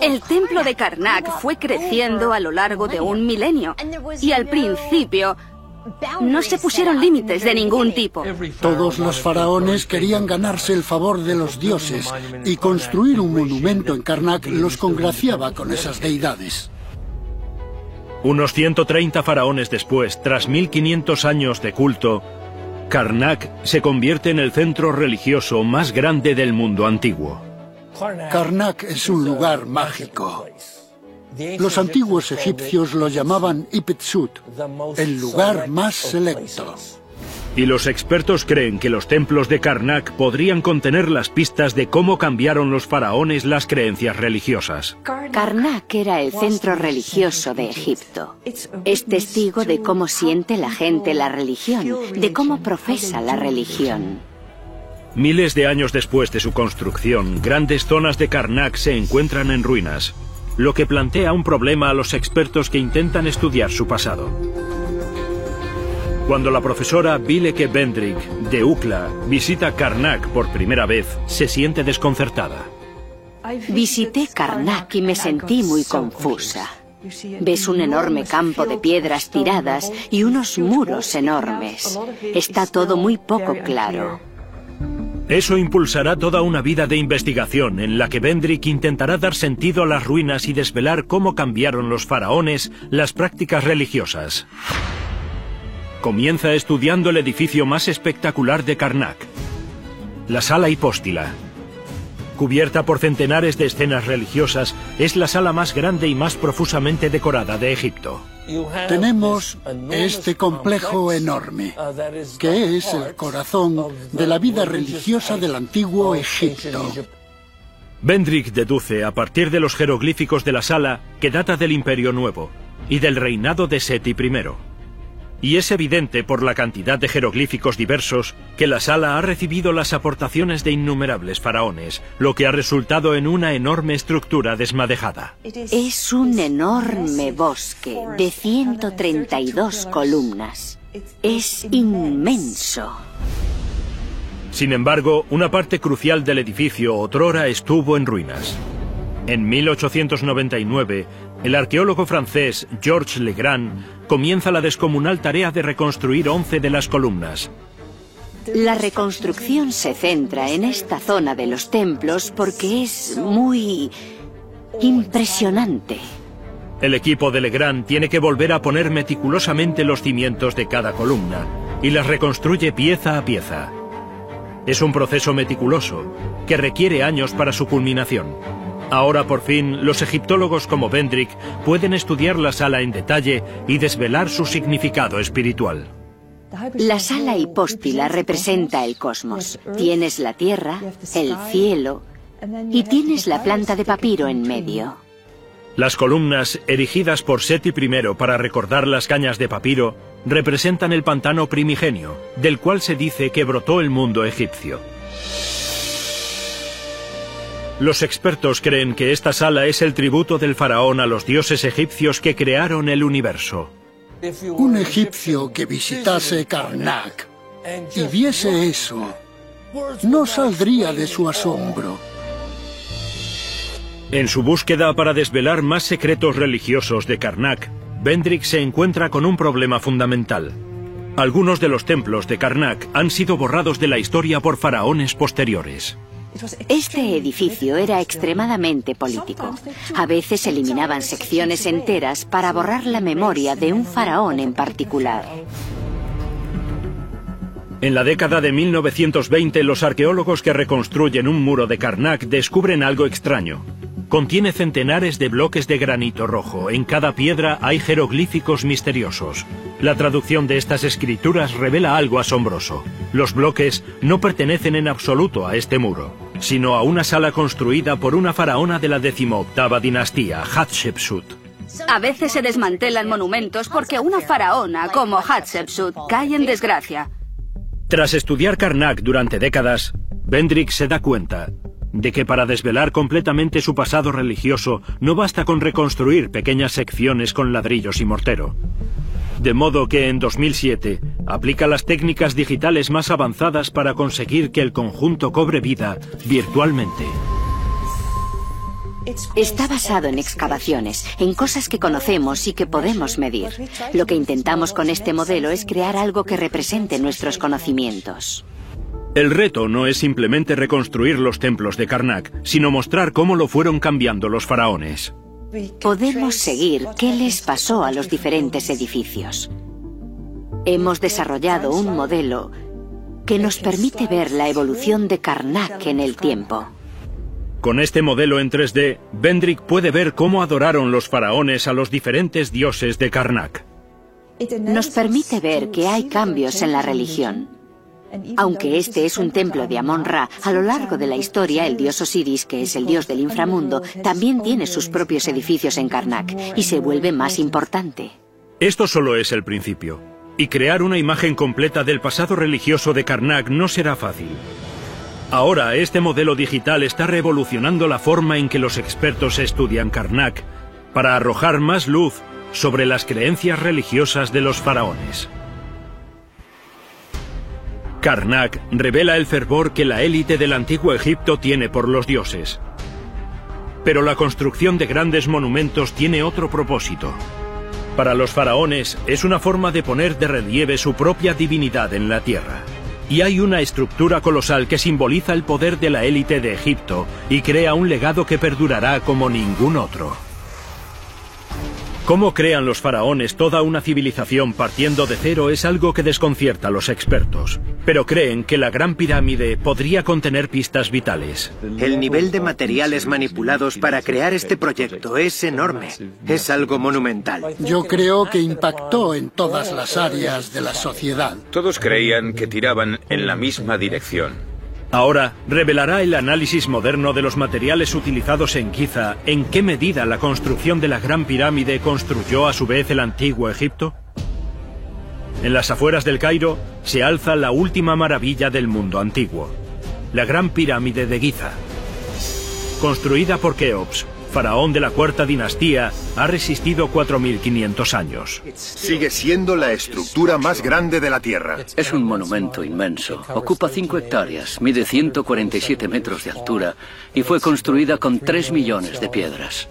El templo de Karnak fue creciendo a lo largo de un milenio y al principio no se pusieron límites de ningún tipo. Todos los faraones querían ganarse el favor de los dioses y construir un monumento en Karnak los congraciaba con esas deidades. Unos 130 faraones después, tras 1500 años de culto, Karnak se convierte en el centro religioso más grande del mundo antiguo. Karnak es un lugar mágico. Los antiguos egipcios lo llamaban Ipetsut, el lugar más selecto. Y los expertos creen que los templos de Karnak podrían contener las pistas de cómo cambiaron los faraones las creencias religiosas. Karnak era el centro religioso de Egipto. Es testigo de cómo siente la gente la religión, de cómo profesa la religión. Miles de años después de su construcción, grandes zonas de Karnak se encuentran en ruinas, lo que plantea un problema a los expertos que intentan estudiar su pasado. Cuando la profesora Bileke Bendrick, de UCLA, visita Karnak por primera vez, se siente desconcertada. Visité Karnak y me sentí muy confusa. Ves un enorme campo de piedras tiradas y unos muros enormes. Está todo muy poco claro. Eso impulsará toda una vida de investigación en la que Bendrick intentará dar sentido a las ruinas y desvelar cómo cambiaron los faraones las prácticas religiosas. Comienza estudiando el edificio más espectacular de Karnak, la sala hipóstila. Cubierta por centenares de escenas religiosas, es la sala más grande y más profusamente decorada de Egipto. Tenemos este complejo enorme, que es el corazón de la vida religiosa del antiguo Egipto. Bendrick deduce, a partir de los jeroglíficos de la sala, que data del Imperio Nuevo y del reinado de Seti I y es evidente por la cantidad de jeroglíficos diversos que la sala ha recibido las aportaciones de innumerables faraones, lo que ha resultado en una enorme estructura desmadejada. Es un enorme bosque de 132 columnas. Es inmenso. Sin embargo, una parte crucial del edificio otrora estuvo en ruinas. En 1899, el arqueólogo francés Georges Legrand comienza la descomunal tarea de reconstruir 11 de las columnas. La reconstrucción se centra en esta zona de los templos porque es muy impresionante. El equipo de Legrand tiene que volver a poner meticulosamente los cimientos de cada columna y las reconstruye pieza a pieza. Es un proceso meticuloso que requiere años para su culminación. Ahora por fin los egiptólogos como Bendrick pueden estudiar la sala en detalle y desvelar su significado espiritual. La sala hipóstila representa el cosmos. Tienes la tierra, el cielo y tienes la planta de papiro en medio. Las columnas, erigidas por Seti I para recordar las cañas de papiro, representan el pantano primigenio, del cual se dice que brotó el mundo egipcio. Los expertos creen que esta sala es el tributo del faraón a los dioses egipcios que crearon el universo. Un egipcio que visitase Karnak y viese eso, no saldría de su asombro. En su búsqueda para desvelar más secretos religiosos de Karnak, Bendrick se encuentra con un problema fundamental. Algunos de los templos de Karnak han sido borrados de la historia por faraones posteriores. Este edificio era extremadamente político. A veces eliminaban secciones enteras para borrar la memoria de un faraón en particular. En la década de 1920, los arqueólogos que reconstruyen un muro de Karnak descubren algo extraño. Contiene centenares de bloques de granito rojo. En cada piedra hay jeroglíficos misteriosos. La traducción de estas escrituras revela algo asombroso. Los bloques no pertenecen en absoluto a este muro, sino a una sala construida por una faraona de la decimoctava dinastía, Hatshepsut. A veces se desmantelan monumentos porque una faraona como Hatshepsut cae en desgracia. Tras estudiar Karnak durante décadas, Bendrick se da cuenta de que para desvelar completamente su pasado religioso no basta con reconstruir pequeñas secciones con ladrillos y mortero. De modo que en 2007 aplica las técnicas digitales más avanzadas para conseguir que el conjunto cobre vida virtualmente. Está basado en excavaciones, en cosas que conocemos y que podemos medir. Lo que intentamos con este modelo es crear algo que represente nuestros conocimientos. El reto no es simplemente reconstruir los templos de Karnak, sino mostrar cómo lo fueron cambiando los faraones. Podemos seguir qué les pasó a los diferentes edificios. Hemos desarrollado un modelo que nos permite ver la evolución de Karnak en el tiempo. Con este modelo en 3D, Bendrick puede ver cómo adoraron los faraones a los diferentes dioses de Karnak. Nos permite ver que hay cambios en la religión. Aunque este es un templo de Amon-Ra, a lo largo de la historia el dios Osiris, que es el dios del inframundo, también tiene sus propios edificios en Karnak y se vuelve más importante. Esto solo es el principio. Y crear una imagen completa del pasado religioso de Karnak no será fácil. Ahora, este modelo digital está revolucionando la forma en que los expertos estudian Karnak para arrojar más luz sobre las creencias religiosas de los faraones. Karnak revela el fervor que la élite del antiguo Egipto tiene por los dioses. Pero la construcción de grandes monumentos tiene otro propósito. Para los faraones es una forma de poner de relieve su propia divinidad en la tierra. Y hay una estructura colosal que simboliza el poder de la élite de Egipto y crea un legado que perdurará como ningún otro. Cómo crean los faraones toda una civilización partiendo de cero es algo que desconcierta a los expertos, pero creen que la Gran Pirámide podría contener pistas vitales. El nivel de materiales manipulados para crear este proyecto es enorme. Es algo monumental. Yo creo que impactó en todas las áreas de la sociedad. Todos creían que tiraban en la misma dirección. Ahora, ¿revelará el análisis moderno de los materiales utilizados en Giza en qué medida la construcción de la Gran Pirámide construyó a su vez el antiguo Egipto? En las afueras del Cairo se alza la última maravilla del mundo antiguo, la Gran Pirámide de Giza. Construida por Keops, faraón de la cuarta dinastía, ha resistido 4.500 años. Sigue siendo la estructura más grande de la Tierra. Es un monumento inmenso. Ocupa 5 hectáreas, mide 147 metros de altura y fue construida con 3 millones de piedras.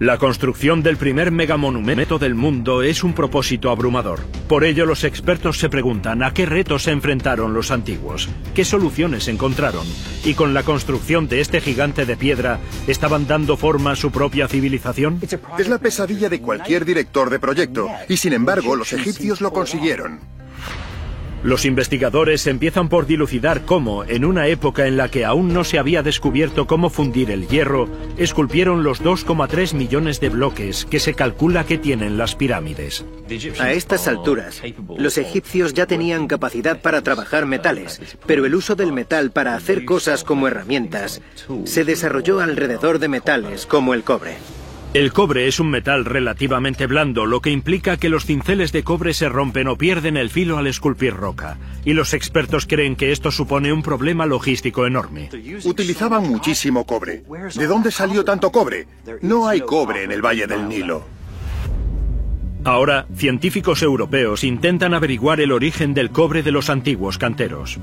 La construcción del primer megamonumento del mundo es un propósito abrumador. Por ello los expertos se preguntan a qué retos se enfrentaron los antiguos, qué soluciones encontraron, y con la construcción de este gigante de piedra, ¿estaban dando forma a su propia civilización? Es la pesadilla de cualquier director de proyecto, y sin embargo los egipcios lo consiguieron. Los investigadores empiezan por dilucidar cómo, en una época en la que aún no se había descubierto cómo fundir el hierro, esculpieron los 2,3 millones de bloques que se calcula que tienen las pirámides. A estas alturas, los egipcios ya tenían capacidad para trabajar metales, pero el uso del metal para hacer cosas como herramientas se desarrolló alrededor de metales como el cobre. El cobre es un metal relativamente blando, lo que implica que los cinceles de cobre se rompen o pierden el filo al esculpir roca, y los expertos creen que esto supone un problema logístico enorme. Utilizaban muchísimo cobre. ¿De dónde salió tanto cobre? No hay cobre en el Valle del Nilo. Ahora, científicos europeos intentan averiguar el origen del cobre de los antiguos canteros.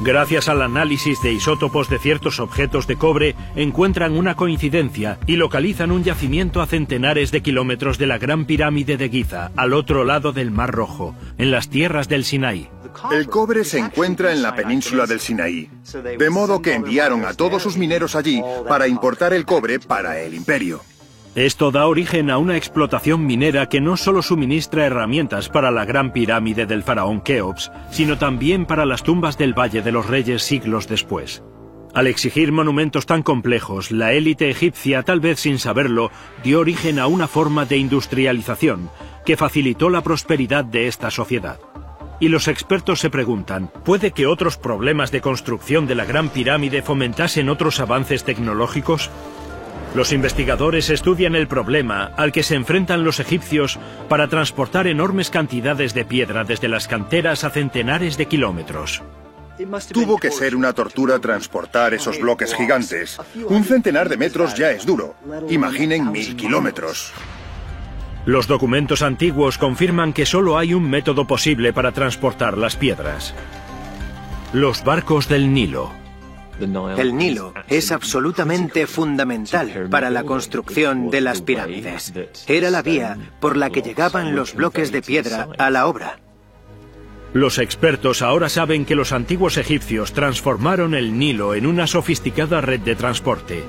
Gracias al análisis de isótopos de ciertos objetos de cobre, encuentran una coincidencia y localizan un yacimiento a centenares de kilómetros de la Gran Pirámide de Giza, al otro lado del Mar Rojo, en las tierras del Sinaí. El cobre se encuentra en la península del Sinaí, de modo que enviaron a todos sus mineros allí para importar el cobre para el imperio. Esto da origen a una explotación minera que no solo suministra herramientas para la gran pirámide del faraón Keops, sino también para las tumbas del Valle de los Reyes siglos después. Al exigir monumentos tan complejos, la élite egipcia, tal vez sin saberlo, dio origen a una forma de industrialización que facilitó la prosperidad de esta sociedad. Y los expertos se preguntan, ¿puede que otros problemas de construcción de la Gran Pirámide fomentasen otros avances tecnológicos? Los investigadores estudian el problema al que se enfrentan los egipcios para transportar enormes cantidades de piedra desde las canteras a centenares de kilómetros. Tuvo que ser una tortura transportar esos bloques gigantes. Un centenar de metros ya es duro. Imaginen mil kilómetros. Los documentos antiguos confirman que solo hay un método posible para transportar las piedras. Los barcos del Nilo. El Nilo es absolutamente fundamental para la construcción de las pirámides. Era la vía por la que llegaban los bloques de piedra a la obra. Los expertos ahora saben que los antiguos egipcios transformaron el Nilo en una sofisticada red de transporte,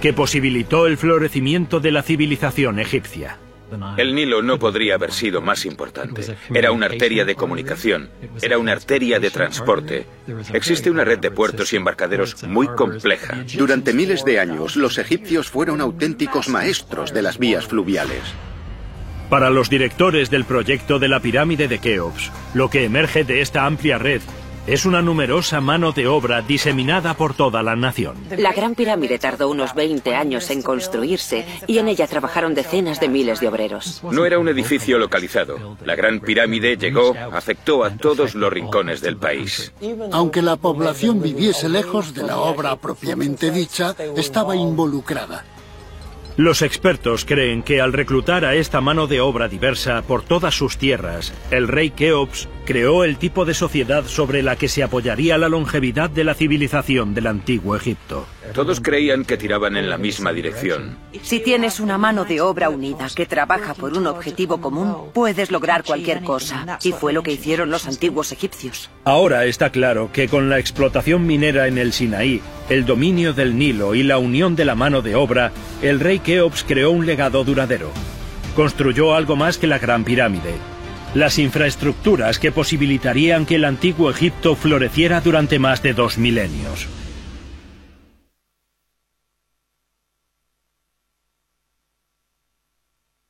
que posibilitó el florecimiento de la civilización egipcia. El Nilo no podría haber sido más importante. Era una arteria de comunicación, era una arteria de transporte. Existe una red de puertos y embarcaderos muy compleja. Durante miles de años, los egipcios fueron auténticos maestros de las vías fluviales. Para los directores del proyecto de la pirámide de Keops, lo que emerge de esta amplia red es una numerosa mano de obra diseminada por toda la nación. La Gran Pirámide tardó unos 20 años en construirse y en ella trabajaron decenas de miles de obreros. No era un edificio localizado. La Gran Pirámide llegó, afectó a todos los rincones del país. Aunque la población viviese lejos de la obra propiamente dicha, estaba involucrada. Los expertos creen que al reclutar a esta mano de obra diversa por todas sus tierras, el rey Keops creó el tipo de sociedad sobre la que se apoyaría la longevidad de la civilización del antiguo Egipto. Todos creían que tiraban en la misma dirección. Si tienes una mano de obra unida que trabaja por un objetivo común, puedes lograr cualquier cosa. Y fue lo que hicieron los antiguos egipcios. Ahora está claro que con la explotación minera en el Sinaí, el dominio del Nilo y la unión de la mano de obra, el rey Keops creó un legado duradero. Construyó algo más que la Gran Pirámide. Las infraestructuras que posibilitarían que el antiguo Egipto floreciera durante más de dos milenios.